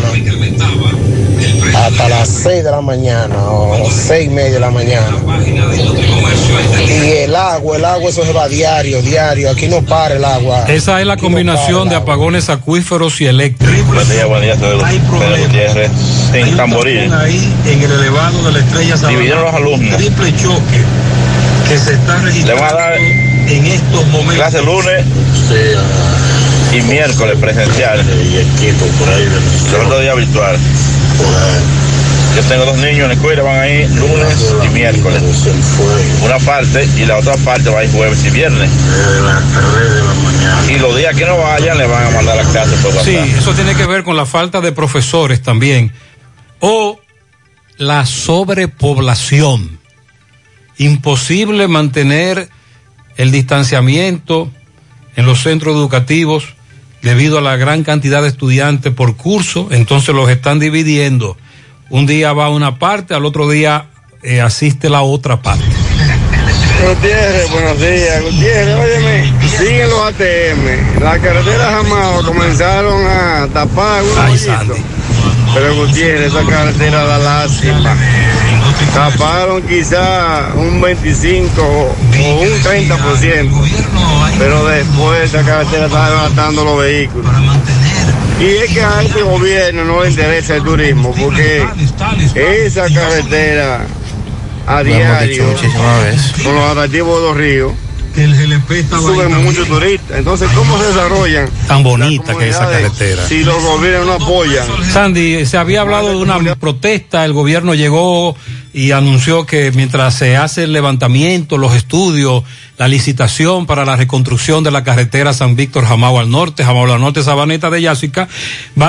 hasta las 6 de la mañana o 6 y media de la mañana. Y el agua, el agua eso se va diario, diario, aquí no para el agua. Esa es la Aquí no combinación para de apagones acuíferos y eléctricos. Buen día, buen día, soy Pedro Gutiérrez, en Tamboril. ahí en el elevado de la estrella Dividieron los alumnos. Triple choque que se está Le registrando van a dar en estos momentos. clase lunes y miércoles presencial. El otro día virtual. Yo tengo dos niños en la escuela, van a ir lunes y miércoles. Una parte y la otra parte va a ir jueves y viernes. Y los días que no vayan le van a mandar las clases por WhatsApp. Sí, eso tiene que ver con la falta de profesores también. O la sobrepoblación. Imposible mantener el distanciamiento en los centros educativos debido a la gran cantidad de estudiantes por curso, entonces los están dividiendo. Un día va una parte, al otro día eh, asiste la otra parte. Gutiérrez, buenos días. Gutiérrez, óyeme, siguen los ATM. Las carreteras jamás comenzaron a tapar un hoyito. Pero Gutiérrez, esa carretera da lástima. Taparon quizá un 25 o un 30%. Pero después esa carretera está levantando los vehículos. Y es que a este gobierno no le interesa el turismo, porque esa carretera a diario, con los atractivos de los ríos, Que el GLP estaba suben muchos turistas. Entonces, ¿cómo se desarrollan Tan bonita que es esa carretera. si los gobiernos no apoyan? Sandy, se había hablado de una protesta, el gobierno llegó y anunció que mientras se hace el levantamiento, los estudios, la licitación para la reconstrucción de la carretera San Víctor Jamao al norte, Jamao al norte, Sabaneta de Yásica,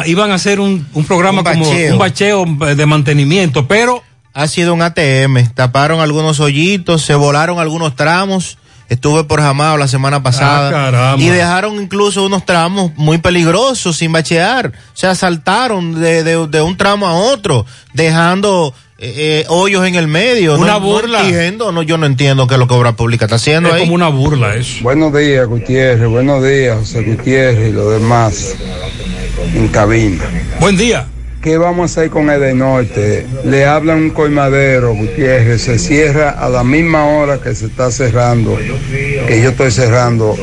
iban a hacer un, un programa Un como un bacheo eh, de mantenimiento, pero Ha sido un ATM. Taparon algunos hoyitos, se volaron algunos tramos. Estuve por Jamao la semana pasada. Ah, y dejaron incluso unos tramos muy peligrosos sin bachear. O sea, saltaron de, de- de un tramo a otro, dejando eh, eh, hoyos en el medio. Una No- burla. No entiendo, no, yo no entiendo qué es lo que Obra Pública está haciendo es ahí. como una burla eso. Buenos días, Gutiérrez. Buenos días, José Gutiérrez y los demás en cabina. Buen día. ¿Qué vamos a hacer con el de norte? Le hablan un colmadero, Gutiérrez, se cierra a la misma hora que se está cerrando, que yo estoy cerrando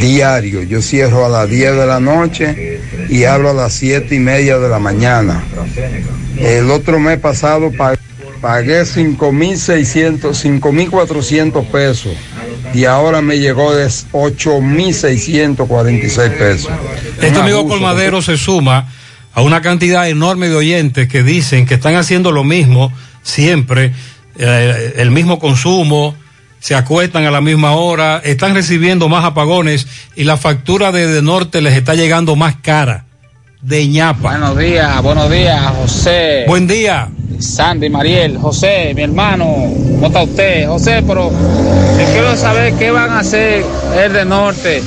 diario. Yo cierro a las 10 de la noche y abro a las 7 y media de la mañana. El otro mes pasado pa- pagué 5.600, 5.400 pesos y ahora me llegó de 8.646 pesos. Este amigo colmadero se suma a una cantidad enorme de oyentes que dicen que están haciendo lo mismo siempre, eh, el mismo consumo, se acuestan a la misma hora, están recibiendo más apagones y la factura de, de norte les está llegando más cara. De ñapa. Buenos días, buenos días, José. Buen día. Sandy, Mariel, José, mi hermano, ¿cómo está usted? José, pero yo quiero saber qué van a hacer el de norte.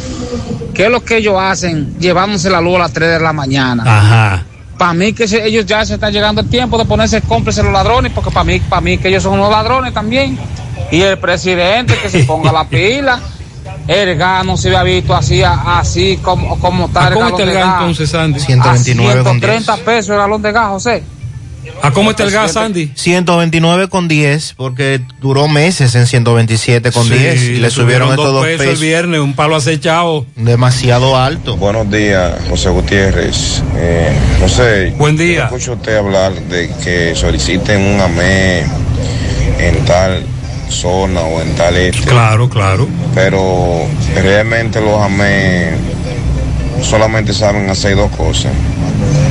¿Qué es lo que ellos hacen llevándose la luz a las 3 de la mañana? Ajá. para mí que se- ellos ya se está llegando el tiempo de ponerse cómplices los ladrones, porque para mí, para mí que ellos son unos ladrones también. Y el presidente que se [LAUGHS] ponga la pila. El gas no se había visto así, así como, como tal. ¿A cómo está el gas gas. entonces, Sandy? A 129 con 10. 130 pesos el galón de gas, José. ¿A cómo está el gas, Sandy? 129 con 10, porque duró meses en 127 con Sí, 10 y le subieron estos dos pesos, pesos. el viernes, un palo acechado. Demasiado alto. Buenos días, José Gutiérrez. Eh, no sé. Buen día. Escucho usted hablar de que soliciten un AME en tal zona o en tal este. Claro, claro. Pero realmente los AME solamente saben hacer dos cosas: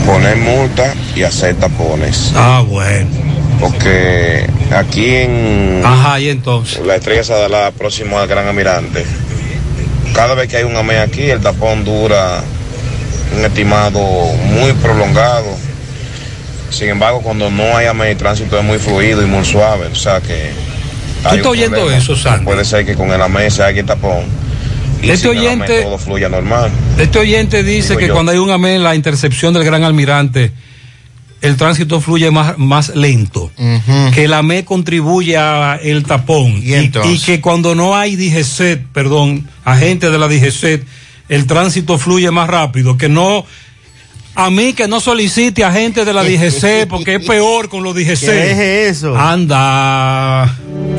poner multa y hacer tapones. Ah, bueno. Porque aquí en Ajá, y entonces. la estrella Sadalá, próximo al Gran Almirante, cada vez que hay un AME aquí, el tapón dura un estimado muy prolongado. Sin embargo, cuando no hay AME, el tránsito es muy fluido y muy suave. O sea que. Hay estás oyendo problema. eso, Sandy? Puede ser que con el AME se haga el tapón. Y Este el AME oyente- todo fluya normal. Este oyente dice Digo que yo. cuando hay un amén en la intercepción del Gran Almirante, el tránsito fluye más, más lento. Que el AME contribuye al tapón. Y, entonces? y que cuando no hay DGCET, perdón, agente de la DGCET, el tránsito fluye más rápido. Que no. A mí que no solicite agente de la [LAUGHS] DGC porque es [LAUGHS] peor con los DGC. ¿Qué deje eso? Anda.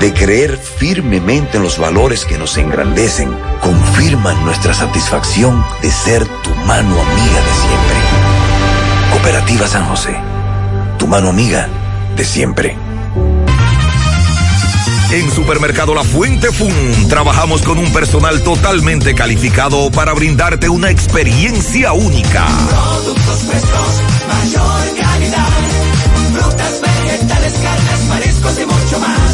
de creer firmemente en los valores que nos engrandecen, confirman nuestra satisfacción de ser tu mano amiga de siempre. Cooperativa San José, tu mano amiga de siempre. En Supermercado La Fuente Fun trabajamos con un personal totalmente calificado para brindarte una experiencia única. Productos frescos, mayor calidad. Frutas, vegetales, carnes, mariscos y mucho más.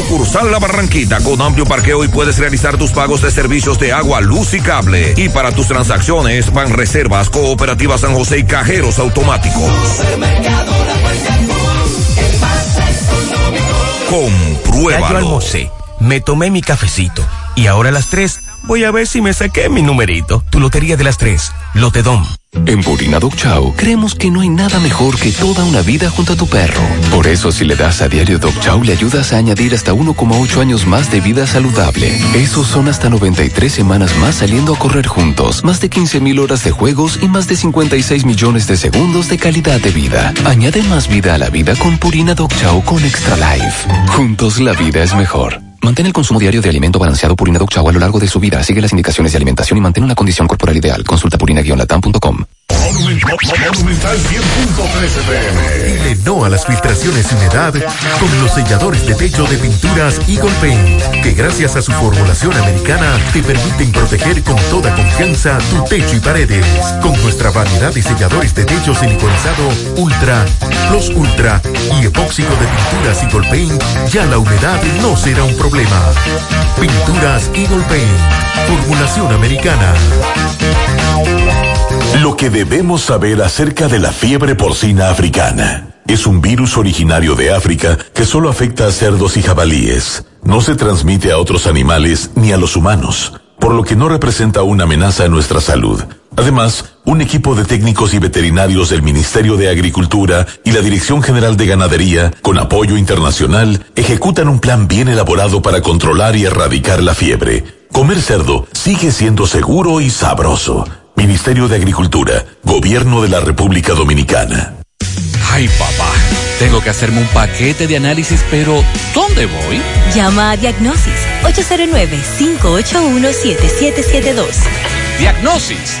Sucursal La Barranquita con amplio parqueo y puedes realizar tus pagos de servicios de agua, luz y cable. Y para tus transacciones van reservas, cooperativas San José y cajeros automáticos. Compruébalo. Yo me tomé mi cafecito y ahora a las 3 voy a ver si me saqué mi numerito. Tu lotería de las 3, Lotedom. En Purina Dog Chow creemos que no hay nada mejor que toda una vida junto a tu perro. Por eso si le das a diario Dog Chow le ayudas a añadir hasta 1,8 años más de vida saludable. Esos son hasta 93 semanas más saliendo a correr juntos, más de 15 mil horas de juegos y más de 56 millones de segundos de calidad de vida. Añade más vida a la vida con Purina Dog Chow con Extra Life. Juntos la vida es mejor. Mantén el consumo diario de alimento balanceado Purina Dog Chow a lo largo de su vida. Sigue las indicaciones de alimentación y mantén una condición corporal ideal. Consulta purina-latam.com. Monumental 100.13 pm. Dile no a las filtraciones sin edad con los selladores de techo de pinturas Eagle Paint, que gracias a su formulación americana te permiten proteger con toda confianza tu techo y paredes. Con nuestra variedad de selladores de techo siliconizado Ultra, Plus Ultra y epóxico de pinturas Eagle Paint, ya la humedad no será un problema. Pinturas Eagle Paint, formulación americana. Lo que debemos saber acerca de la fiebre porcina africana. Es un virus originario de África que solo afecta a cerdos y jabalíes. No se transmite a otros animales ni a los humanos, por lo que no representa una amenaza a nuestra salud. Además, un equipo de técnicos y veterinarios del Ministerio de Agricultura y la Dirección General de Ganadería, con apoyo internacional, ejecutan un plan bien elaborado para controlar y erradicar la fiebre. Comer cerdo sigue siendo seguro y sabroso. Ministerio de Agricultura, Gobierno de la República Dominicana. Ay, papá, tengo que hacerme un paquete de análisis, pero ¿dónde voy? Llama a Diagnosis 809-581-7772. Diagnosis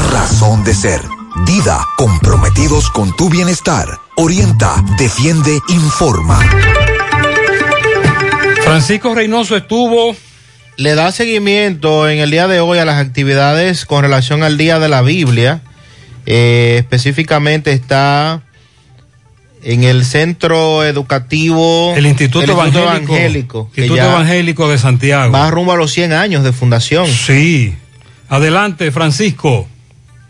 razón de ser. Dida, comprometidos con tu bienestar. Orienta, defiende, informa. Francisco Reynoso estuvo. Le da seguimiento en el día de hoy a las actividades con relación al Día de la Biblia. Eh, específicamente está en el centro educativo. El Instituto, Evangélico, Evangélico, que Instituto Evangélico de Santiago. Va rumbo a los 100 años de fundación. Sí. Adelante, Francisco.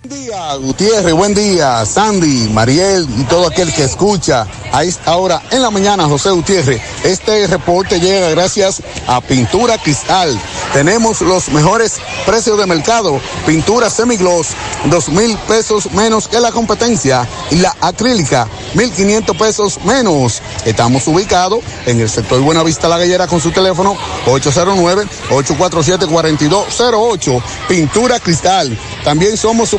Buen día, Gutiérrez, buen día, Sandy, Mariel y todo aquel que escucha a esta hora en la mañana, José Gutiérrez. Este reporte llega gracias a Pintura Cristal. Tenemos los mejores precios de mercado. Pintura semigloss, dos mil pesos menos que la competencia. Y la acrílica, mil quinientos pesos menos. Estamos ubicados en el sector Buenavista La Gallera con su teléfono 809-847-4208. Pintura Cristal. También somos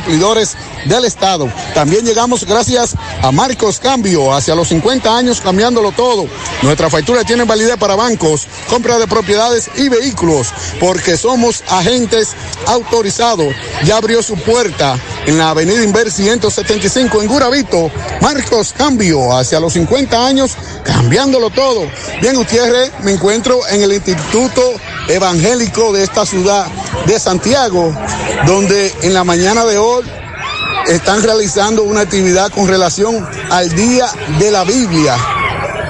del Estado. También llegamos gracias a Marcos Cambio, hacia los 50 años cambiándolo todo. Nuestra factura tiene validez para bancos, compra de propiedades y vehículos, porque somos agentes autorizados. Ya abrió su puerta en la avenida Inver 175 en Guravito. Marcos Cambio, hacia los 50 años, cambiándolo todo. Bien, Gutiérrez, me encuentro en el Instituto Evangélico de esta ciudad de Santiago, donde en la mañana de hoy están realizando una actividad con relación al Día de la Biblia,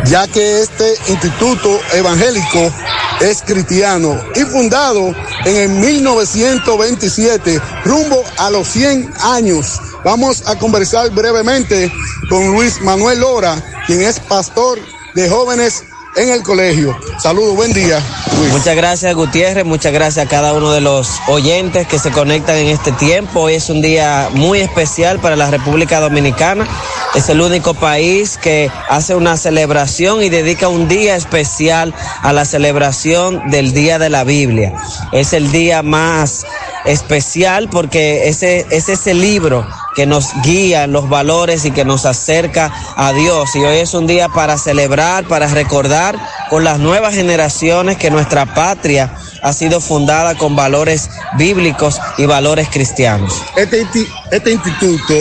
ya que este instituto evangélico es cristiano y fundado en el 1927, rumbo a los 100 años. Vamos a conversar brevemente con Luis Manuel Lora, quien es pastor de jóvenes en el colegio. Saludos, buen día. Muchas gracias Gutiérrez, muchas gracias a cada uno de los oyentes que se conectan en este tiempo. Hoy es un día muy especial para la República Dominicana. Es el único país que hace una celebración y dedica un día especial a la celebración del Día de la Biblia. Es el día más especial porque ese es ese libro que nos guía en los valores y que nos acerca a Dios. Y hoy es un día para celebrar, para recordar con las nuevas generaciones que nuestra patria ha sido fundada con valores bíblicos y valores cristianos. Este, este instituto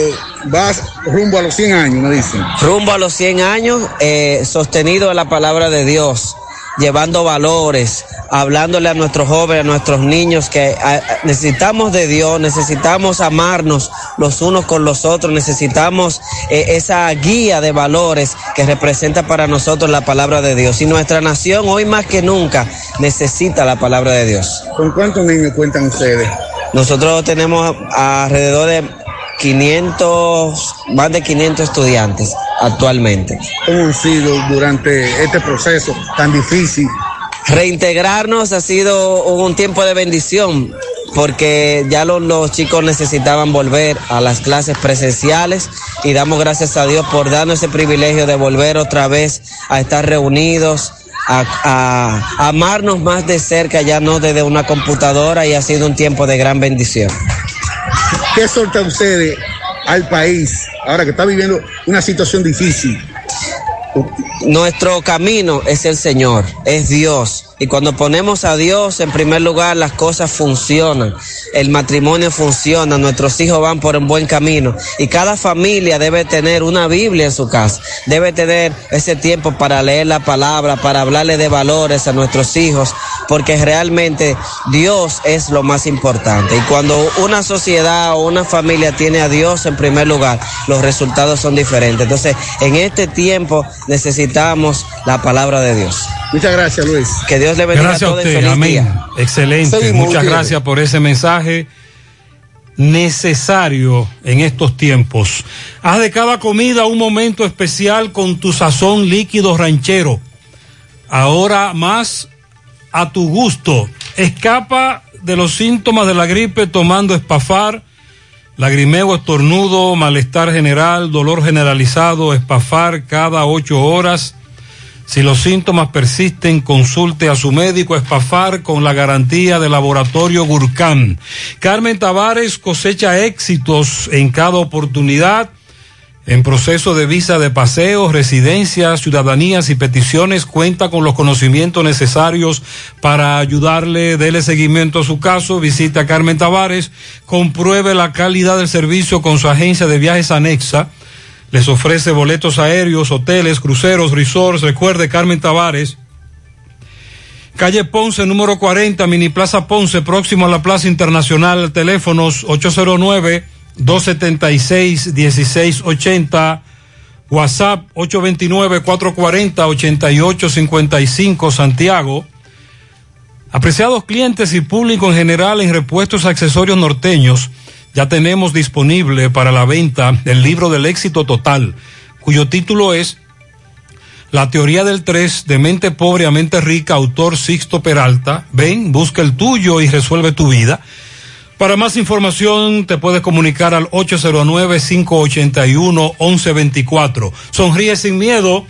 va rumbo a los 100 años, me dicen. Rumbo a los 100 años, eh, sostenido en la palabra de Dios, llevando valores, hablándole a nuestros jóvenes, a nuestros niños que ah, ah, necesitamos de Dios, necesitamos amarnos los unos con los otros, necesitamos eh, esa guía de valores que representa para nosotros la palabra de Dios. Y nuestra nación hoy más que nunca necesita la palabra de Dios. ¿Con cuántos niños cuentan ustedes? Nosotros tenemos alrededor de 500, más de 500 estudiantes actualmente. ¿Cómo han sido durante este proceso tan difícil? Reintegrarnos ha sido un tiempo de bendición porque ya los, los chicos necesitaban volver a las clases presenciales y damos gracias a Dios por darnos ese privilegio de volver otra vez a estar reunidos. A, a- a amarnos más de cerca, ya no desde una computadora, y ha sido un tiempo de gran bendición. ¿Qué solta ustedes al país ahora que está viviendo una situación difícil? Nuestro camino es el Señor, es Dios. Y cuando ponemos a Dios en primer lugar, las cosas funcionan. El matrimonio funciona, nuestros hijos van por un buen camino. Y cada familia debe tener una Biblia en su casa. Debe tener ese tiempo para leer la palabra, para hablarle de valores a nuestros hijos, porque realmente Dios es lo más importante. Y cuando una sociedad o una familia tiene a Dios en primer lugar, los resultados son diferentes. Entonces, en este tiempo necesitamos la palabra de Dios. Muchas gracias, Luis. Que Dios le bendiga Gracias a todos usted, amén. día. Excelente. Seguimos, Muchas gracias por ese mensaje necesario en estos tiempos. Haz de cada comida un momento especial con tu sazón líquido ranchero. Ahora más a tu gusto. Escapa de los síntomas de la gripe tomando espafar, lagrimeo, estornudo, malestar general, dolor generalizado, espafar cada ocho horas. Si los síntomas persisten, consulte a su médico Espafar con la garantía del laboratorio Gurkhan. Carmen Tavares cosecha éxitos en cada oportunidad en proceso de visa de paseo, residencias, ciudadanías y peticiones. Cuenta con los conocimientos necesarios para ayudarle, dele seguimiento a su caso. Visita a Carmen Tavares, compruebe la calidad del servicio con su agencia de viajes anexa. Les ofrece boletos aéreos, hoteles, cruceros, resorts. Recuerde, Carmen Tavares. Calle Ponce, número 40, Mini Plaza Ponce, próximo a la Plaza Internacional. Teléfonos 809-276-1680. WhatsApp 829-440-8855, Santiago. Apreciados clientes y público en general en repuestos accesorios norteños, ya tenemos disponible para la venta el libro del éxito total, cuyo título es La teoría del 3 de mente pobre a mente rica, autor Sixto Peralta. Ven, busca el tuyo y resuelve tu vida. Para más información te puedes comunicar al 809-581-1124. Sonríe sin miedo.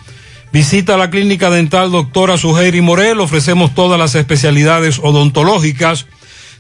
Visita la clínica dental doctora Suheiri Morel. Ofrecemos todas las especialidades odontológicas.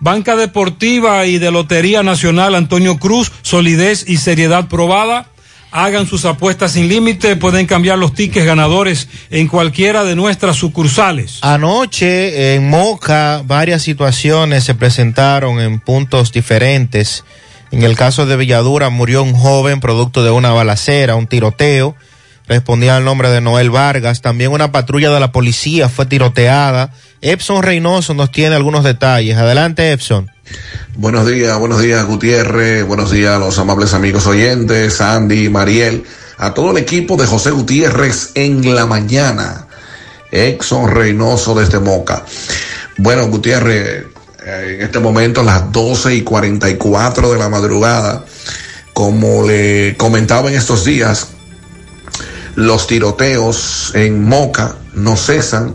Banca Deportiva y de Lotería Nacional Antonio Cruz. Solidez y seriedad probada. Hagan sus apuestas sin límite. Pueden cambiar los tickets ganadores en cualquiera de nuestras sucursales. Anoche en Moca varias situaciones se presentaron en puntos diferentes. En el caso de Villadura murió un joven producto de una balacera, un tiroteo. Respondía al nombre de Noel Vargas. También una patrulla de la policía fue tiroteada. Epson Reynoso nos tiene algunos detalles. Adelante, Epson. Buenos días, buenos días Gutiérrez, buenos días a los amables amigos oyentes, Andy, Mariel, a todo el equipo de José Gutiérrez en la mañana. Exxon Reynoso desde Moca. Bueno, Gutiérrez, eh, en este momento a las 12 y 44 de la madrugada, como le comentaba en estos días, los tiroteos en Moca no cesan.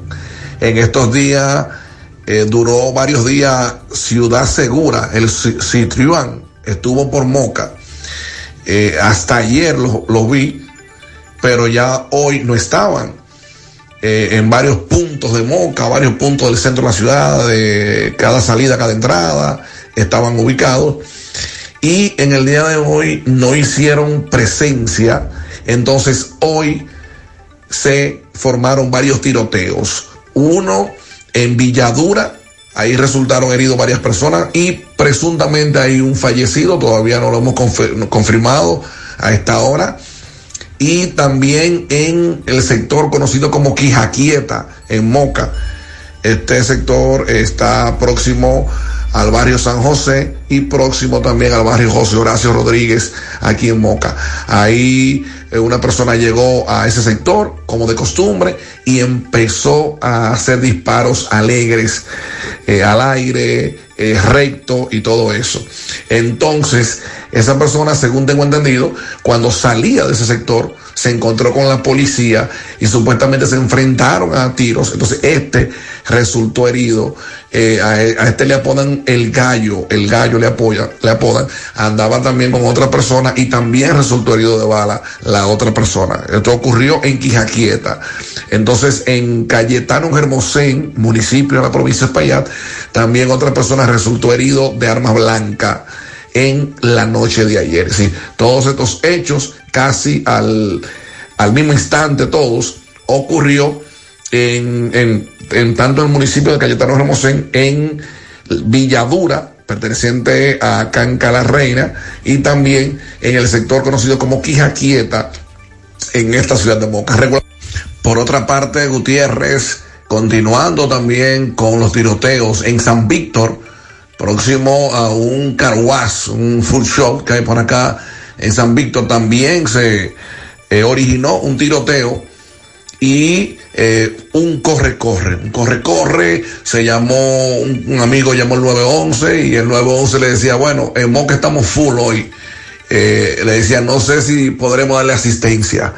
En estos días eh, duró varios días Ciudad Segura, el Ci- Citriuán, estuvo por Moca. Eh, hasta ayer lo, lo vi, pero ya hoy no estaban. Eh, en varios puntos de Moca, varios puntos del centro de la ciudad, de cada salida, cada entrada, estaban ubicados. Y en el día de hoy no hicieron presencia. Entonces hoy se formaron varios tiroteos. Uno en Villadura, ahí resultaron heridos varias personas y presuntamente hay un fallecido, todavía no lo hemos confirmado a esta hora. Y también en el sector conocido como Quijaquieta, en Moca. Este sector está próximo al barrio San José y próximo también al barrio José Horacio Rodríguez aquí en Moca. Ahí eh, una persona llegó a ese sector como de costumbre y empezó a hacer disparos alegres eh, al aire, eh, recto y todo eso. Entonces, esa persona, según tengo entendido, cuando salía de ese sector, se encontró con la policía y supuestamente se enfrentaron a tiros. Entonces este resultó herido. Eh, a, a este le apodan el gallo, el gallo le apoya, le apodan. Andaba también con otra persona y también resultó herido de bala la otra persona. Esto ocurrió en Quijaquieta. Entonces en Cayetano Germosén, municipio de la provincia de Espaillat, también otra persona resultó herido de arma blanca en la noche de ayer. Sí, todos estos hechos, casi al, al mismo instante, todos, ocurrió en, en, en tanto el municipio de Cayetano Hermosén, en Villadura, perteneciente a Canca la Reina, y también en el sector conocido como Quijaquieta, en esta ciudad de Moca. Por otra parte, Gutiérrez, continuando también con los tiroteos en San Víctor, próximo a un carwash, un food shop que hay por acá en San Víctor, también se eh, originó un tiroteo y eh, un corre-corre. Un corre-corre se llamó, un, amigo llamó el 911 y el 911 le decía, bueno, en Moca estamos full hoy. Eh, le decía, no sé si podremos darle asistencia.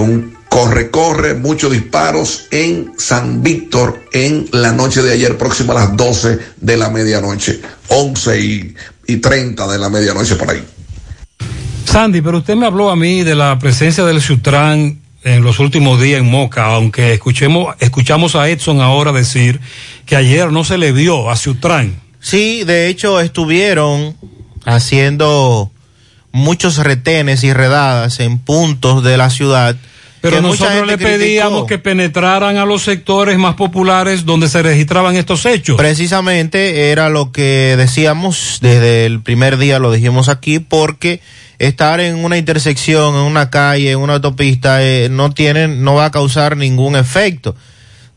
Un corre-corre, muchos disparos en San Víctor en la noche de ayer, próximo a las 12 de la medianoche, 11 y, y 30 de la medianoche por ahí. Sandy, pero usted me habló a mí de la presencia del Sutran en los últimos días en Moca, aunque escuchemos, escuchamos a Edson ahora decir que ayer no se le vio a Sutran. Sí, de hecho estuvieron haciendo muchos retenes y redadas en puntos de la ciudad. Pero nosotros le pedíamos criticó. que penetraran a los sectores más populares donde se registraban estos hechos. Precisamente era lo que decíamos desde el primer día, lo dijimos aquí, porque estar en una intersección, en una calle, en una autopista, eh, no tienen, no va a causar ningún efecto.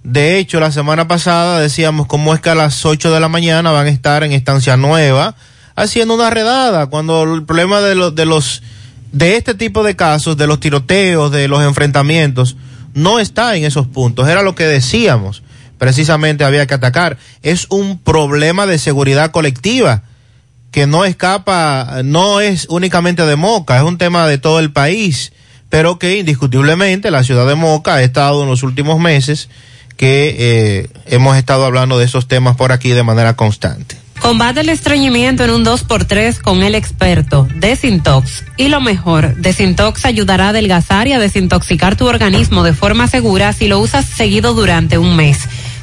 De hecho, la semana pasada decíamos cómo es que a las 8 de la mañana van a estar en Estancia Nueva haciendo una redada, cuando el problema de los, de los, de este tipo de casos, de los tiroteos, de los enfrentamientos, no está en esos puntos. Era lo que decíamos. Precisamente había que atacar. Es un problema de seguridad colectiva que no escapa, no es únicamente de Moca, es un tema de todo el país, pero que indiscutiblemente la ciudad de Moca ha estado en los últimos meses que eh, hemos estado hablando de esos temas por aquí de manera constante. Combate el estreñimiento en un 2x3 con el experto Desintox. Y lo mejor, Desintox ayudará a adelgazar y a desintoxicar tu organismo de forma segura si lo usas seguido durante un mes.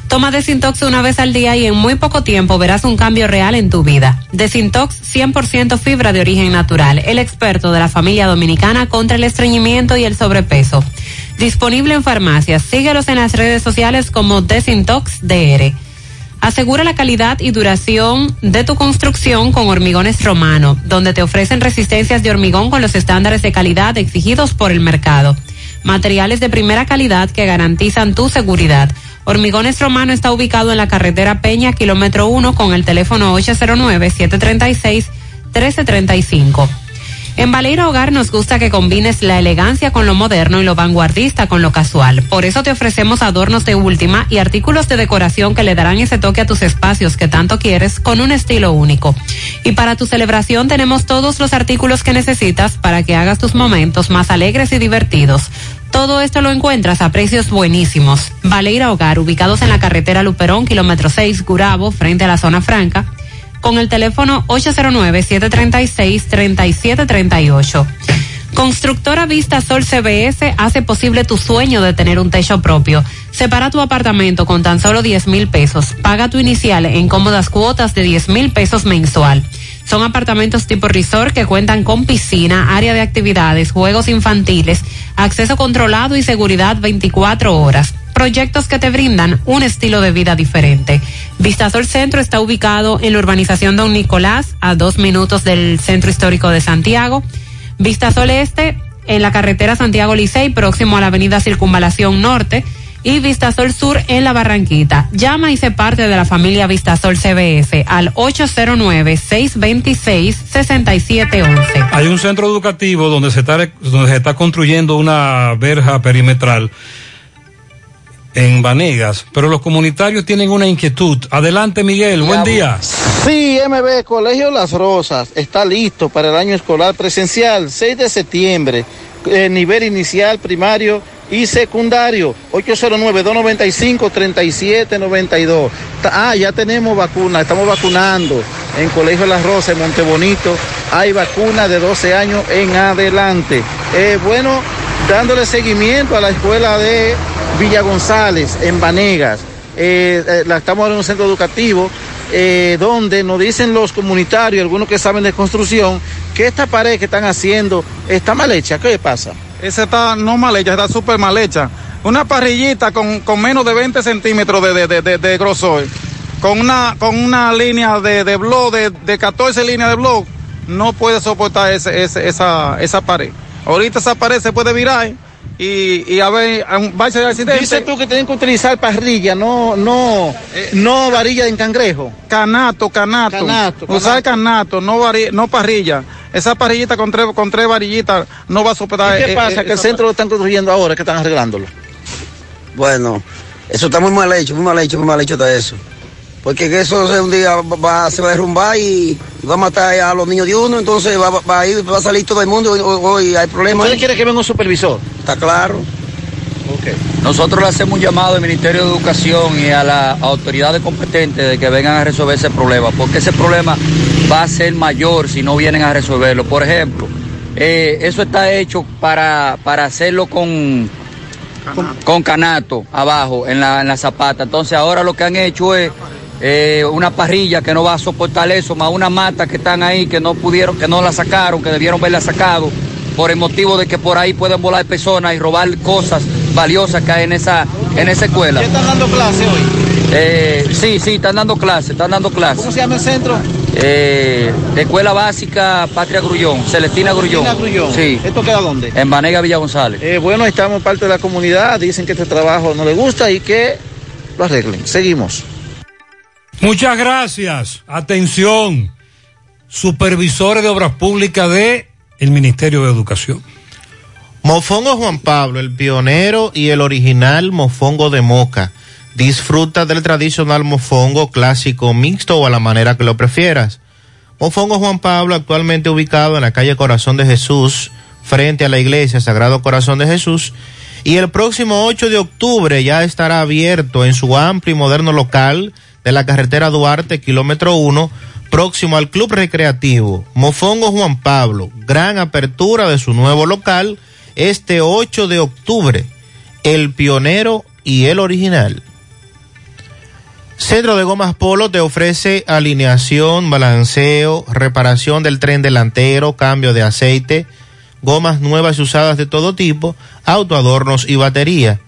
Toma Desintox una vez al día y en muy poco tiempo verás un cambio real en tu vida. Desintox 100% fibra de origen natural, el experto de la familia dominicana contra el estreñimiento y el sobrepeso. Disponible en farmacias. Síguelos en las redes sociales como Desintox DR. Asegura la calidad y duración de tu construcción con Hormigones Romano, donde te ofrecen resistencias de hormigón con los estándares de calidad exigidos por el mercado. Materiales de primera calidad que garantizan tu seguridad. Hormigones Romano está ubicado en la carretera Peña, kilómetro 1, con el teléfono 809-736-1335. En Baleira Hogar nos gusta que combines la elegancia con lo moderno y lo vanguardista con lo casual. Por eso te ofrecemos adornos de última y artículos de decoración que le darán ese toque a tus espacios que tanto quieres con un estilo único. Y para tu celebración tenemos todos los artículos que necesitas para que hagas tus momentos más alegres y divertidos. Todo esto lo encuentras a precios buenísimos. Baleira Hogar, ubicados en la carretera Luperón, kilómetro 6, Gurabo, frente a la zona franca con el teléfono 809-736-3738. Constructora Vista Sol CBS hace posible tu sueño de tener un techo propio. Separa tu apartamento con tan solo 10 mil pesos. Paga tu inicial en cómodas cuotas de 10 mil pesos mensual. Son apartamentos tipo resort que cuentan con piscina, área de actividades, juegos infantiles, acceso controlado y seguridad 24 horas. Proyectos que te brindan un estilo de vida diferente. Vistasol Centro está ubicado en la urbanización Don Nicolás, a dos minutos del Centro Histórico de Santiago. Vistasol Este, en la carretera Santiago Licey, próximo a la avenida Circunvalación Norte. Y Vistasol Sur en la Barranquita. Llama y se parte de la familia Vistasol CBS al 809-626-6711. Hay un centro educativo donde se está, donde se está construyendo una verja perimetral en Vanegas, pero los comunitarios tienen una inquietud. Adelante, Miguel, buen día. Sí, MB Colegio Las Rosas está listo para el año escolar presencial 6 de septiembre. eh, nivel inicial, primario y secundario. 809-295-3792. Ah, ya tenemos vacuna, estamos vacunando en Colegio Las Rosas, en Montebonito. Hay vacuna de 12 años en adelante. Bueno, dándole seguimiento a la escuela de Villa González, en Vanegas. Eh, eh, la estamos en un centro educativo eh, donde nos dicen los comunitarios, algunos que saben de construcción, que esta pared que están haciendo está mal hecha. ¿Qué pasa? Esa está no mal hecha, está súper mal hecha. Una parrillita con, con menos de 20 centímetros de, de, de, de grosor, con una, con una línea de, de blog, de, de 14 líneas de blog, no puede soportar ese, ese, esa, esa pared. Ahorita esa pared se puede virar y, y a ver, va a accidente. Dices tú que tienen que utilizar parrilla, no, no, no varilla de cangrejo. Canato, canato. Canato, Usar canato, no, vari- no parrilla. Esa parrillita con tres, con tres varillitas no va a soportar. ¿Y qué eh, pasa? eh, que el centro lo están construyendo ahora, que están arreglándolo. Bueno, eso está muy mal hecho, muy mal hecho, muy mal hecho está eso. Porque que eso un día va, se va a derrumbar y, y va a matar a los niños de uno, entonces va, va a, ir, va a salir todo el mundo y hoy hay problemas. ¿Usted quiere que venga un supervisor? Está claro. Nosotros le hacemos un llamado al Ministerio de Educación y a las autoridades competentes de que vengan a resolver ese problema, porque ese problema va a ser mayor si no vienen a resolverlo. Por ejemplo, eh, eso está hecho para, para hacerlo con, con, con canato abajo en la, en la zapata. Entonces ahora lo que han hecho es eh, una parrilla que no va a soportar eso, más una mata que están ahí que no pudieron, que no la sacaron, que debieron verla sacado, por el motivo de que por ahí pueden volar personas y robar cosas valiosas que hay en esa, en esa escuela. ¿Ya están dando clase hoy? Eh, sí, sí, están dando clases, están dando clases. ¿Cómo se llama el centro? Eh, Escuela Básica Patria Grullón, Celestina Grullón. Celestina Grullón. Sí. ¿Esto queda dónde? En Vanega Villa González. Eh, bueno, estamos parte de la comunidad, dicen que este trabajo no les gusta y que lo arreglen. Seguimos. Muchas gracias. Atención, supervisores de obras públicas de el Ministerio de Educación. Mofongo Juan Pablo, el pionero y el original mofongo de moca. Disfruta del tradicional mofongo clásico mixto o a la manera que lo prefieras. Mofongo Juan Pablo, actualmente ubicado en la calle Corazón de Jesús, frente a la iglesia Sagrado Corazón de Jesús. Y el próximo 8 de octubre ya estará abierto en su amplio y moderno local de la carretera Duarte, kilómetro 1, próximo al Club Recreativo. Mofongo Juan Pablo, gran apertura de su nuevo local este 8 de octubre. El pionero y el original. Centro de Gomas Polo te ofrece alineación, balanceo, reparación del tren delantero, cambio de aceite, gomas nuevas y usadas de todo tipo, autoadornos y batería.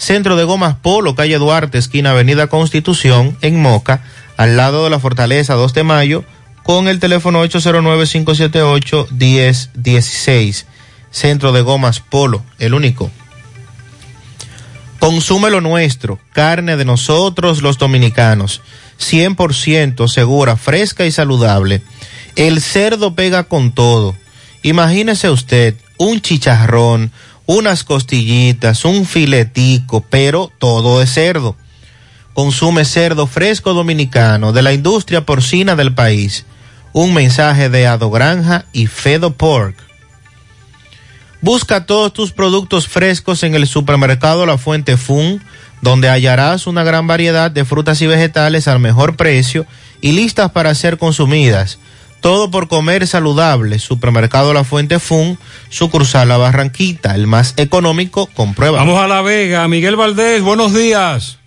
Centro de Gomas Polo, calle Duarte, esquina Avenida Constitución, en Moca, al lado de la Fortaleza 2 de Mayo, con el teléfono 809-578-1016. Centro de Gomas Polo, el único. Consume lo nuestro, carne de nosotros los dominicanos, 100% segura, fresca y saludable. El cerdo pega con todo. Imagínese usted un chicharrón, unas costillitas, un filetico, pero todo es cerdo. Consume cerdo fresco dominicano de la industria porcina del país. Un mensaje de Ado Granja y Fedo Pork. Busca todos tus productos frescos en el supermercado La Fuente Fun, donde hallarás una gran variedad de frutas y vegetales al mejor precio y listas para ser consumidas. Todo por comer saludable. Supermercado La Fuente Fun, sucursal La Barranquita, el más económico, comprueba. Vamos a La Vega. Miguel Valdés, buenos días.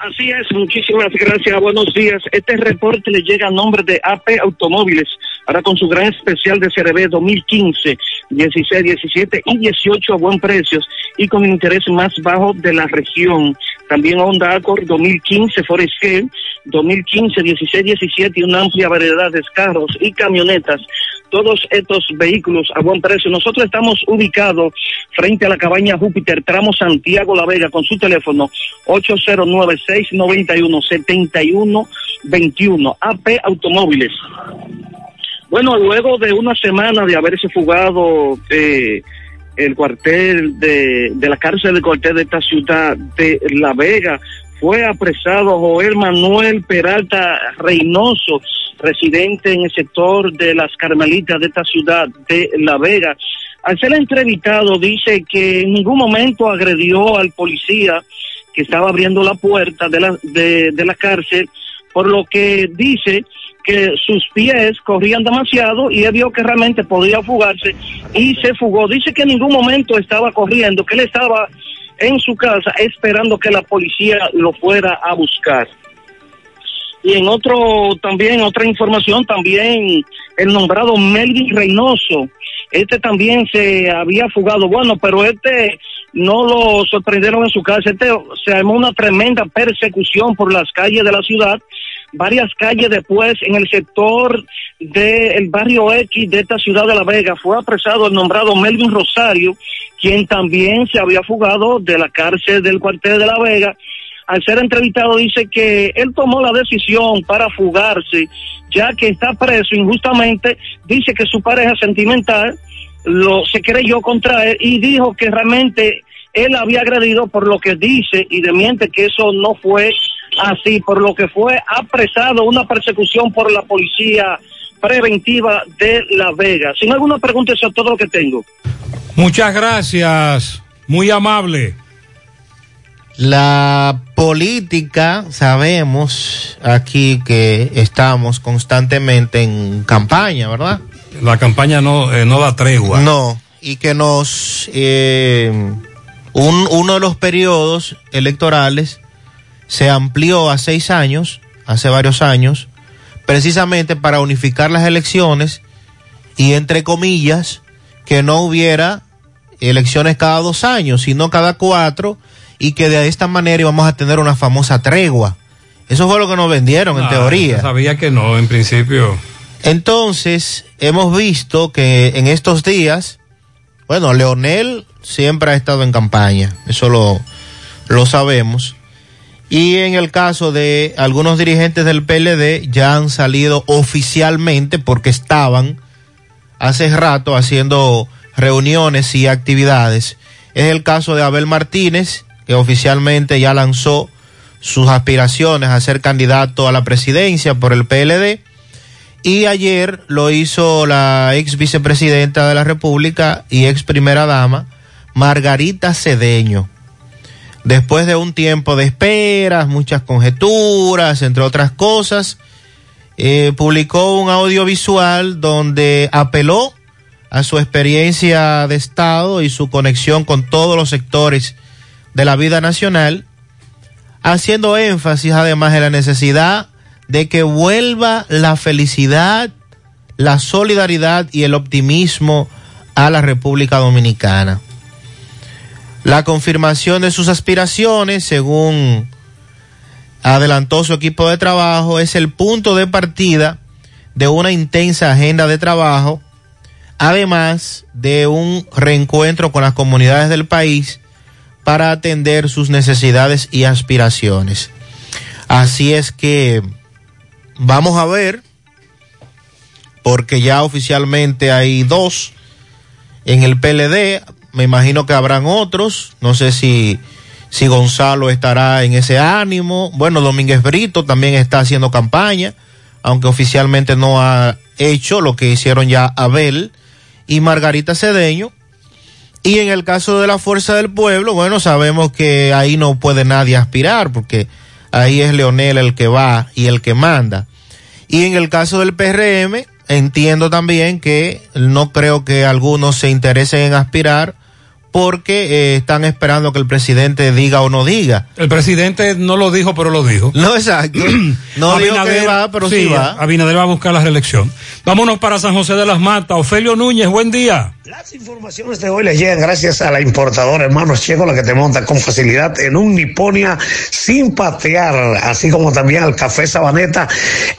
Así es, muchísimas gracias, buenos días. Este reporte le llega a nombre de AP Automóviles, ahora con su gran especial de CRB 2015, 16, 17 y 18 a buen precios y con interés más bajo de la región. También Honda Accord 2015 Forest Hill, 2015, 16, 17 y una amplia variedad de carros y camionetas. Todos estos vehículos a buen precio. Nosotros estamos ubicados frente a la cabaña Júpiter, tramo Santiago La Vega, con su teléfono 809-691-7121. AP Automóviles. Bueno, luego de una semana de haberse fugado eh, el cuartel de, de la cárcel de cuartel de esta ciudad de La Vega, fue apresado Joel Manuel Peralta Reynoso, residente en el sector de las Carmelitas de esta ciudad de La Vega. Al ser entrevistado dice que en ningún momento agredió al policía que estaba abriendo la puerta de la, de, de la cárcel, por lo que dice que sus pies corrían demasiado y él vio que realmente podía fugarse y se fugó. Dice que en ningún momento estaba corriendo, que él estaba en su casa esperando que la policía lo fuera a buscar. Y en otro, también, otra información, también el nombrado Melvin Reynoso, este también se había fugado, bueno, pero este no lo sorprendieron en su casa, este se armó una tremenda persecución por las calles de la ciudad, varias calles después en el sector del barrio X de esta ciudad de La Vega fue apresado el nombrado Melvin Rosario, quien también se había fugado de la cárcel del cuartel de La Vega. Al ser entrevistado dice que él tomó la decisión para fugarse, ya que está preso injustamente, dice que su pareja sentimental lo se creyó contra él y dijo que realmente él había agredido por lo que dice y demiente que eso no fue así, por lo que fue apresado una persecución por la policía preventiva de La Vega. Sin alguna pregunta, eso es todo lo que tengo. Muchas gracias, muy amable. La política, sabemos aquí que estamos constantemente en campaña, ¿verdad? La campaña no, eh, no da tregua. No, y que nos... eh, un, uno de los periodos electorales se amplió a seis años, hace varios años, precisamente para unificar las elecciones y, entre comillas, que no hubiera elecciones cada dos años, sino cada cuatro, y que de esta manera íbamos a tener una famosa tregua. Eso fue lo que nos vendieron, en Ah, teoría. Sabía que no, en principio. Entonces, hemos visto que en estos días, bueno, Leonel siempre ha estado en campaña, eso lo, lo sabemos. Y en el caso de algunos dirigentes del PLD ya han salido oficialmente porque estaban hace rato haciendo reuniones y actividades. Es el caso de Abel Martínez, que oficialmente ya lanzó sus aspiraciones a ser candidato a la presidencia por el PLD. Y ayer lo hizo la ex vicepresidenta de la República y ex primera dama, Margarita Cedeño. Después de un tiempo de esperas, muchas conjeturas, entre otras cosas, eh, publicó un audiovisual donde apeló a su experiencia de Estado y su conexión con todos los sectores de la vida nacional, haciendo énfasis además en la necesidad de que vuelva la felicidad, la solidaridad y el optimismo a la República Dominicana. La confirmación de sus aspiraciones, según adelantó su equipo de trabajo, es el punto de partida de una intensa agenda de trabajo, además de un reencuentro con las comunidades del país para atender sus necesidades y aspiraciones. Así es que vamos a ver, porque ya oficialmente hay dos en el PLD, me imagino que habrán otros, no sé si, si Gonzalo estará en ese ánimo, bueno, Domínguez Brito también está haciendo campaña, aunque oficialmente no ha hecho lo que hicieron ya Abel y Margarita Cedeño. Y en el caso de la Fuerza del Pueblo, bueno, sabemos que ahí no puede nadie aspirar, porque ahí es Leonel el que va y el que manda. Y en el caso del PRM, entiendo también que no creo que algunos se interesen en aspirar porque eh, están esperando que el presidente diga o no diga. El presidente no lo dijo, pero lo dijo. No, exacto. [CLEARS THROAT] No dijo que va, pero sí va. Abinader va a buscar la reelección. Vámonos para San José de las Matas. Ofelio Núñez, buen día. Las informaciones de hoy les llegan gracias a la importadora Hermanos Checo, la que te monta con facilidad en un Niponia sin patear, así como también al café Sabaneta,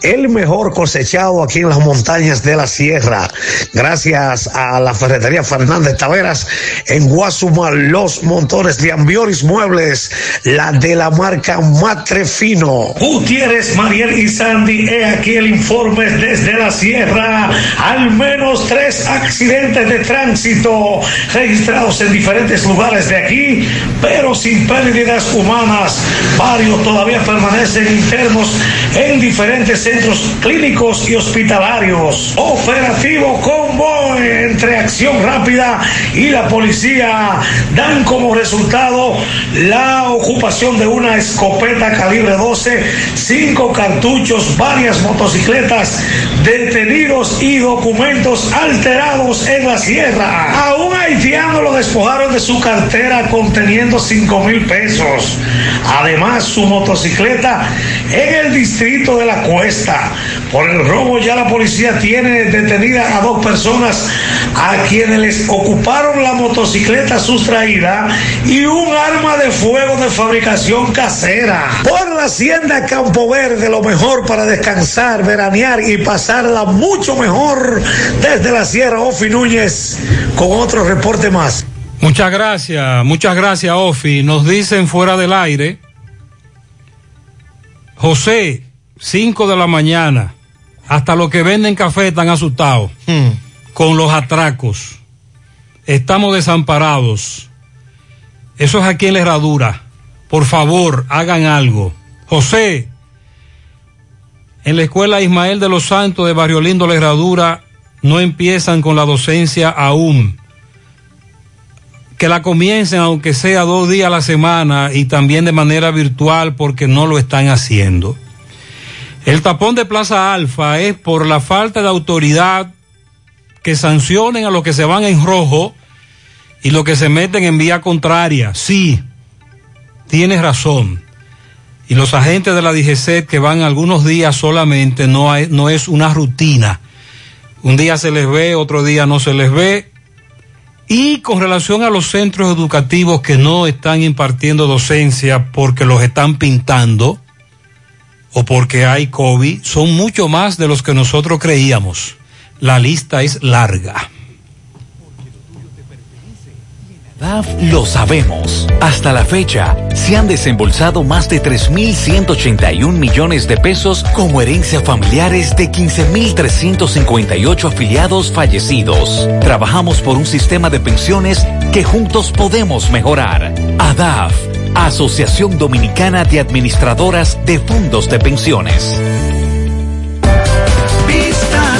el mejor cosechado aquí en las montañas de la sierra. Gracias a la ferretería Fernández Taveras en Guasuma, los montones de Ambioris Muebles, la de la marca Matre Fino. Gutiérrez, Mariel y Sandy, he aquí el informe desde la sierra. Al menos tres accidentes de tránsito tránsito registrados en diferentes lugares de aquí, pero sin pérdidas humanas. Varios todavía permanecen internos en diferentes centros clínicos y hospitalarios. Operativo Convoy entre Acción Rápida y la policía dan como resultado la ocupación de una escopeta calibre 12, cinco cartuchos, varias motocicletas, detenidos y documentos alterados en la sierra. A un haitiano lo despojaron de su cartera conteniendo 5 mil pesos. Además, su motocicleta en el distrito de la Cuesta. Por el robo ya la policía tiene detenida a dos personas a quienes les ocuparon la motocicleta sustraída y un arma de fuego de fabricación casera. Por la hacienda Campo Verde, lo mejor para descansar, veranear y pasarla mucho mejor desde la Sierra Ofi Núñez con otro reporte más. Muchas gracias, muchas gracias, Ofi. Nos dicen fuera del aire. José, 5 de la mañana. Hasta los que venden café están asustados con los atracos. Estamos desamparados. Eso es aquí en la herradura. Por favor, hagan algo. José, en la escuela Ismael de los Santos de Barrio Lindo, la herradura, no empiezan con la docencia aún. Que la comiencen aunque sea dos días a la semana y también de manera virtual porque no lo están haciendo. El tapón de Plaza Alfa es por la falta de autoridad que sancionen a los que se van en rojo y los que se meten en vía contraria. Sí, tienes razón. Y los agentes de la DGC que van algunos días solamente no, no es una rutina. Un día se les ve, otro día no se les ve. Y con relación a los centros educativos que no están impartiendo docencia porque los están pintando o porque hay COVID, son mucho más de los que nosotros creíamos. La lista es larga. DAF lo sabemos. Hasta la fecha, se han desembolsado más de 3.181 millones de pesos como herencia familiares de 15.358 afiliados fallecidos. Trabajamos por un sistema de pensiones que juntos podemos mejorar. ADAF, Asociación Dominicana de Administradoras de Fondos de Pensiones. Vista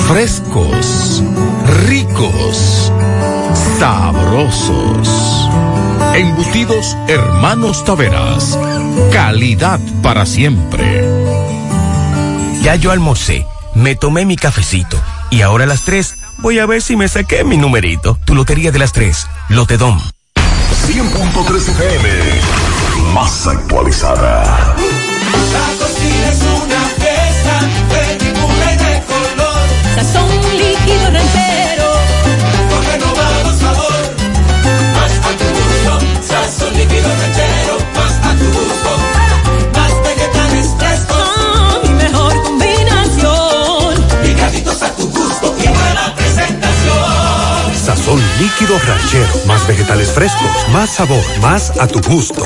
frescos, ricos, sabrosos. Embutidos Hermanos Taveras. Calidad para siempre. Ya yo almorcé, me tomé mi cafecito y ahora a las 3 voy a ver si me saqué mi numerito. Tu lotería de las 3, Lotedom. 100.3 FM, más actualizada. La cocina es una Sazón líquido ranchero. Con renovado sabor. Más a tu gusto. Sazón líquido ranchero. Más a tu gusto. Más vegetales frescos. Mi mejor combinación. Picaditos a tu gusto y buena presentación. Sazón líquido ranchero. Más vegetales frescos, más sabor, más a tu gusto.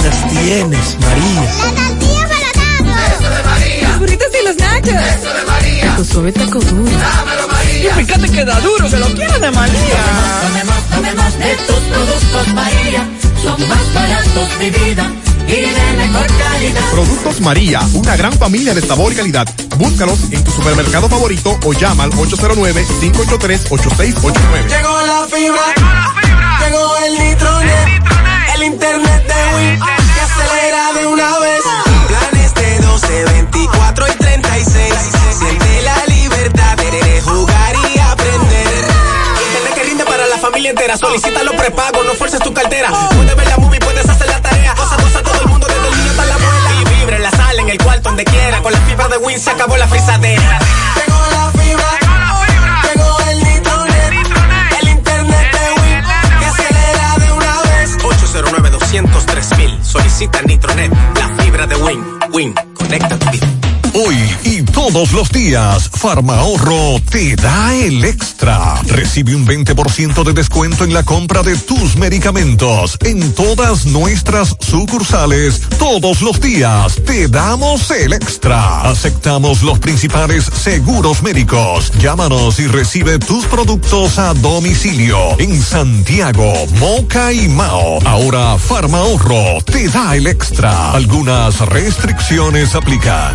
tienes, María. La tortilla para Eso de María. Los burritos y los nachos. Eso de María. Tu suave taco duro. Dámelo, María. Y fíjate que da duro, que lo quiero de María. Tomemos, tomemos de tus productos, María. Son más baratos de vida. Y de mejor calidad. Productos María, una gran familia de sabor y calidad. Búscalos en tu supermercado favorito o llama al 809-583-8689. Llegó la fibra. Llegó el nitronet. El internet de Win. Que acelera de una vez. Planes de 12, 24 y 36. Siente la libertad de jugar y aprender. Internet que rinde para la familia entera. Solicita los prepagos, no fuerces tu cartera. Puedes ver la movie, puedes hacer la tarea. Cosa, cosa, todo el mundo, desde el niño hasta la abuela. Y vibre en la sala, en el cuarto, donde quiera. Con la fibra de Win se acabó la frisadera. 809 203 mil. Solicita Nitronet, la fibra de Win. Win, conecta tu vida. Hoy todos los días, Farma Ahorro te da el extra. Recibe un 20% de descuento en la compra de tus medicamentos en todas nuestras sucursales. Todos los días te damos el extra. Aceptamos los principales seguros médicos. Llámanos y recibe tus productos a domicilio en Santiago, Moca y Mao. Ahora Farma Ahorro te da el extra. Algunas restricciones aplican.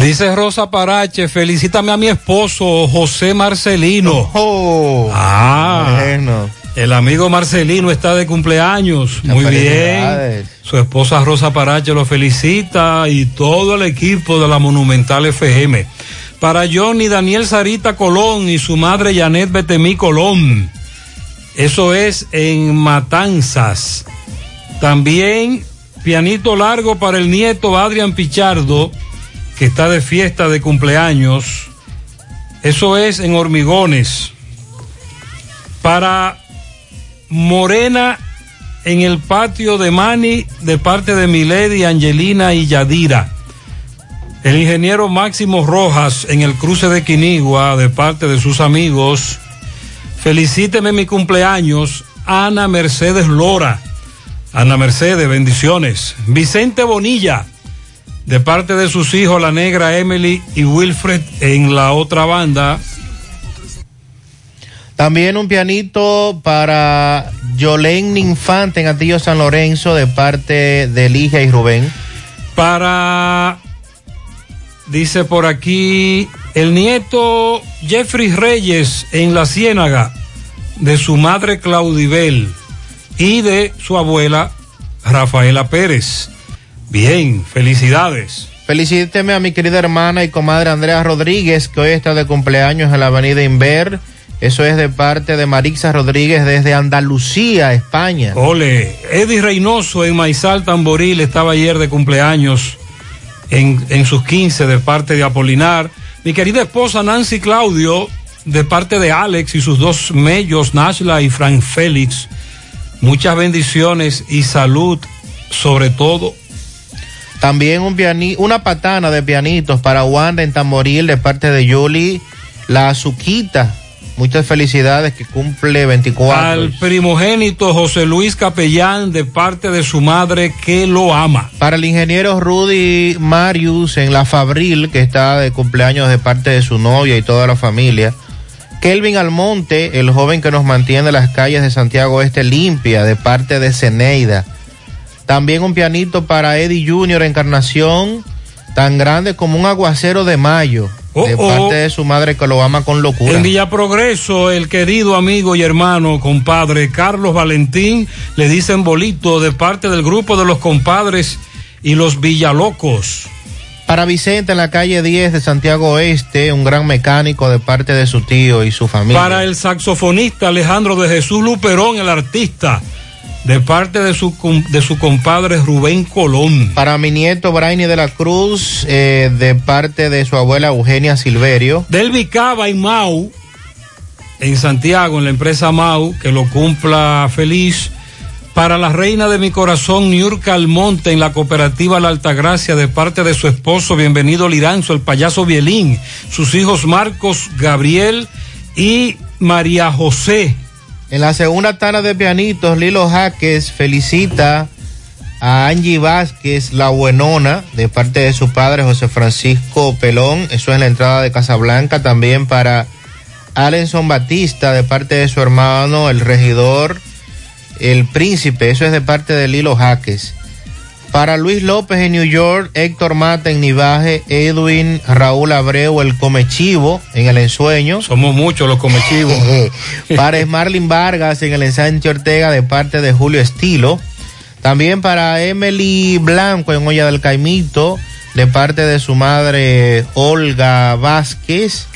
Dice Rosa Parache, felicítame a mi esposo José Marcelino. ah, bueno. el amigo Marcelino está de cumpleaños. Muy bien. Su esposa Rosa Parache lo felicita y todo el equipo de la Monumental FM. Para Johnny Daniel Sarita Colón y su madre Janet Betemí Colón. Eso es en Matanzas. También pianito largo para el nieto Adrián Pichardo que está de fiesta de cumpleaños. Eso es en Hormigones. Para Morena en el patio de Mani de parte de Milady, Angelina y Yadira. El ingeniero Máximo Rojas en el cruce de Quinigua de parte de sus amigos. Felicíteme mi cumpleaños, Ana Mercedes Lora. Ana Mercedes, bendiciones. Vicente Bonilla de parte de sus hijos, la negra Emily y Wilfred en la otra banda. También un pianito para Yolén Infante en Atillo San Lorenzo de parte de Ligia y Rubén. Para, dice por aquí, el nieto Jeffrey Reyes en La Ciénaga de su madre Claudibel y de su abuela Rafaela Pérez. Bien, felicidades. Felicíteme a mi querida hermana y comadre Andrea Rodríguez, que hoy está de cumpleaños en la avenida Inver, Eso es de parte de Marixa Rodríguez desde Andalucía, España. Ole, Eddie Reynoso en Maizal Tamboril estaba ayer de cumpleaños en, en sus 15 de parte de Apolinar. Mi querida esposa Nancy Claudio, de parte de Alex y sus dos mellos, Nashla y Frank Félix. Muchas bendiciones y salud, sobre todo. También un piani- una patana de pianitos para Wanda en Tamboril de parte de Yuli La Azuquita. Muchas felicidades que cumple 24. Al primogénito José Luis Capellán, de parte de su madre que lo ama. Para el ingeniero Rudy Marius en La Fabril, que está de cumpleaños de parte de su novia y toda la familia. Kelvin Almonte, el joven que nos mantiene las calles de Santiago Este limpia, de parte de Ceneida. También un pianito para Eddie Junior Encarnación, tan grande como un aguacero de mayo, de oh. parte de su madre que lo ama con locura. En Villa Progreso, el querido amigo y hermano, compadre Carlos Valentín, le dicen bolito de parte del grupo de los compadres y los Villalocos. Para Vicente en la calle 10 de Santiago Oeste, un gran mecánico de parte de su tío y su familia. Para el saxofonista Alejandro de Jesús Luperón, el artista, de parte de su, de su compadre Rubén Colón. Para mi nieto Brainy de la Cruz, eh, de parte de su abuela Eugenia Silverio. Del Vicaba en Mau, en Santiago, en la empresa Mau, que lo cumpla feliz. Para la reina de mi corazón, Niurka Almonte, en la cooperativa La Altagracia, de parte de su esposo, bienvenido Liranzo, el payaso Bielín, sus hijos Marcos, Gabriel y María José. En la segunda tana de pianitos, Lilo Jaques felicita a Angie Vázquez, la buenona, de parte de su padre José Francisco Pelón. Eso es la entrada de Casablanca. También para Alenson Batista, de parte de su hermano, el regidor, el príncipe. Eso es de parte de Lilo Jaques. Para Luis López en New York, Héctor Mata en Nivaje, Edwin Raúl Abreu, el Comechivo en el ensueño. Somos muchos los Comechivos. [LAUGHS] para Marlin Vargas en el ensanche Ortega de parte de Julio Estilo. También para Emily Blanco en Olla del Caimito de parte de su madre Olga Vázquez.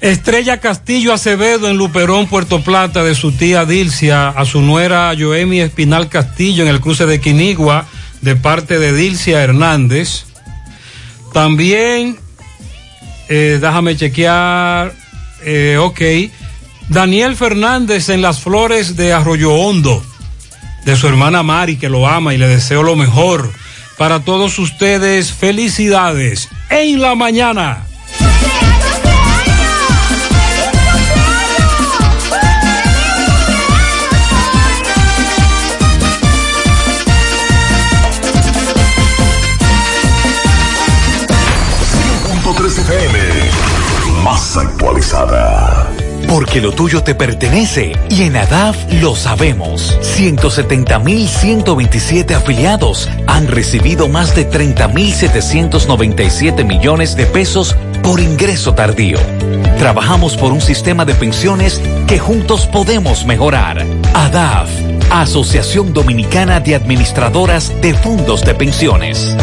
Estrella Castillo Acevedo en Luperón, Puerto Plata, de su tía Dilcia, a su nuera Joemi Espinal Castillo en el cruce de Quinigua, de parte de Dilcia Hernández. También, eh, déjame chequear, eh, ok, Daniel Fernández en las flores de Arroyo Hondo, de su hermana Mari, que lo ama y le deseo lo mejor. Para todos ustedes, felicidades en la mañana. Porque lo tuyo te pertenece y en ADAF lo sabemos. 170.127 afiliados han recibido más de 30.797 millones de pesos por ingreso tardío. Trabajamos por un sistema de pensiones que juntos podemos mejorar. ADAF, Asociación Dominicana de Administradoras de Fondos de Pensiones.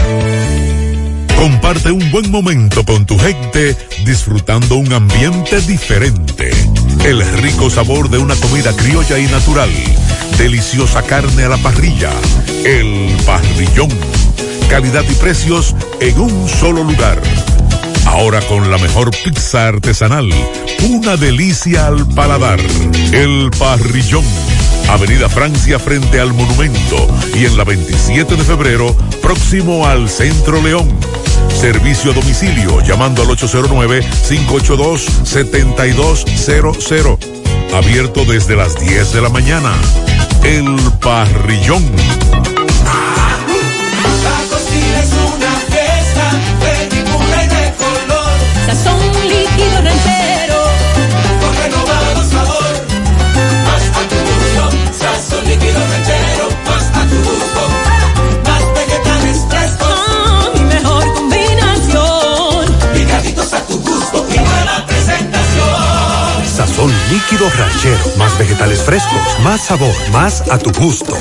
Comparte un buen momento con tu gente disfrutando un ambiente diferente. El rico sabor de una comida criolla y natural. Deliciosa carne a la parrilla. El parrillón. Calidad y precios en un solo lugar. Ahora con la mejor pizza artesanal. Una delicia al paladar. El parrillón. Avenida Francia frente al monumento y en la 27 de febrero próximo al Centro León. Servicio a domicilio llamando al 809-582-7200. Abierto desde las 10 de la mañana. El Parrillón. La cocina es una fiesta de figura y de color. Líquido ranchero. Más vegetales frescos, más sabor, más a tu gusto.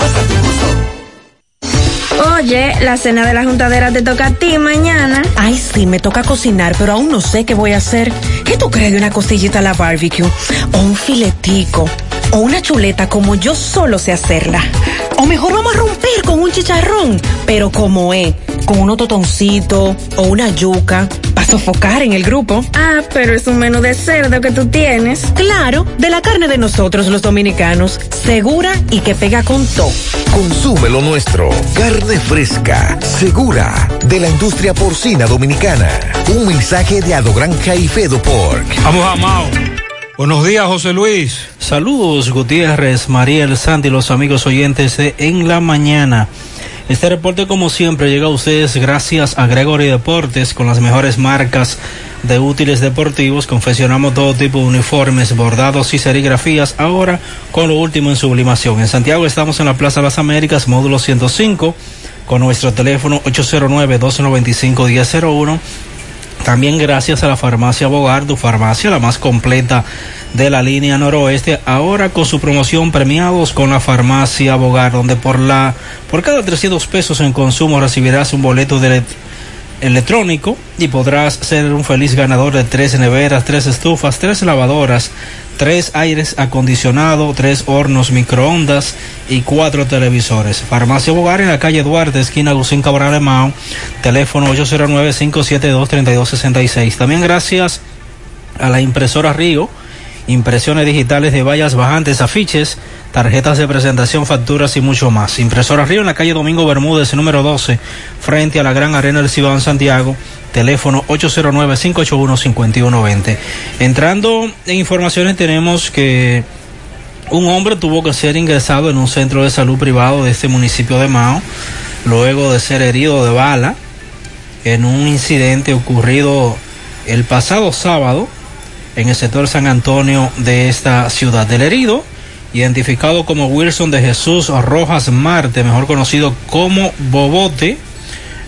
Oye, la cena de la juntadera te toca a ti mañana. Ay, sí, me toca cocinar, pero aún no sé qué voy a hacer. ¿Qué tú crees de una costillita a la barbecue? O un filetico. O una chuleta como yo solo sé hacerla. O mejor vamos a romper con un chicharrón, pero como es, con unos totoncitos o una yuca, para sofocar en el grupo. Ah, pero es un menú de cerdo que tú tienes. Claro, de la carne de nosotros los dominicanos, segura y que pega con todo. Consume lo nuestro. Carne fresca, segura, de la industria porcina dominicana. Un mensaje de Adogranja y Fedo Pork. Vamos a Mao. Buenos días, José Luis. Saludos, Gutiérrez, Mariel, Sandy, los amigos oyentes de En la Mañana. Este reporte, como siempre, llega a ustedes gracias a Gregory Deportes con las mejores marcas de útiles deportivos. Confeccionamos todo tipo de uniformes, bordados y serigrafías. Ahora con lo último en sublimación. En Santiago estamos en la Plaza Las Américas, módulo 105, con nuestro teléfono 809-295-1001. También gracias a la farmacia Bogar, tu farmacia la más completa de la línea noroeste, ahora con su promoción premiados con la farmacia Bogar, donde por la por cada 300 pesos en consumo recibirás un boleto de electrónico y podrás ser un feliz ganador de tres neveras, tres estufas, tres lavadoras, tres aires acondicionados, tres hornos microondas y cuatro televisores. Farmacia Bogar en la calle Duarte, esquina Lucín Cabral de Mao, teléfono 809-572-3266. También gracias a la impresora Río, impresiones digitales de vallas bajantes, afiches, tarjetas de presentación, facturas y mucho más. Impresora Río en la calle Domingo Bermúdez, número 12, frente a la Gran Arena del Cibao en Santiago, teléfono 809-581-5120. Entrando en informaciones tenemos que un hombre tuvo que ser ingresado en un centro de salud privado de este municipio de Mao, luego de ser herido de bala en un incidente ocurrido el pasado sábado en el sector San Antonio de esta ciudad. Del herido, identificado como Wilson de Jesús Rojas Marte, mejor conocido como Bobote,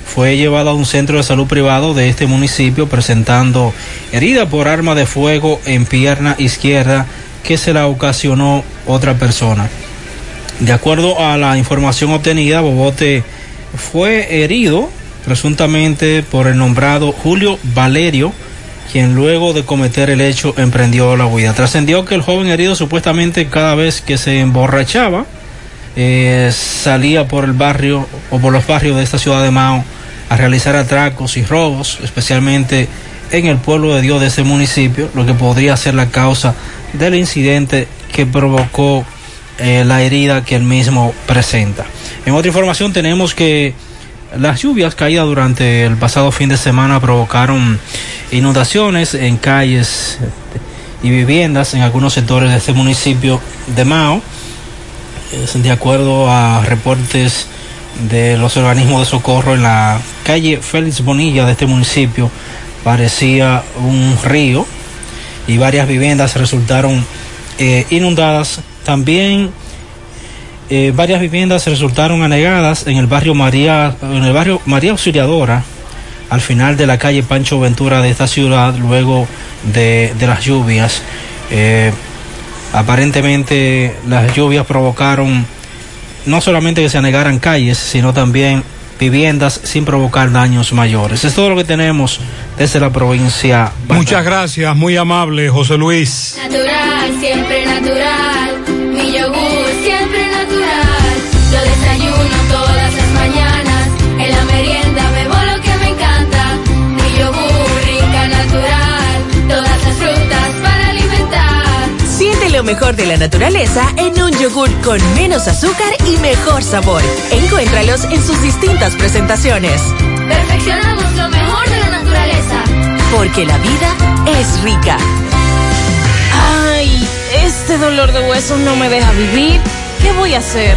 fue llevado a un centro de salud privado de este municipio presentando herida por arma de fuego en pierna izquierda que se la ocasionó otra persona. De acuerdo a la información obtenida, Bobote fue herido presuntamente por el nombrado Julio Valerio, quien luego de cometer el hecho emprendió la huida. Trascendió que el joven herido supuestamente cada vez que se emborrachaba eh, salía por el barrio o por los barrios de esta ciudad de Mao a realizar atracos y robos, especialmente en el pueblo de Dios de ese municipio, lo que podría ser la causa del incidente que provocó eh, la herida que él mismo presenta. En otra información tenemos que las lluvias caídas durante el pasado fin de semana provocaron inundaciones en calles y viviendas en algunos sectores de este municipio de Mao. De acuerdo a reportes de los organismos de socorro en la calle Félix Bonilla de este municipio parecía un río y varias viviendas resultaron eh, inundadas. También eh, varias viviendas resultaron anegadas en el barrio María, en el barrio María Auxiliadora, al final de la calle Pancho Ventura de esta ciudad, luego de, de las lluvias. Eh, aparentemente las lluvias provocaron no solamente que se anegaran calles, sino también viviendas sin provocar daños mayores. Es todo lo que tenemos desde la provincia. Muchas gracias, muy amable José Luis. Natural, siempre natural. Lo mejor de la naturaleza en un yogur con menos azúcar y mejor sabor. Encuéntralos en sus distintas presentaciones. Perfeccionamos lo mejor de la naturaleza. Porque la vida es rica. Ay, este dolor de huesos no me deja vivir. ¿Qué voy a hacer?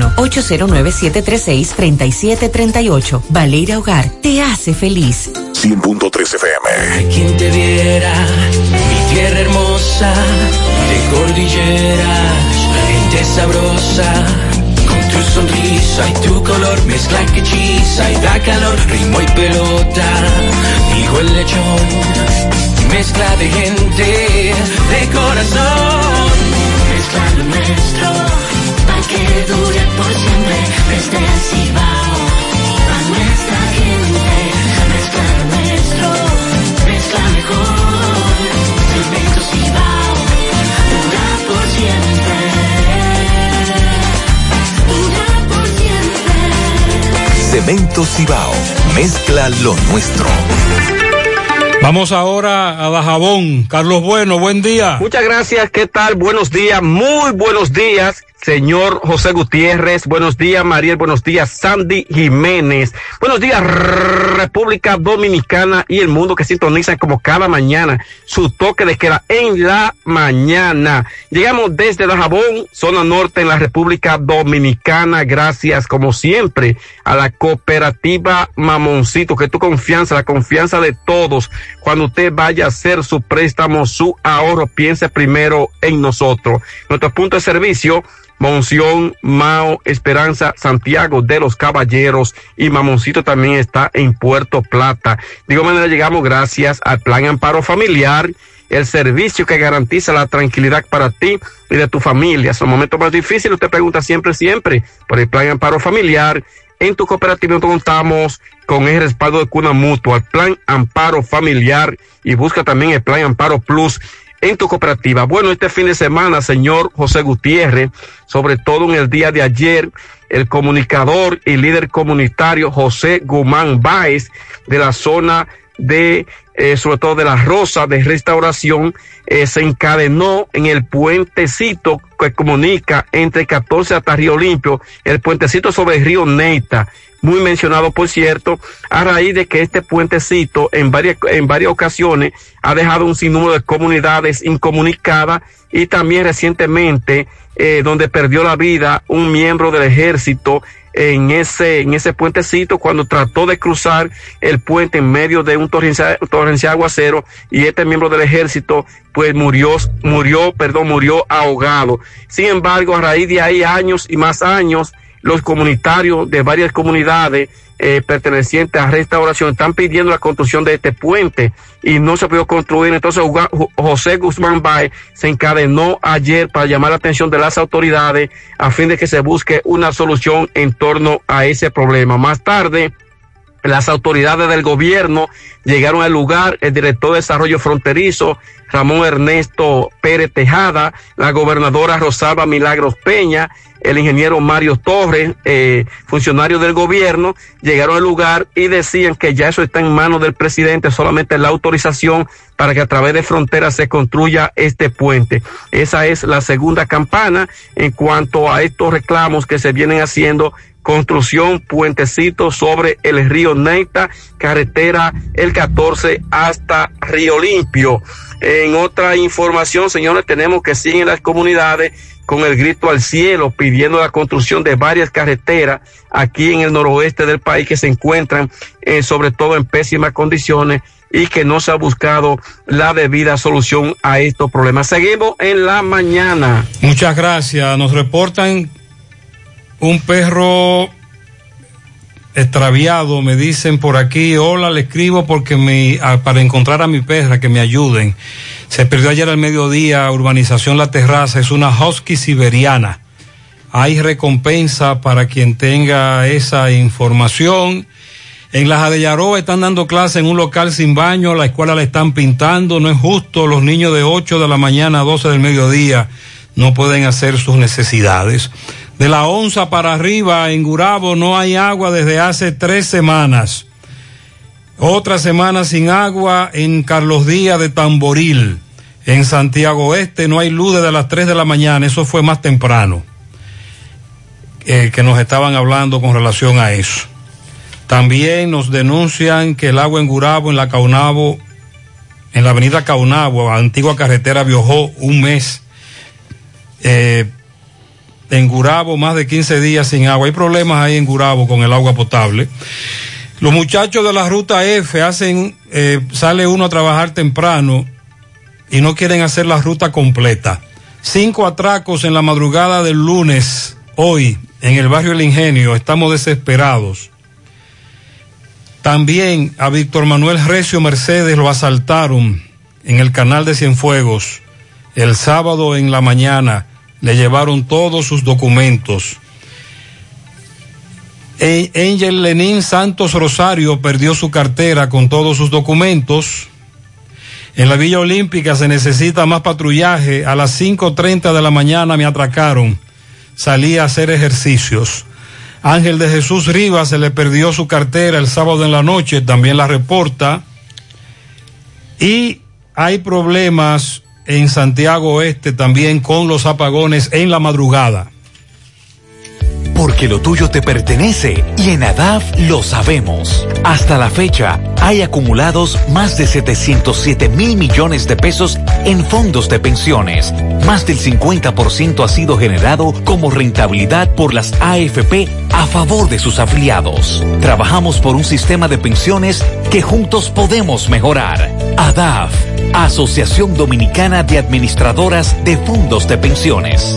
809-736-3738. Valeria Hogar te hace feliz. 100.3 FM. Quien te viera, mi tierra hermosa, de cordilleras, gente sabrosa. Con tu sonrisa y tu color mezcla que hechiza y da calor, ritmo y pelota, dijo el lechón. Mezcla de gente, de corazón, mezcla lo nuestro, que dure por siempre, desde el Cibao, a nuestra gente, mezcla lo nuestro, mezcla mejor, Cemento Cibao, dura por siempre, dura por siempre. Cemento Cibao. Mezcla lo nuestro. Vamos ahora a Dajabón. Carlos Bueno, buen día. Muchas gracias, ¿qué tal? Buenos días, muy buenos días, señor José Gutiérrez. Buenos días, Mariel. Buenos días, Sandy Jiménez. Buenos días, República Dominicana y el mundo que sintonizan como cada mañana su toque de queda en la mañana. Llegamos desde Dajabón, zona norte en la República Dominicana. Gracias, como siempre, a la cooperativa Mamoncito, que tu confianza, la confianza de todos. Cuando usted vaya a hacer su préstamo, su ahorro, piense primero en nosotros. Nuestro punto de servicio, Monción, Mao, Esperanza, Santiago de los Caballeros y Mamoncito también está en Puerto Plata. De igual manera llegamos gracias al Plan Amparo Familiar, el servicio que garantiza la tranquilidad para ti y de tu familia. Son momentos más difíciles, usted pregunta siempre, siempre por el Plan Amparo Familiar. En tu cooperativa contamos con el respaldo de Cuna Mutua, el Plan Amparo Familiar y busca también el Plan Amparo Plus en tu cooperativa. Bueno, este fin de semana, señor José Gutiérrez, sobre todo en el día de ayer, el comunicador y líder comunitario José Guzmán Báez de la zona de, eh, sobre todo de la Rosa de Restauración, eh, se encadenó en el puentecito que comunica entre 14 hasta Río Limpio, el puentecito sobre el río Neita, muy mencionado por cierto, a raíz de que este puentecito en varias, en varias ocasiones ha dejado un sinnúmero de comunidades incomunicadas y también recientemente eh, donde perdió la vida un miembro del ejército en ese, en ese puentecito cuando trató de cruzar el puente en medio de un torrencial, torrencial aguacero y este miembro del ejército pues murió, murió, perdón, murió ahogado. Sin embargo, a raíz de ahí años y más años, los comunitarios de varias comunidades eh, pertenecientes a restauración están pidiendo la construcción de este puente y no se pudo construir. Entonces José Guzmán Bay se encadenó ayer para llamar la atención de las autoridades a fin de que se busque una solución en torno a ese problema. Más tarde, las autoridades del gobierno llegaron al lugar, el director de desarrollo fronterizo, Ramón Ernesto Pérez Tejada, la gobernadora Rosalba Milagros Peña, el ingeniero Mario Torres, eh, funcionarios del gobierno, llegaron al lugar y decían que ya eso está en manos del presidente, solamente la autorización para que a través de fronteras se construya este puente. Esa es la segunda campana en cuanto a estos reclamos que se vienen haciendo construcción puentecito sobre el río Neita, carretera el 14 hasta Río Limpio. En otra información, señores, tenemos que siguen las comunidades con el grito al cielo pidiendo la construcción de varias carreteras aquí en el noroeste del país que se encuentran eh, sobre todo en pésimas condiciones y que no se ha buscado la debida solución a estos problemas. Seguimos en la mañana. Muchas gracias. Nos reportan un perro extraviado, me dicen por aquí, hola, le escribo porque me, para encontrar a mi perra, que me ayuden. Se perdió ayer al mediodía, urbanización La Terraza, es una husky siberiana. Hay recompensa para quien tenga esa información. En la Jadellaroa están dando clase en un local sin baño, la escuela la están pintando, no es justo, los niños de 8 de la mañana a 12 del mediodía no pueden hacer sus necesidades. De la onza para arriba en Gurabo no hay agua desde hace tres semanas. Otra semana sin agua en Carlos Díaz de Tamboril. En Santiago Oeste no hay luz desde las 3 de la mañana. Eso fue más temprano. eh, que nos estaban hablando con relación a eso. También nos denuncian que el agua en Gurabo, en la Caunabo, en la avenida Caunabo, antigua carretera Biojó, un mes. Eh, en Gurabo, más de 15 días sin agua. Hay problemas ahí en Gurabo con el agua potable. Los muchachos de la ruta F hacen, eh, sale uno a trabajar temprano y no quieren hacer la ruta completa. Cinco atracos en la madrugada del lunes, hoy, en el barrio El Ingenio. Estamos desesperados. También a Víctor Manuel Recio Mercedes lo asaltaron en el canal de Cienfuegos. El sábado en la mañana le llevaron todos sus documentos. E- Angel Lenín Santos Rosario perdió su cartera con todos sus documentos. En la Villa Olímpica se necesita más patrullaje. A las 5.30 de la mañana me atracaron. Salí a hacer ejercicios. Ángel de Jesús Rivas se le perdió su cartera el sábado en la noche, también la reporta. Y hay problemas en Santiago Oeste también con los apagones en la madrugada. Porque lo tuyo te pertenece y en ADAF lo sabemos. Hasta la fecha, hay acumulados más de 707 mil millones de pesos en fondos de pensiones. Más del 50% ha sido generado como rentabilidad por las AFP a favor de sus afiliados. Trabajamos por un sistema de pensiones que juntos podemos mejorar. ADAF, Asociación Dominicana de Administradoras de Fondos de Pensiones.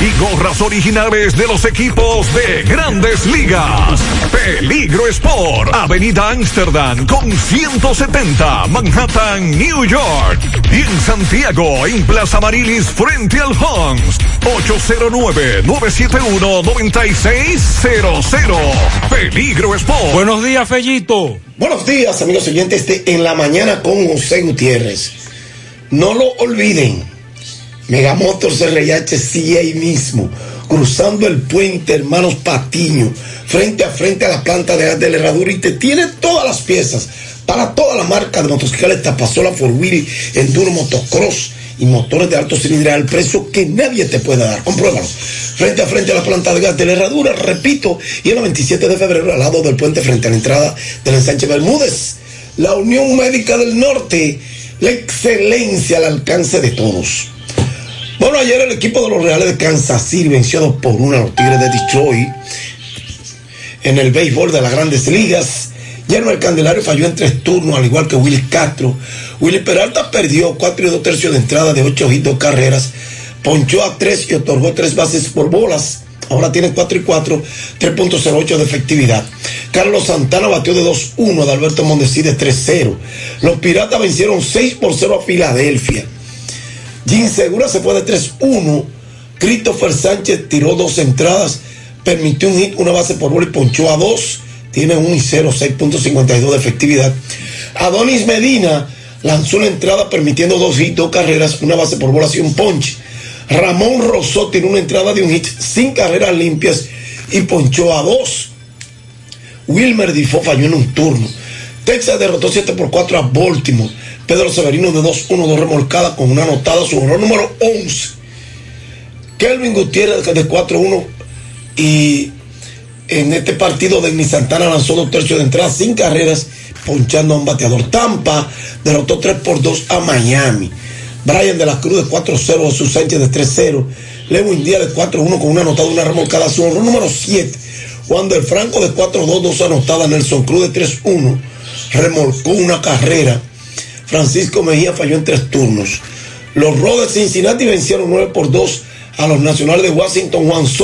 y gorras originales de los equipos de grandes ligas. Peligro Sport, Avenida Amsterdam con 170, Manhattan, New York. Y en Santiago, en Plaza Marilis, frente al Hans, 809-971-9600. Peligro Sport. Buenos días, Fellito. Buenos días, amigos oyentes de En la Mañana con José Gutiérrez. No lo olviden, Megamotors RIH sigue ahí mismo, cruzando el puente Hermanos Patiño, frente a frente a la planta de gas de la herradura y te tiene todas las piezas para toda la marca de motocicletas Tapasola For Wheel, Enduro Motocross y motores de alto cilindrada al precio que nadie te puede dar. Compruébalo. Frente a frente a la planta de gas de la herradura, repito, y el 27 de febrero al lado del puente frente a la entrada del ensanche Bermúdez. La Unión Médica del Norte, la excelencia al alcance de todos. Bueno, ayer el equipo de los Reales de Kansas City venció 2 por 1 a los Tigres de Detroit en el béisbol de las grandes ligas. Lleno el Candelario falló en tres turnos, al igual que Willy Castro. Willy Peralta perdió 4 y 2 tercios de entrada de 8 y 2 carreras. Ponchó a 3 y otorgó 3 bases por bolas. Ahora tiene 4 y 4, 3.08 de efectividad. Carlos Santana batió de 2-1 a Alberto Mondesi de 3-0. Los Piratas vencieron 6 por 0 a Filadelfia. Jim Segura se fue de 3-1. Christopher Sánchez tiró dos entradas, permitió un hit, una base por bola y ponchó a dos. Tiene 1 y 0, 6.52 de efectividad. Adonis Medina lanzó una entrada permitiendo dos hits, dos carreras, una base por bola y un ponche. Ramón Rosó tiene una entrada de un hit sin carreras limpias y ponchó a dos. Wilmer Difo falló en un turno. Texas derrotó 7 por 4 a Baltimore. Pedro Severino de 2-1, dos remolcadas con una anotada, su honor número 11. Kelvin Gutiérrez de 4-1 y en este partido Denis Santana lanzó dos tercios de entrada sin carreras, ponchando a un bateador. Tampa derrotó 3 por 2 a Miami. Brian de la Cruz de 4-0, Jesús Sánchez de 3-0, Lewin Díaz de 4-1 con una anotada, una remolcada, su honor número 7. Juan del Franco de 4-2, dos anotadas, Nelson Cruz de 3-1, remolcó una carrera. Francisco Mejía falló en tres turnos. Los Rojos de Cincinnati vencieron 9 por 2 a los Nacionales de Washington. Juan